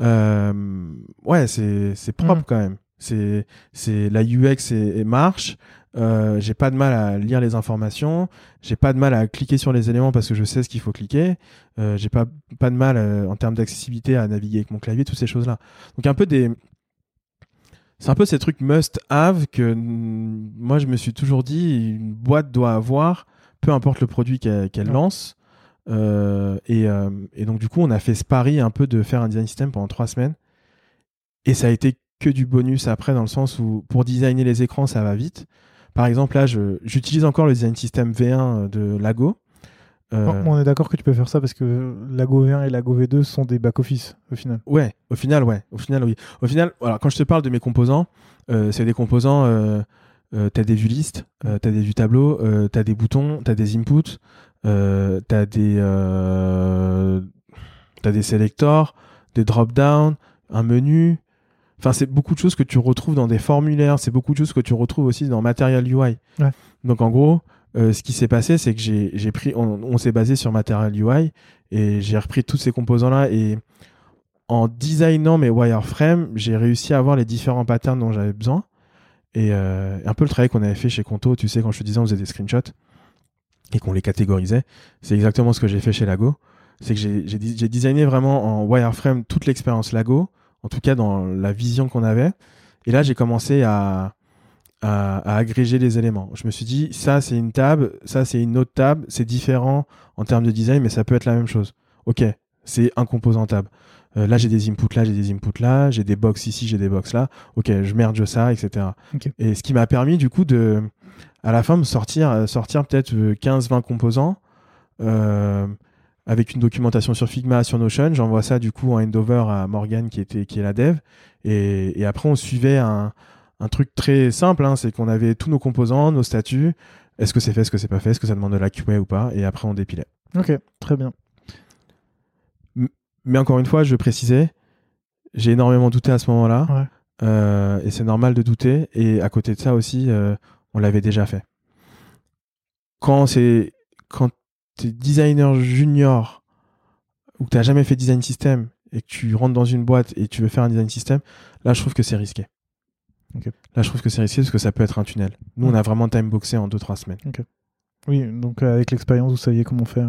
euh, ouais c'est c'est propre Mhm. quand même. C'est c'est la UX et, et marche. Euh, j'ai pas de mal à lire les informations, j'ai pas de mal à cliquer sur les éléments parce que je sais ce qu'il faut cliquer, euh, j'ai pas, pas de mal euh, en termes d'accessibilité à naviguer avec mon clavier, toutes ces choses-là. Donc un peu des... C'est un peu ces trucs must-have que moi je me suis toujours dit, une boîte doit avoir, peu importe le produit qu'elle lance. Et, et donc du coup on a fait ce pari un peu de faire un design system pendant trois semaines. Et ça a été que du bonus après dans le sens où pour designer les écrans ça va vite. Par exemple là j'utilise encore le design system V1 de Lago. Euh, Bon, on est d'accord que tu peux faire ça parce que la Go V1 et la Go V2 sont des back-office au final. Ouais, au final, ouais. Au final, oui. Au final, alors, quand je te parle de mes composants, euh, c'est des composants, euh, euh, t'as des vues listes, euh, t'as des vues tableaux, euh, t'as des boutons, t'as des inputs, euh, t'as des, euh, t'as des selectors, des drop-down, un menu. Enfin, c'est beaucoup de choses que tu retrouves dans des formulaires, c'est beaucoup de choses que tu retrouves aussi dans Material UI. Ouais. Donc, en gros, euh, ce qui s'est passé, c'est que j'ai j'ai pris, on, on s'est basé sur Material UI et j'ai repris tous ces composants-là et en designant mes wireframes, j'ai réussi à avoir les différents patterns dont j'avais besoin. Et euh, un peu le travail qu'on avait fait chez Conto, tu sais, quand je te disais, on faisait des screenshots et qu'on les catégorisait. C'est exactement ce que j'ai fait chez Lago. C'est que j'ai designé vraiment en wireframe toute l'expérience Lago, en tout cas dans la vision qu'on avait. Et là, j'ai commencé à, à, à agréger les éléments. Je me suis dit, ça, c'est une table, ça, c'est une autre table, c'est différent en termes de design, mais ça peut être la même chose. Ok, c'est un composant table. Euh, là, j'ai des inputs là, j'ai des inputs là, j'ai des box ici, j'ai des box là. Ok, je merge ça, etc. Et ce qui m'a permis, du coup, de, à la fin, me sortir, euh, sortir peut-être euh, 15-20 composants euh, avec une documentation sur Figma, sur Notion. J'envoie ça, du coup, en handover à Morgan, qui, était, qui est la dev. Et, et après, on suivait un, un truc très simple, hein, c'est qu'on avait tous nos composants, nos statuts. Est-ce que c'est fait, est-ce que c'est pas fait, est-ce que ça demande de la QA ou pas? Et après, on dépilait. Ok, très bien. Mais encore une fois, je précisais, j'ai énormément douté à ce moment-là. Ouais. Euh, et c'est normal de douter. Et à côté de ça aussi, euh, on l'avait déjà fait. Quand c'est quand t'es designer junior ou que t'as jamais fait design system et que tu rentres dans une boîte et tu veux faire un design system, là je trouve que c'est risqué. Là je trouve que c'est risqué parce que ça peut être un tunnel. Nous on a vraiment time boxé en 2-3 semaines. Oui, donc euh, avec l'expérience, vous saviez comment faire.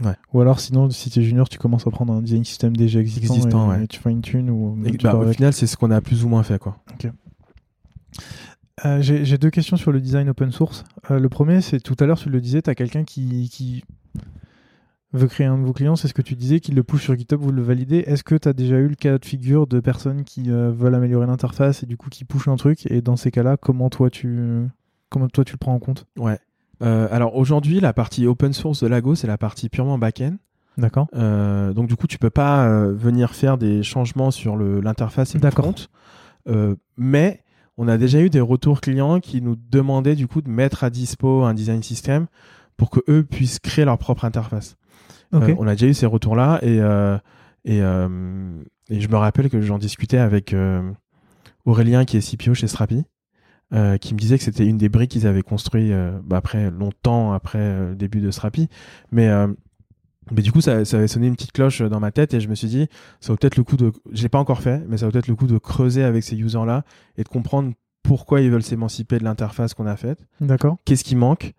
ouais. Ou alors, sinon, si t'es junior, tu commences à prendre un design system déjà existant, Existant, et, ouais. et tu fine-tune ou Et tu bah, au avec. final c'est ce qu'on a plus ou moins fait quoi. Euh, J'ai deux questions sur le design open source. Euh, le premier, c'est tout à l'heure, tu le disais, tu as quelqu'un qui, qui veut créer un nouveau client, c'est ce que tu disais, qui le push sur GitHub, vous le validez. Est-ce que tu as déjà eu le cas de figure de personnes qui euh, veulent améliorer l'interface et du coup qui pushent un truc? Et dans ces cas-là, comment toi tu comment toi tu le prends en compte? Ouais. Alors aujourd'hui la partie open source de Lago c'est la partie purement back-end. D'accord donc du coup, tu peux pas venir faire des changements sur l'interface et le D'accord. front. Mais on a déjà eu des retours clients qui nous demandaient du coup de mettre à dispo un design system pour que eux puissent créer leur propre interface. Euh, on a déjà eu ces retours-là et euh, et, euh, et je me rappelle que j'en discutais avec Aurélien qui est CPO chez Strapi. qui me disait que c'était une des briques qu'ils avaient construit bah, après longtemps après le début de Strapi mais mais du coup, ça, ça avait sonné une petite cloche dans ma tête et je me suis dit, ça vaut peut-être le coup de. Je l'ai pas encore fait, mais ça vaut peut-être le coup de creuser avec ces users-là et de comprendre pourquoi ils veulent s'émanciper de l'interface qu'on a faite, D'accord. qu'est-ce qui manque,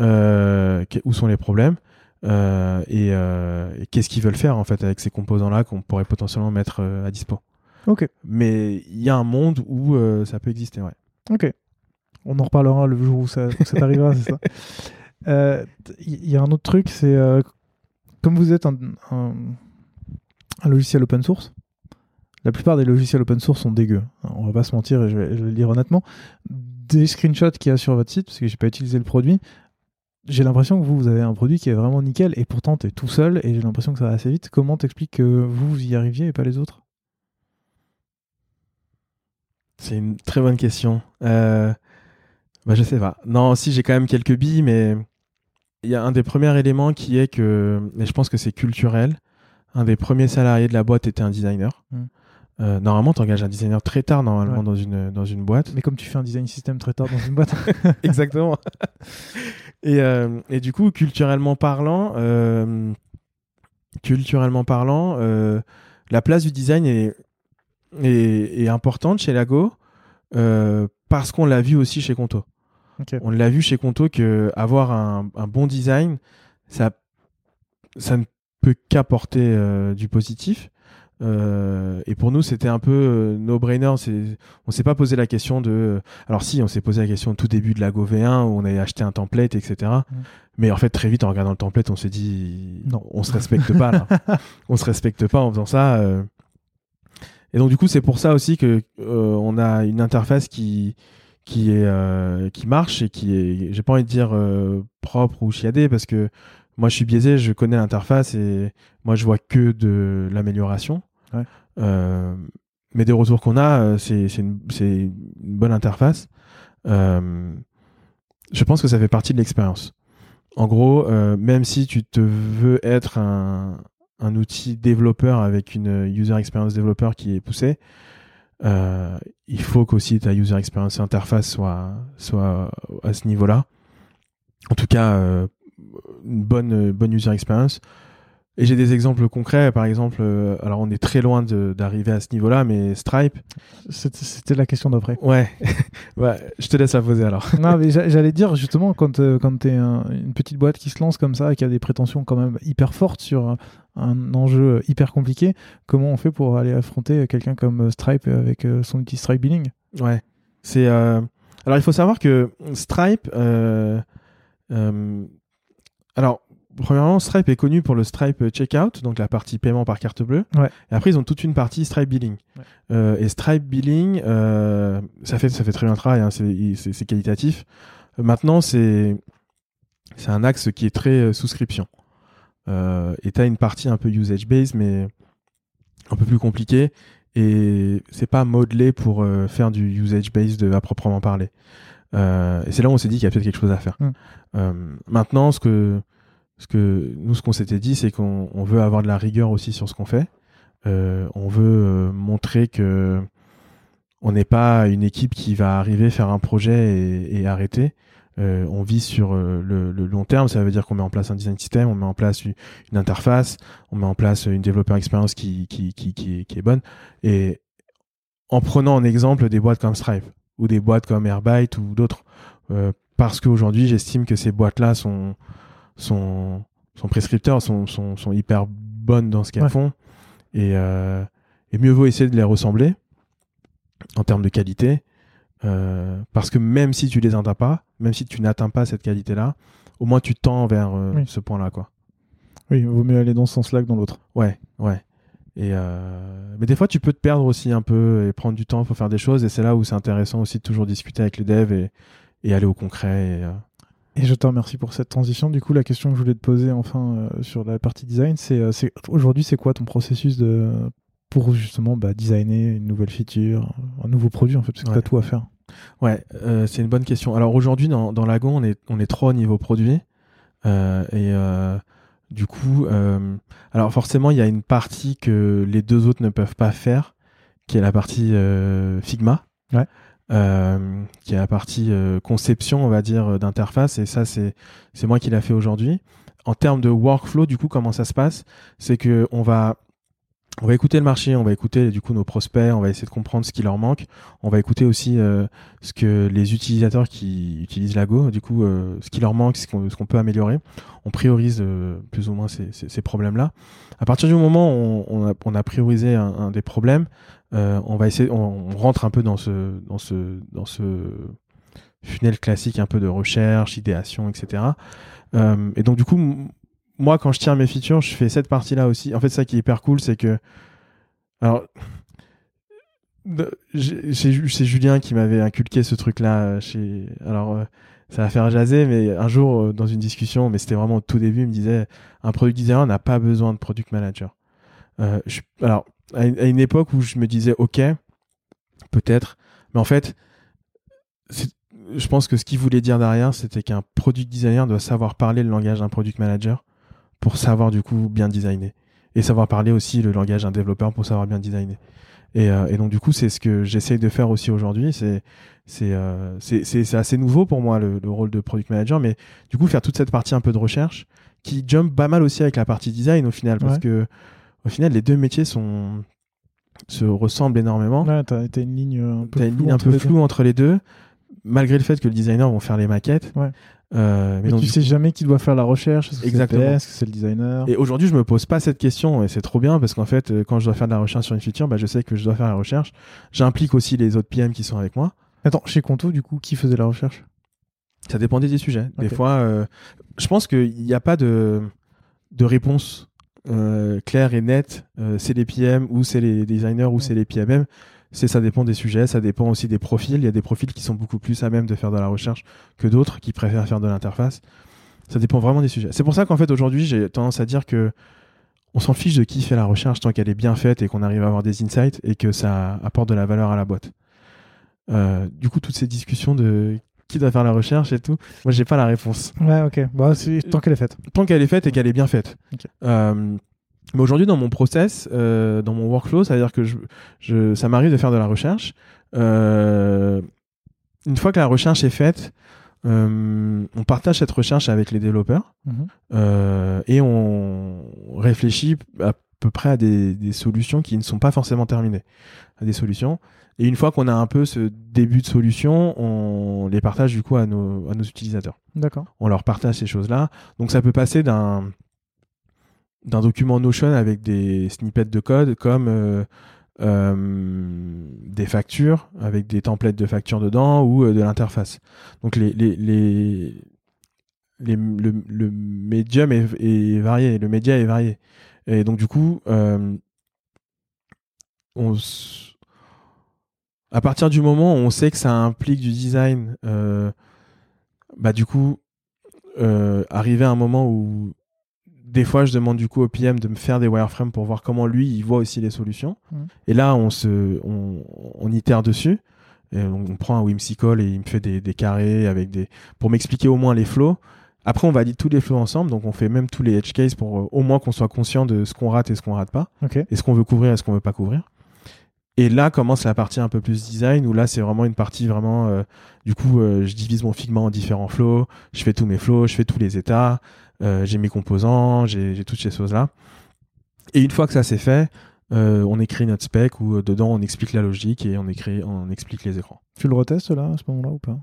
euh, où sont les problèmes euh, et, euh, et qu'est-ce qu'ils veulent faire en fait avec ces composants-là qu'on pourrait potentiellement mettre euh, à dispo. Ok. Mais il y a un monde où euh, ça peut exister, ouais. Ok. On en reparlera le jour où ça, où ça t'arrivera, c'est ça. Euh, Il y, y a un autre truc, c'est euh, comme vous êtes un, logiciel open source. La plupart des logiciels open source sont dégueux. On va pas se mentir et je vais, je vais le dire honnêtement. Des screenshots qu'il y a sur votre site, parce que j'ai pas utilisé le produit, j'ai l'impression que vous, vous avez un produit qui est vraiment nickel et pourtant tu es tout seul et j'ai l'impression que ça va assez vite. Comment t'expliques que vous, vous y arriviez et pas les autres? C'est une très bonne question. Euh, bah, je sais pas. Non, si j'ai quand même quelques billes, mais il y a un des premiers éléments qui est que, et je pense que c'est culturel, un des premiers salariés de la boîte était un designer. Mm. Euh, normalement, tu engages un designer très tard normalement Ouais. dans, une, dans une boîte. Mais comme tu fais un design system très tard dans une boîte. Exactement. et, euh, et du coup, culturellement parlant, euh, culturellement parlant, la place du design est, est, est importante chez Lago parce qu'on l'a vu aussi chez Conto. On l'a vu chez Conto que avoir un, un bon design, ça, ça ne peut qu'apporter euh, du positif. Euh, et pour nous, c'était un peu euh, no-brainer. On s'est pas posé la question de. Alors si, on s'est posé la question au tout début de la V1 où on avait acheté un template, etc. Mais en fait, très vite, en regardant le template, on s'est dit Non. on se respecte pas là. on se respecte pas en faisant ça. Et donc du coup, c'est pour ça aussi que on a une interface qui qui est euh, qui marche et qui est, j'ai pas envie de dire euh, propre ou chiadée parce que moi je suis biaisé, je connais l'interface et moi je vois que de l'amélioration. Ouais. Euh, mais des retours qu'on a, c'est c'est une, une bonne interface. Je pense que ça fait partie de l'expérience. En gros, même si tu te veux être un, un outil développeur avec une user experience développeur qui est poussée, euh, il faut qu'aussi ta user experience interface soit, soit à ce niveau-là. En tout cas, euh, une bonne, bonne user experience. Et j'ai des exemples concrets. Par exemple, euh, alors on est très loin d'arriver à ce niveau-là, mais Stripe, C'était la question d'après. ouais, ouais, je te laisse la poser alors. non, mais j'a- j'allais dire justement, quand, euh, quand tu es une petite boîte qui se lance comme ça et qui a des prétentions quand même hyper fortes sur un, enjeu hyper compliqué, comment on fait pour aller affronter quelqu'un comme euh, Stripe avec euh, son outil Stripe Billing? Ouais. C'est euh, alors il faut savoir que Stripe, euh, euh, alors premièrement Stripe est connu pour le Stripe Checkout, donc la partie paiement par carte bleue. Ouais. Et après ils ont toute une partie Stripe Billing. Ouais. Euh, et Stripe Billing, euh, ça fait ça fait très bien le travail, hein, c'est qualitatif. Maintenant c'est un axe qui est très euh, souscription. Et tu as une partie un peu usage based, mais un peu plus compliquée et c'est pas modelé pour faire du usage based à proprement parler. Euh, et c'est là où on s'est dit qu'il y a peut-être quelque chose à faire. Euh, maintenant, ce que, ce que nous, ce qu'on s'était dit, c'est qu'on on veut avoir de la rigueur aussi sur ce qu'on fait. Euh, on veut euh, montrer que on n'est pas une équipe qui va arriver faire un projet et, arrêter. Euh, on vit sur le, long terme, ça veut dire qu'on met en place un design system, on met en place une, interface, on met en place une développeur expérience qui, qui, qui, qui, est, bonne. Et en prenant en exemple des boîtes comme Stripe ou des boîtes comme Airbyte ou d'autres, parce qu'aujourd'hui j'estime que ces boîtes-là sont, sont, sont prescripteurs, sont, sont, sont hyper bonnes dans ce qu'elles Ouais. font. Et, euh, et mieux vaut essayer de les ressembler en termes de qualité. euh, parce que même si tu les atteins pas, même si tu n'atteins pas cette qualité-là, au moins tu tends vers euh, Oui. ce point-là, quoi. Oui, il vaut mieux aller dans ce sens-là que dans l'autre. Ouais, ouais. Et euh, Mais des fois, tu peux te perdre aussi un peu et prendre du temps pour faire des choses. Et c'est là où c'est intéressant aussi de toujours discuter avec les devs et, et aller au concret. Et, Et je te remercie pour cette transition. Du coup, la question que je voulais te poser enfin euh, sur la partie design, c'est euh, c'est- aujourd'hui, c'est quoi ton processus de pour justement bah, designer une nouvelle feature, un nouveau produit en fait, parce que Ouais. tu as tout à faire? Ouais, euh, c'est une bonne question. Alors aujourd'hui, dans, dans Lagon, on est, on est trois au niveau produit. Et du coup, alors forcément, il y a une partie que les deux autres ne peuvent pas faire, qui est la partie Figma. Ouais. Euh, qui est la partie euh, conception, on va dire, euh, d'interface. Et ça, c'est moi qui l'a fait aujourd'hui. En termes de workflow, du coup, comment ça se passe? C'est que on va on va écouter le marché, on va écouter du coup nos prospects, on va essayer de comprendre ce qui leur manque. On va écouter aussi euh, ce que les utilisateurs qui utilisent Lago, du coup, euh, ce qui leur manque, ce qu'on qu'on peut améliorer. On priorise euh, plus ou moins ces, ces- ces problèmes-là. À partir du moment où on a, on a priorisé un, un des problèmes, euh, on va essayer, on, rentre un peu dans ce, dans ce, dans ce funnel classique, un peu de recherche, idéation, etc. Euh, et donc du coup, moi, quand je tire mes features, je fais cette partie-là aussi. En fait, ça qui est hyper cool, c'est que. Alors. C'est Julien qui m'avait inculqué ce truc-là. Chez... Alors, euh, ça va faire jaser, mais un jour, euh, dans une discussion, mais c'était vraiment au tout début, il me disait un product designer n'a pas besoin de product manager. Euh. Alors, à une, époque où je me disais, ok, peut-être, mais en fait, je pense que ce qu'il voulait dire derrière, c'était qu'un product designer doit savoir parler le langage d'un product manager pour savoir du coup bien designer. Et savoir parler aussi le langage d'un développeur pour savoir bien designer. Et, euh, et donc du coup, c'est ce que j'essaye de faire aussi aujourd'hui. C'est c'est euh, c'est assez nouveau pour moi le, le, rôle de product manager, mais du coup faire toute cette partie un peu de recherche qui jump pas mal aussi avec la partie design au final, parce que au final les deux métiers sont se ressemblent énormément. Ouais, t'as une ligne un peu, floue, une ligne un peu floue entre les deux malgré le fait que le designer vont faire les maquettes. Ouais. Euh, mais, tu sais jamais qui doit faire la recherche. Exactement. Est-ce que c'est le designer Et aujourd'hui, je me pose pas cette question et c'est trop bien parce qu'en fait, euh, quand je dois faire de la recherche sur une feature, bah, je sais que je dois faire la recherche. J'implique aussi les autres PM qui sont avec moi. Attends, chez Conto, du coup, qui faisait la recherche? Ça dépendait des sujets. Des fois, euh, je pense qu'il n'y a pas de, de réponse claire et nette. c'est les PM ou c'est les designers ou c'est les PMM c'est ça dépend des sujets, ça dépend aussi des profils. Il y a des profils qui sont beaucoup plus à même de faire de la recherche que d'autres qui préfèrent faire de l'interface. Ça dépend vraiment des sujets. C'est pour ça qu'en fait aujourd'hui j'ai tendance à dire que on s'en fiche de qui fait la recherche tant qu'elle est bien faite et qu'on arrive à avoir des insights et que ça apporte de la valeur à la boîte. Euh, du coup, toutes ces discussions de qui doit faire la recherche et tout, moi j'ai pas la réponse. Ouais, ok. Bon, tant qu'elle est faite. Tant qu'elle est faite et qu'elle est bien faite. Euh, mais aujourd'hui, dans mon process, euh, dans mon workflow, c'est-à-dire que je, je ça m'arrive de faire de la recherche. Euh, une fois que la recherche est faite, euh, on partage cette recherche avec les développeurs mhm. euh, et on réfléchit à peu près à des, des, solutions qui ne sont pas forcément terminées, à des solutions. Et une fois qu'on a un peu ce début de solution, on les partage du coup à nos, à nos utilisateurs. D'accord. On leur partage ces choses-là. Donc ça peut passer d'un d'un document Notion avec des snippets de code comme euh, euh, des factures avec des templates de factures dedans ou euh, de l'interface. Donc les, les, les, les le, le, médium est, est, varié, le média est varié. Et donc du coup, on à partir du moment où on sait que ça implique du design, bah du coup, arriver à un moment où des fois, je demande du coup au PM de me faire des wireframes pour voir comment lui, il voit aussi les solutions. Mmh. Et là, on se, on, on itère dessus. Et on, prend un whimsical et il me fait des, des carrés avec des, pour m'expliquer au moins les flows. Après, on valide tous les flows ensemble, donc on fait même tous les edge cases pour euh, au moins qu'on soit conscient de ce qu'on rate et ce qu'on rate pas, et ce qu'on veut couvrir et ce qu'on veut pas couvrir. Et là commence la partie un peu plus design où là c'est vraiment une partie vraiment euh, du coup euh, je divise mon Figma en différents flows, je fais tous mes flows, je fais tous les états, euh, j'ai mes composants, j'ai toutes ces choses là. Et une fois que ça c'est fait, on écrit notre spec où dedans on explique la logique et on écrit on explique les écrans. Tu le retestes là à ce moment-là ou pas?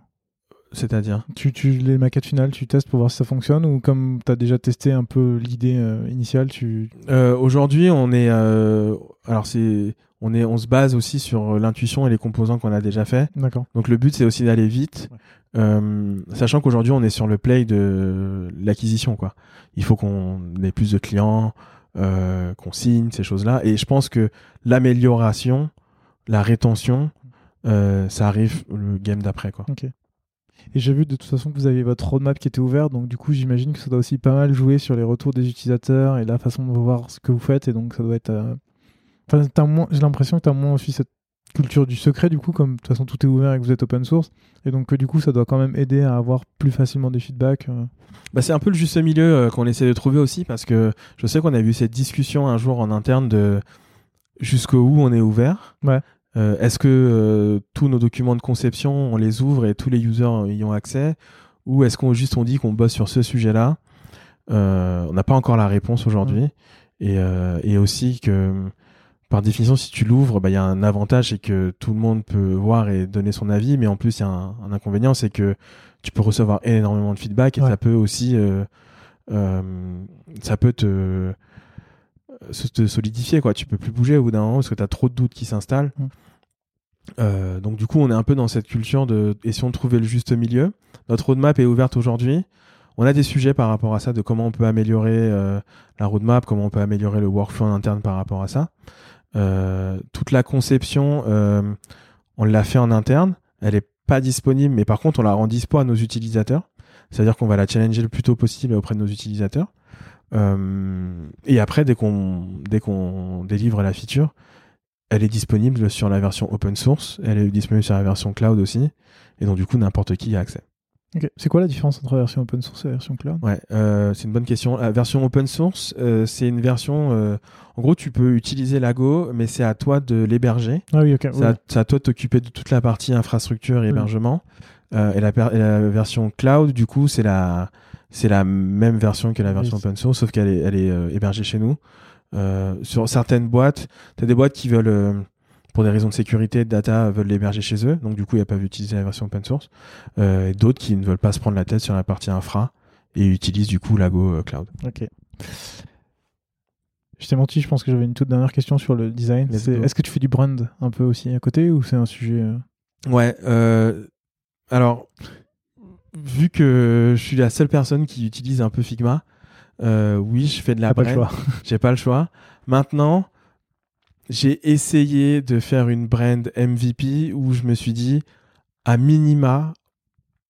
C'est-à-dire? Tu, tu, Les maquettes finales, tu testes pour voir si ça fonctionne ou comme tu as déjà testé un peu l'idée initiale, tu... Aujourd'hui, on est... alors, c'est on, est, on se base aussi sur l'intuition et les composants qu'on a déjà fait. D'accord. Donc le but c'est aussi d'aller vite, euh, sachant qu'aujourd'hui on est sur le play de l'acquisition quoi. Il faut qu'on ait plus de clients, euh, qu'on signe ces choses-là, et je pense que l'amélioration, la rétention, euh, ça arrive le game d'après quoi. Ok. Et j'ai vu de toute façon que vous aviez votre roadmap qui était ouvert, donc du coup j'imagine que ça doit aussi pas mal jouer sur les retours des utilisateurs et la façon de voir ce que vous faites, et donc ça doit être j'ai l'impression que tu as moins aussi cette culture du secret, du coup, comme de toute façon tout est ouvert et que vous êtes open source. Et donc, du coup, ça doit quand même aider à avoir plus facilement des feedbacks. Euh. Bah, c'est un peu le juste milieu euh, qu'on essaie de trouver aussi parce que je sais qu'on a eu cette discussion un jour en interne de jusqu'où on est ouvert. Ouais. Euh, est-ce que tous nos documents de conception, on les ouvre et tous les users y ont accès? Ou est-ce qu'on juste on dit qu'on bosse sur ce sujet-là? On n'a pas encore la réponse aujourd'hui. Et, et aussi que par définition, si tu l'ouvres, bah, il y a un avantage, c'est que tout le monde peut voir et donner son avis, mais en plus, il y a un, inconvénient, c'est que tu peux recevoir énormément de feedback et ça peut aussi, euh, euh, ça peut te, te solidifier, quoi. Tu peux plus bouger au bout d'un moment parce que tu as trop de doutes qui s'installent. Euh, donc du coup, on est un peu dans cette culture de essayons de trouver le juste milieu. Notre roadmap est ouverte aujourd'hui. on a des sujets par rapport à ça, de comment on peut améliorer la roadmap, comment on peut améliorer le workflow en interne par rapport à ça. Toute la conception, on l'a fait en interne. Elle est pas disponible, mais par contre, on la rend dispo à nos utilisateurs. C'est-à-dire qu'on va la challenger le plus tôt possible auprès de nos utilisateurs. Euh, et après, dès qu'on délivre la feature, elle est disponible sur la version open source, elle est disponible sur la version cloud aussi, et donc du coup n'importe qui a accès. C'est quoi la différence entre la version open source et la version cloud? Ouais, euh, c'est une bonne question. La version open source, euh, c'est une version. en gros, tu peux utiliser Lago, mais c'est à toi de l'héberger. Ah oui, ok. C'est à, toi de t'occuper de toute la partie infrastructure et hébergement. et, la, et, la, version cloud, du coup, c'est la c'est la même version que la version open source, sauf qu'elle est, elle est euh, hébergée chez nous. Euh, sur certaines boîtes, tu as des boîtes qui veulent, euh, pour des raisons de sécurité, de data, veulent l'héberger chez eux, donc du coup, ils peuvent utiliser la version open source. et d'autres qui ne veulent pas se prendre la tête sur la partie infra et utilisent du coup Lago Cloud. Ok. Je t'ai menti, je pense que j'avais une toute dernière question sur le design. Est-ce que tu fais du brand un peu aussi à côté ou c'est un sujet Ouais. alors, vu que je suis la seule personne qui utilise un peu Figma, euh, oui, je fais de la brand. J'ai pas le choix. Maintenant, j'ai essayé de faire une brand MVP où je me suis dit, à minima,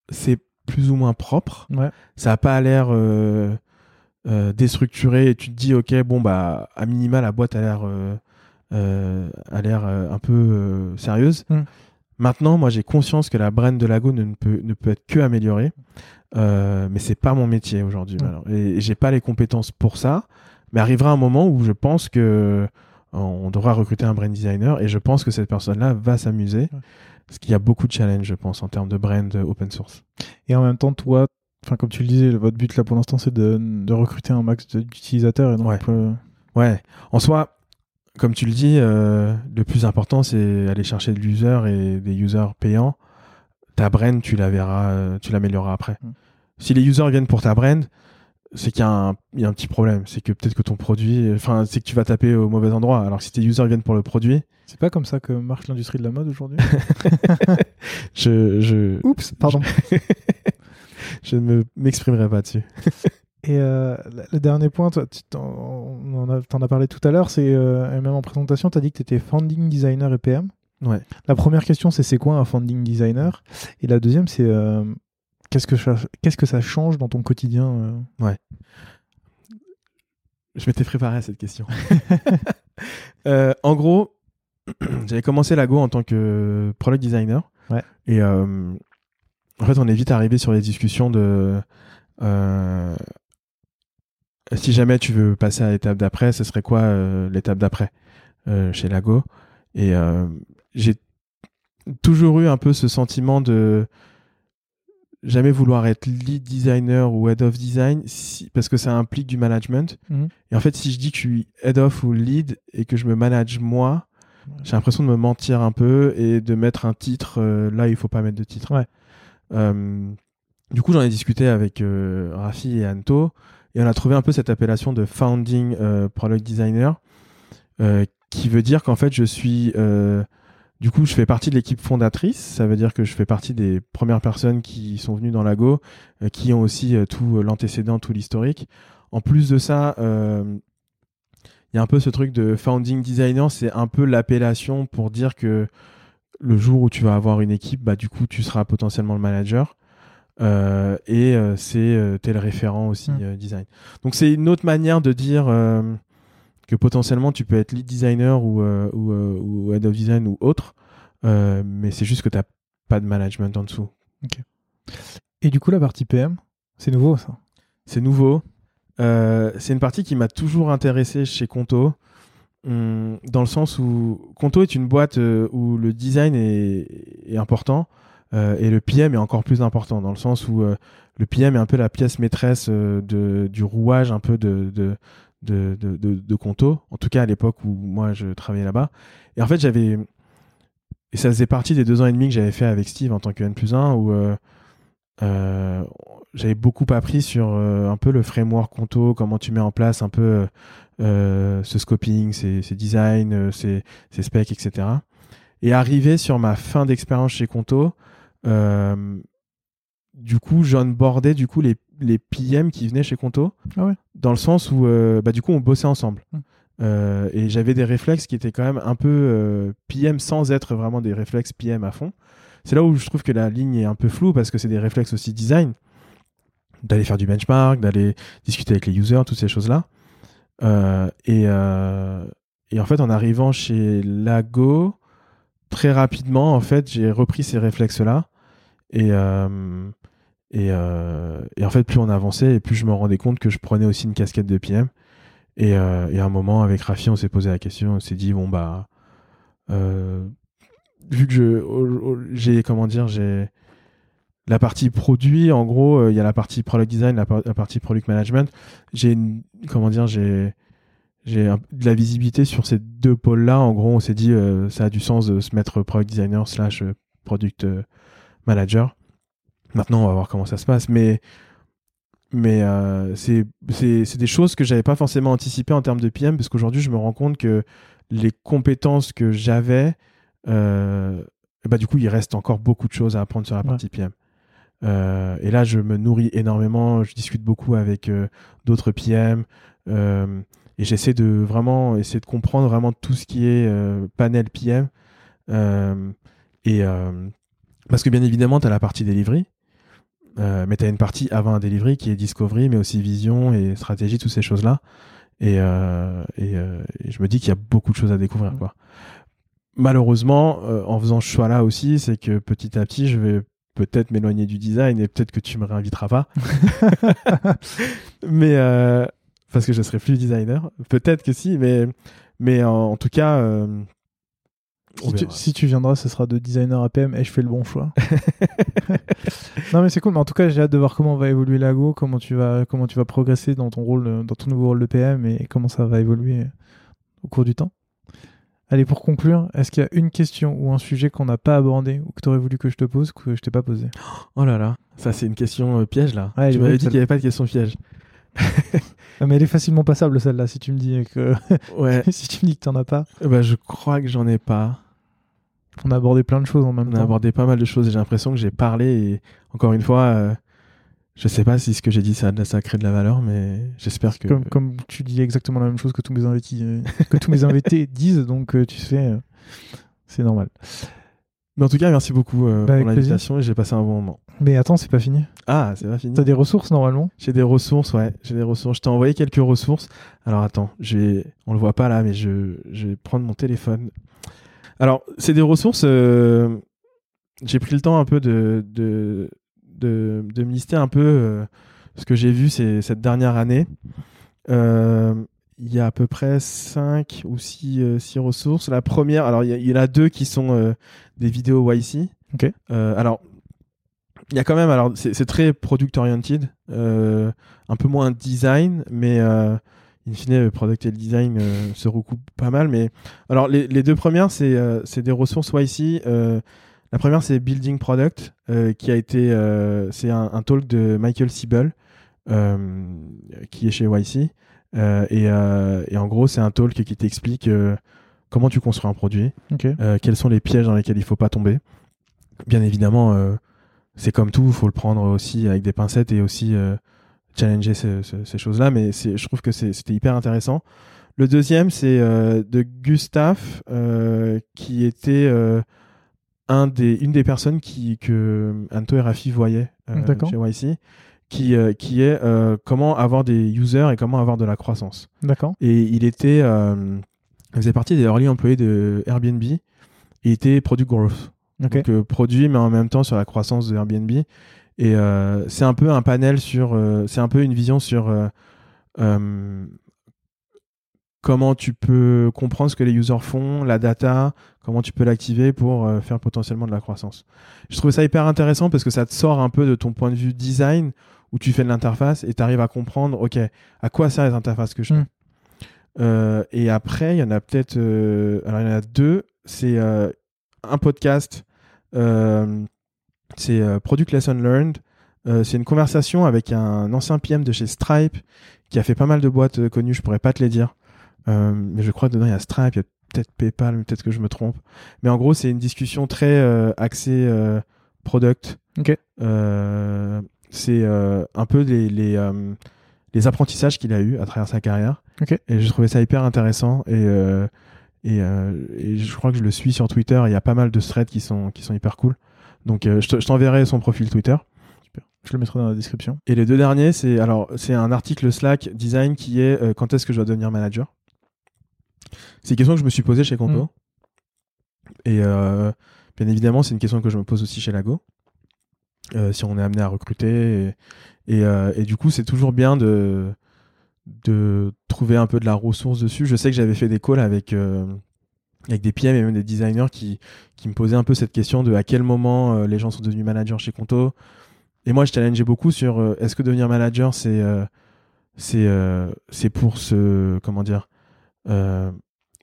c'est plus ou moins propre. Ça a pas l'air euh, euh, déstructuré et tu te dis, ok, bon bah, à minima, la boîte a l'air a l'air un peu sérieuse. Hmm. Maintenant, moi, j'ai conscience que la brand de Lago ne peut, ne peut être que améliorée, euh, mais c'est pas mon métier aujourd'hui. Et, j'ai pas les compétences pour ça. Mais arrivera un moment où je pense que euh, on devra recruter un brand designer et je pense que cette personne-là va s'amuser. Parce qu'il y a beaucoup de challenges, je pense, en termes de brand open source. Et en même temps, toi, enfin, comme tu le disais, votre but là pour l'instant, c'est de, de, recruter un max d'utilisateurs. Et donc, ouais. ouais. En soi, comme tu le dis, euh, le plus important, c'est aller chercher de l'user et des users payants. Ta brand, tu la verras, euh, tu l'amélioreras après. Mm. Si les users viennent pour ta brand, c'est qu'il y, a un petit problème. C'est que peut-être que ton produit, enfin, c'est que tu vas taper au mauvais endroit. Alors si tes users viennent pour le produit. C'est pas comme ça que marche l'industrie de la mode aujourd'hui je, je. Oups, pardon. je ne m'exprimerai pas dessus. Et euh, le dernier point, tu en, as parlé tout à l'heure, c'est euh, même en présentation, tu as dit que tu étais founding designer et PM. Ouais. La première question, c'est c'est quoi un founding designer? Et la deuxième, c'est euh, qu'est-ce que ça, qu'est-ce que ça change dans ton quotidien Ouais. Je m'étais préparé à cette question. en gros, j'avais commencé Lago en tant que product designer. Ouais. Et en fait, on est vite arrivé sur les discussions de si jamais tu veux passer à l'étape d'après, ce serait quoi euh, l'étape d'après euh, chez Lago? Et euh, j'ai toujours eu un peu ce sentiment de jamais vouloir être lead designer ou head of design parce que ça implique du management. Mhm. Et en fait, si je dis que je suis head of ou lead et que je me manage moi, j'ai l'impression de me mentir un peu et de mettre un titre là, il faut pas mettre de titre. du coup, j'en ai discuté avec Rafi et Anto. Et on a trouvé un peu cette appellation de founding euh, product designer, euh, qui veut dire qu'en fait, je suis, euh, du coup, je fais partie de l'équipe fondatrice. Ça veut dire que je fais partie des premières personnes qui sont venues dans Lago, qui ont aussi tout l'antécédent, tout l'historique. En plus de ça, il y a un peu ce truc de founding designer, c'est un peu l'appellation pour dire que le jour où tu vas avoir une équipe, bah, du coup, tu seras potentiellement le manager. Euh, et euh, c'est euh, tel référent aussi mm. design. Donc c'est une autre manière de dire que potentiellement tu peux être lead designer ou, ou, ou head of design ou autre, mais c'est juste que tu n'as pas de management en dessous. Et du coup, la partie PM, c'est nouveau ça? C'est nouveau. c'est une partie qui m'a toujours intéressé chez Conto, hum, dans le sens où Conto est une boîte où le design est, est important, euh, et le PM est encore plus important dans le sens où euh, le PM est un peu la pièce maîtresse euh, de, du rouage un peu de, de, de, de, Conto, en tout cas à l'époque où moi je travaillais là-bas. Et en fait, j'avais. Et ça faisait partie des deux ans et demi que j'avais fait avec Steve en tant que N plus 1, où j'avais beaucoup appris sur un peu le framework Conto, comment tu mets en place un peu ce scoping, ces, designs, ces, ces specs, etc. Et arrivé sur ma fin d'expérience chez Conto, euh, du coup, j'onboardais du coup les, les PM qui venaient chez Conto. Ah ouais. Dans le sens où, euh, bah, du coup, on bossait ensemble. Hmm. Euh, et j'avais des réflexes qui étaient quand même un peu euh, PM sans être vraiment des réflexes PM à fond. C'est là où je trouve que la ligne est un peu floue parce que c'est des réflexes aussi design. D'aller faire du benchmark, d'aller discuter avec les users, toutes ces choses-là. Euh, et, et en fait, en arrivant chez Lago, très rapidement, en fait, j'ai repris ces réflexes-là. Et, et, euh, et en fait, plus on avançait, et plus je me rendais compte que je prenais aussi une casquette de PM. Et, euh, et à un moment, avec Rafi, on s'est posé la question, on s'est dit, bon, bah, euh, vu que j'ai, comment dire, j'ai la partie produit, en gros, il y a la partie product design, la, par- la partie product management. J'ai, comment dire, j'ai, j'ai de la visibilité sur ces deux pôles-là. En gros, on s'est dit, ça a du sens de se mettre product designer slash product manager. Maintenant, on va voir comment ça se passe, mais mais euh, c'est des choses que j'avais pas forcément anticipées en termes de PM parce qu'aujourd'hui, je me rends compte que les compétences que j'avais, euh, bah du coup, il reste encore beaucoup de choses à apprendre sur la partie PM. Euh, et là, je me nourris énormément. Je discute beaucoup avec euh, d'autres PM. et j'essaie de vraiment essayer de comprendre vraiment tout ce qui est panel PM. Et parce que bien évidemment, tu as la partie delivery, euh, mais tu as une partie avant un delivery qui est discovery, mais aussi vision et stratégie, toutes ces choses-là. Et, euh, et, euh, et je me dis qu'il y a beaucoup de choses à découvrir. Mm. Quoi. Malheureusement, euh, en faisant ce choix-là aussi, c'est que petit à petit, je vais peut-être m'éloigner du design et peut-être que tu me réinviteras pas. mais euh, parce que je serai plus designer. Peut-être que si, mais, mais en, en tout cas. Si tu, verra. si tu viendras, ce sera de designer à PM et je fais le bon choix. non mais c'est cool, mais en tout cas j'ai hâte de voir comment va évoluer Lago, comment tu vas, comment tu vas progresser dans ton rôle, euh, dans ton nouveau rôle de PM et comment ça va évoluer euh, au cours du temps. Allez, pour conclure, est-ce qu'il y a une question ou un sujet qu'on n'a pas abordé ou que tu aurais voulu que je te pose que je t'ai pas posé? Oh là là, ça c'est une question euh, piège là. Ouais, tu m'avais dit qu'il n'y avait pas de question piège. Ah, Mais elle est facilement passable celle-là si tu me dis que Ouais, si tu me dis que t'en as pas. bah, je crois que j'en ai pas. On a abordé plein de choses en même On a temps. abordé pas mal de choses et j'ai l'impression que j'ai parlé et encore une fois, euh, je sais pas si ce que j'ai dit ça, a crée de la valeur, mais j'espère que. Comme, comme tu dis exactement la même chose que tous mes invités, euh, que tous mes invités disent, donc euh, tu sais, euh, c'est normal. Mais en tout cas, merci beaucoup euh, Bah, pour l'invitation et j'ai passé un bon moment. Mais attends, c'est pas fini. Ah, c'est pas fini. T'as des ressources normalement? J'ai des ressources, ouais. J'ai des ressources. Je t'ai envoyé quelques ressources. Alors attends, je vais... on le voit pas là, mais je, je vais prendre mon téléphone. Alors, c'est des ressources. euh, J'ai pris le temps un peu de, de, de, de me lister un peu euh, ce que j'ai vu ces, cette dernière année. Euh, Il y a à peu près 5 ou 6 ressources. La première, alors il y, en a deux qui sont des vidéos YC. Ok. Alors, il y a quand même, alors c'est c'est très product oriented, euh, un peu moins design, mais euh, in fine, le product et le design euh, se recoupent pas mal. Mais alors, les, les deux premières, c'est euh, des ressources YC. Euh, la première, c'est Building Product, qui a été, c'est un, un talk de Michael Siebel, qui est chez YC. Et, et en gros, c'est un talk qui t'explique comment tu construis un produit, quels sont les pièges dans lesquels il faut pas tomber. Bien évidemment, c'est comme tout, il faut le prendre aussi avec des pincettes et aussi challenger ce- ce- ces choses-là. Mais je trouve que c'était hyper intéressant. Le deuxième, c'est euh, de Gustave, euh, qui était euh, un des, une des personnes qui, que Anto et Rafi voyaient chez YC, qui, qui est comment avoir des users et comment avoir de la croissance. D'accord. Et il était, il faisait partie des early employés de Airbnb et était product growth. Donc produit, mais en même temps sur la croissance de Airbnb. Et euh, c'est un peu un panel sur, euh, c'est un peu une vision sur euh, comment tu peux comprendre ce que les users font, la data, comment tu peux l'activer pour faire potentiellement de la croissance. Je trouve ça hyper intéressant parce que ça te sort un peu de ton point de vue design où tu fais de l'interface et tu arrives à comprendre, ok, à quoi servent les interfaces que je fais. Mm. Euh, et après, il y en a peut-être, euh, alors il y en a deux. C'est euh, un podcast, c'est euh, Product Lesson Learned. Euh, c'est une conversation avec un ancien PM de chez Stripe qui a fait pas mal de boîtes euh, connues, je pourrais pas te les dire. Mais je crois que dedans il y a Stripe, il y a peut-être PayPal, peut-être que je me trompe. Mais en gros, c'est une discussion très euh, axée euh, product. Ok. Euh, c'est un peu les, les, les apprentissages qu'il a eu à travers sa carrière. Et j'ai trouvé ça hyper intéressant. Et, et, et je crois que je le suis sur Twitter. Il y a pas mal de threads qui sont, qui sont hyper cool. Donc euh, je te- je t'enverrai son profil Twitter. Je le mettrai dans la description. Et les deux derniers, c'est alors c'est un article Slack design qui est euh, quand est-ce que je dois devenir manager? C'est une question que je me suis posée chez Conto. Mm. Et euh, bien évidemment, c'est une question que je me pose aussi chez Lago. Euh, si on est amené à recruter. Et, et, et du coup, c'est toujours bien de, de trouver un peu de la ressource dessus. Je sais que j'avais fait des calls avec, avec des PM et même des designers qui, qui me posaient un peu cette question de à quel moment euh, les gens sont devenus managers chez Conto. Et moi, je challengeais beaucoup sur euh, est-ce que devenir manager, c'est euh, c'est c'est pour se comment dire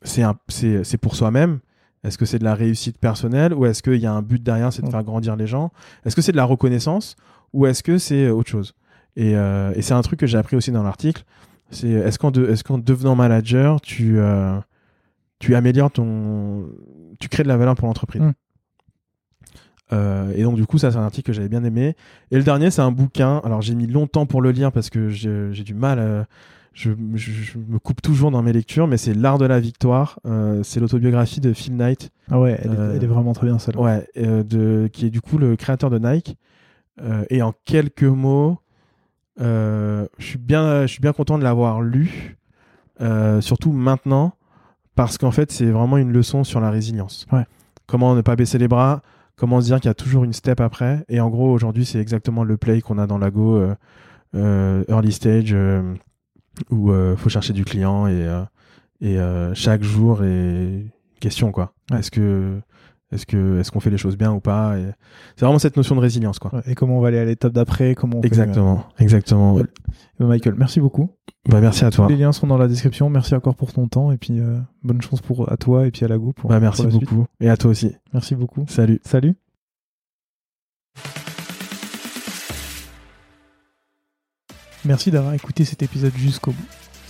c'est c'est c'est pour soi-même? Est-ce que c'est de la réussite personnelle ou est-ce qu'il y a un but derrière, c'est de Mm. faire grandir les gens? Est-ce que c'est de la reconnaissance ou est-ce que c'est autre chose? Et, et c'est un truc que j'ai appris aussi dans l'article. C'est est-ce qu'en de- est-ce qu'en devenant manager, tu tu améliores ton, tu crées de la valeur pour l'entreprise. Mm. Euh, et donc du coup, ça c'est un article que j'avais bien aimé. Et le dernier, c'est un bouquin. Alors j'ai mis longtemps pour le lire parce que j'ai du mal. euh, je, je- je me coupe toujours dans mes lectures, mais c'est L'art de la victoire. Euh, c'est l'autobiographie de Phil Knight, Ah ouais, elle, Euh, est, elle est vraiment très bien celle-là. ouais, de, qui est du coup le créateur de Nike. Et en quelques mots, je suis bien, je suis bien content de l'avoir lu, surtout maintenant, parce qu'en fait, c'est vraiment une leçon sur la résilience. Ouais. Comment ne pas baisser les bras, comment se dire qu'il y a toujours une step après. Et en gros, aujourd'hui, c'est exactement le play qu'on a dans Lago, euh, euh, early stage, euh, où euh, faut chercher du client et, euh, et euh, chaque jour est une question quoi. Ouais. Est-ce que est-ce que est-ce qu'on fait les choses bien ou pas Et C'est vraiment cette notion de résilience quoi. Ouais, Et comment on va aller à l'étape d'après comment on fait, Exactement, exactement. Ouais. euh, Michael, merci beaucoup. Bah, merci à toi. Les liens sont dans la description. Merci encore pour ton temps et puis euh, bonne chance pour à toi et puis à Lago pour, Bah, pour merci la suite. beaucoup. Et à toi aussi. Merci beaucoup. Salut. Salut. Merci d'avoir écouté cet épisode jusqu'au bout.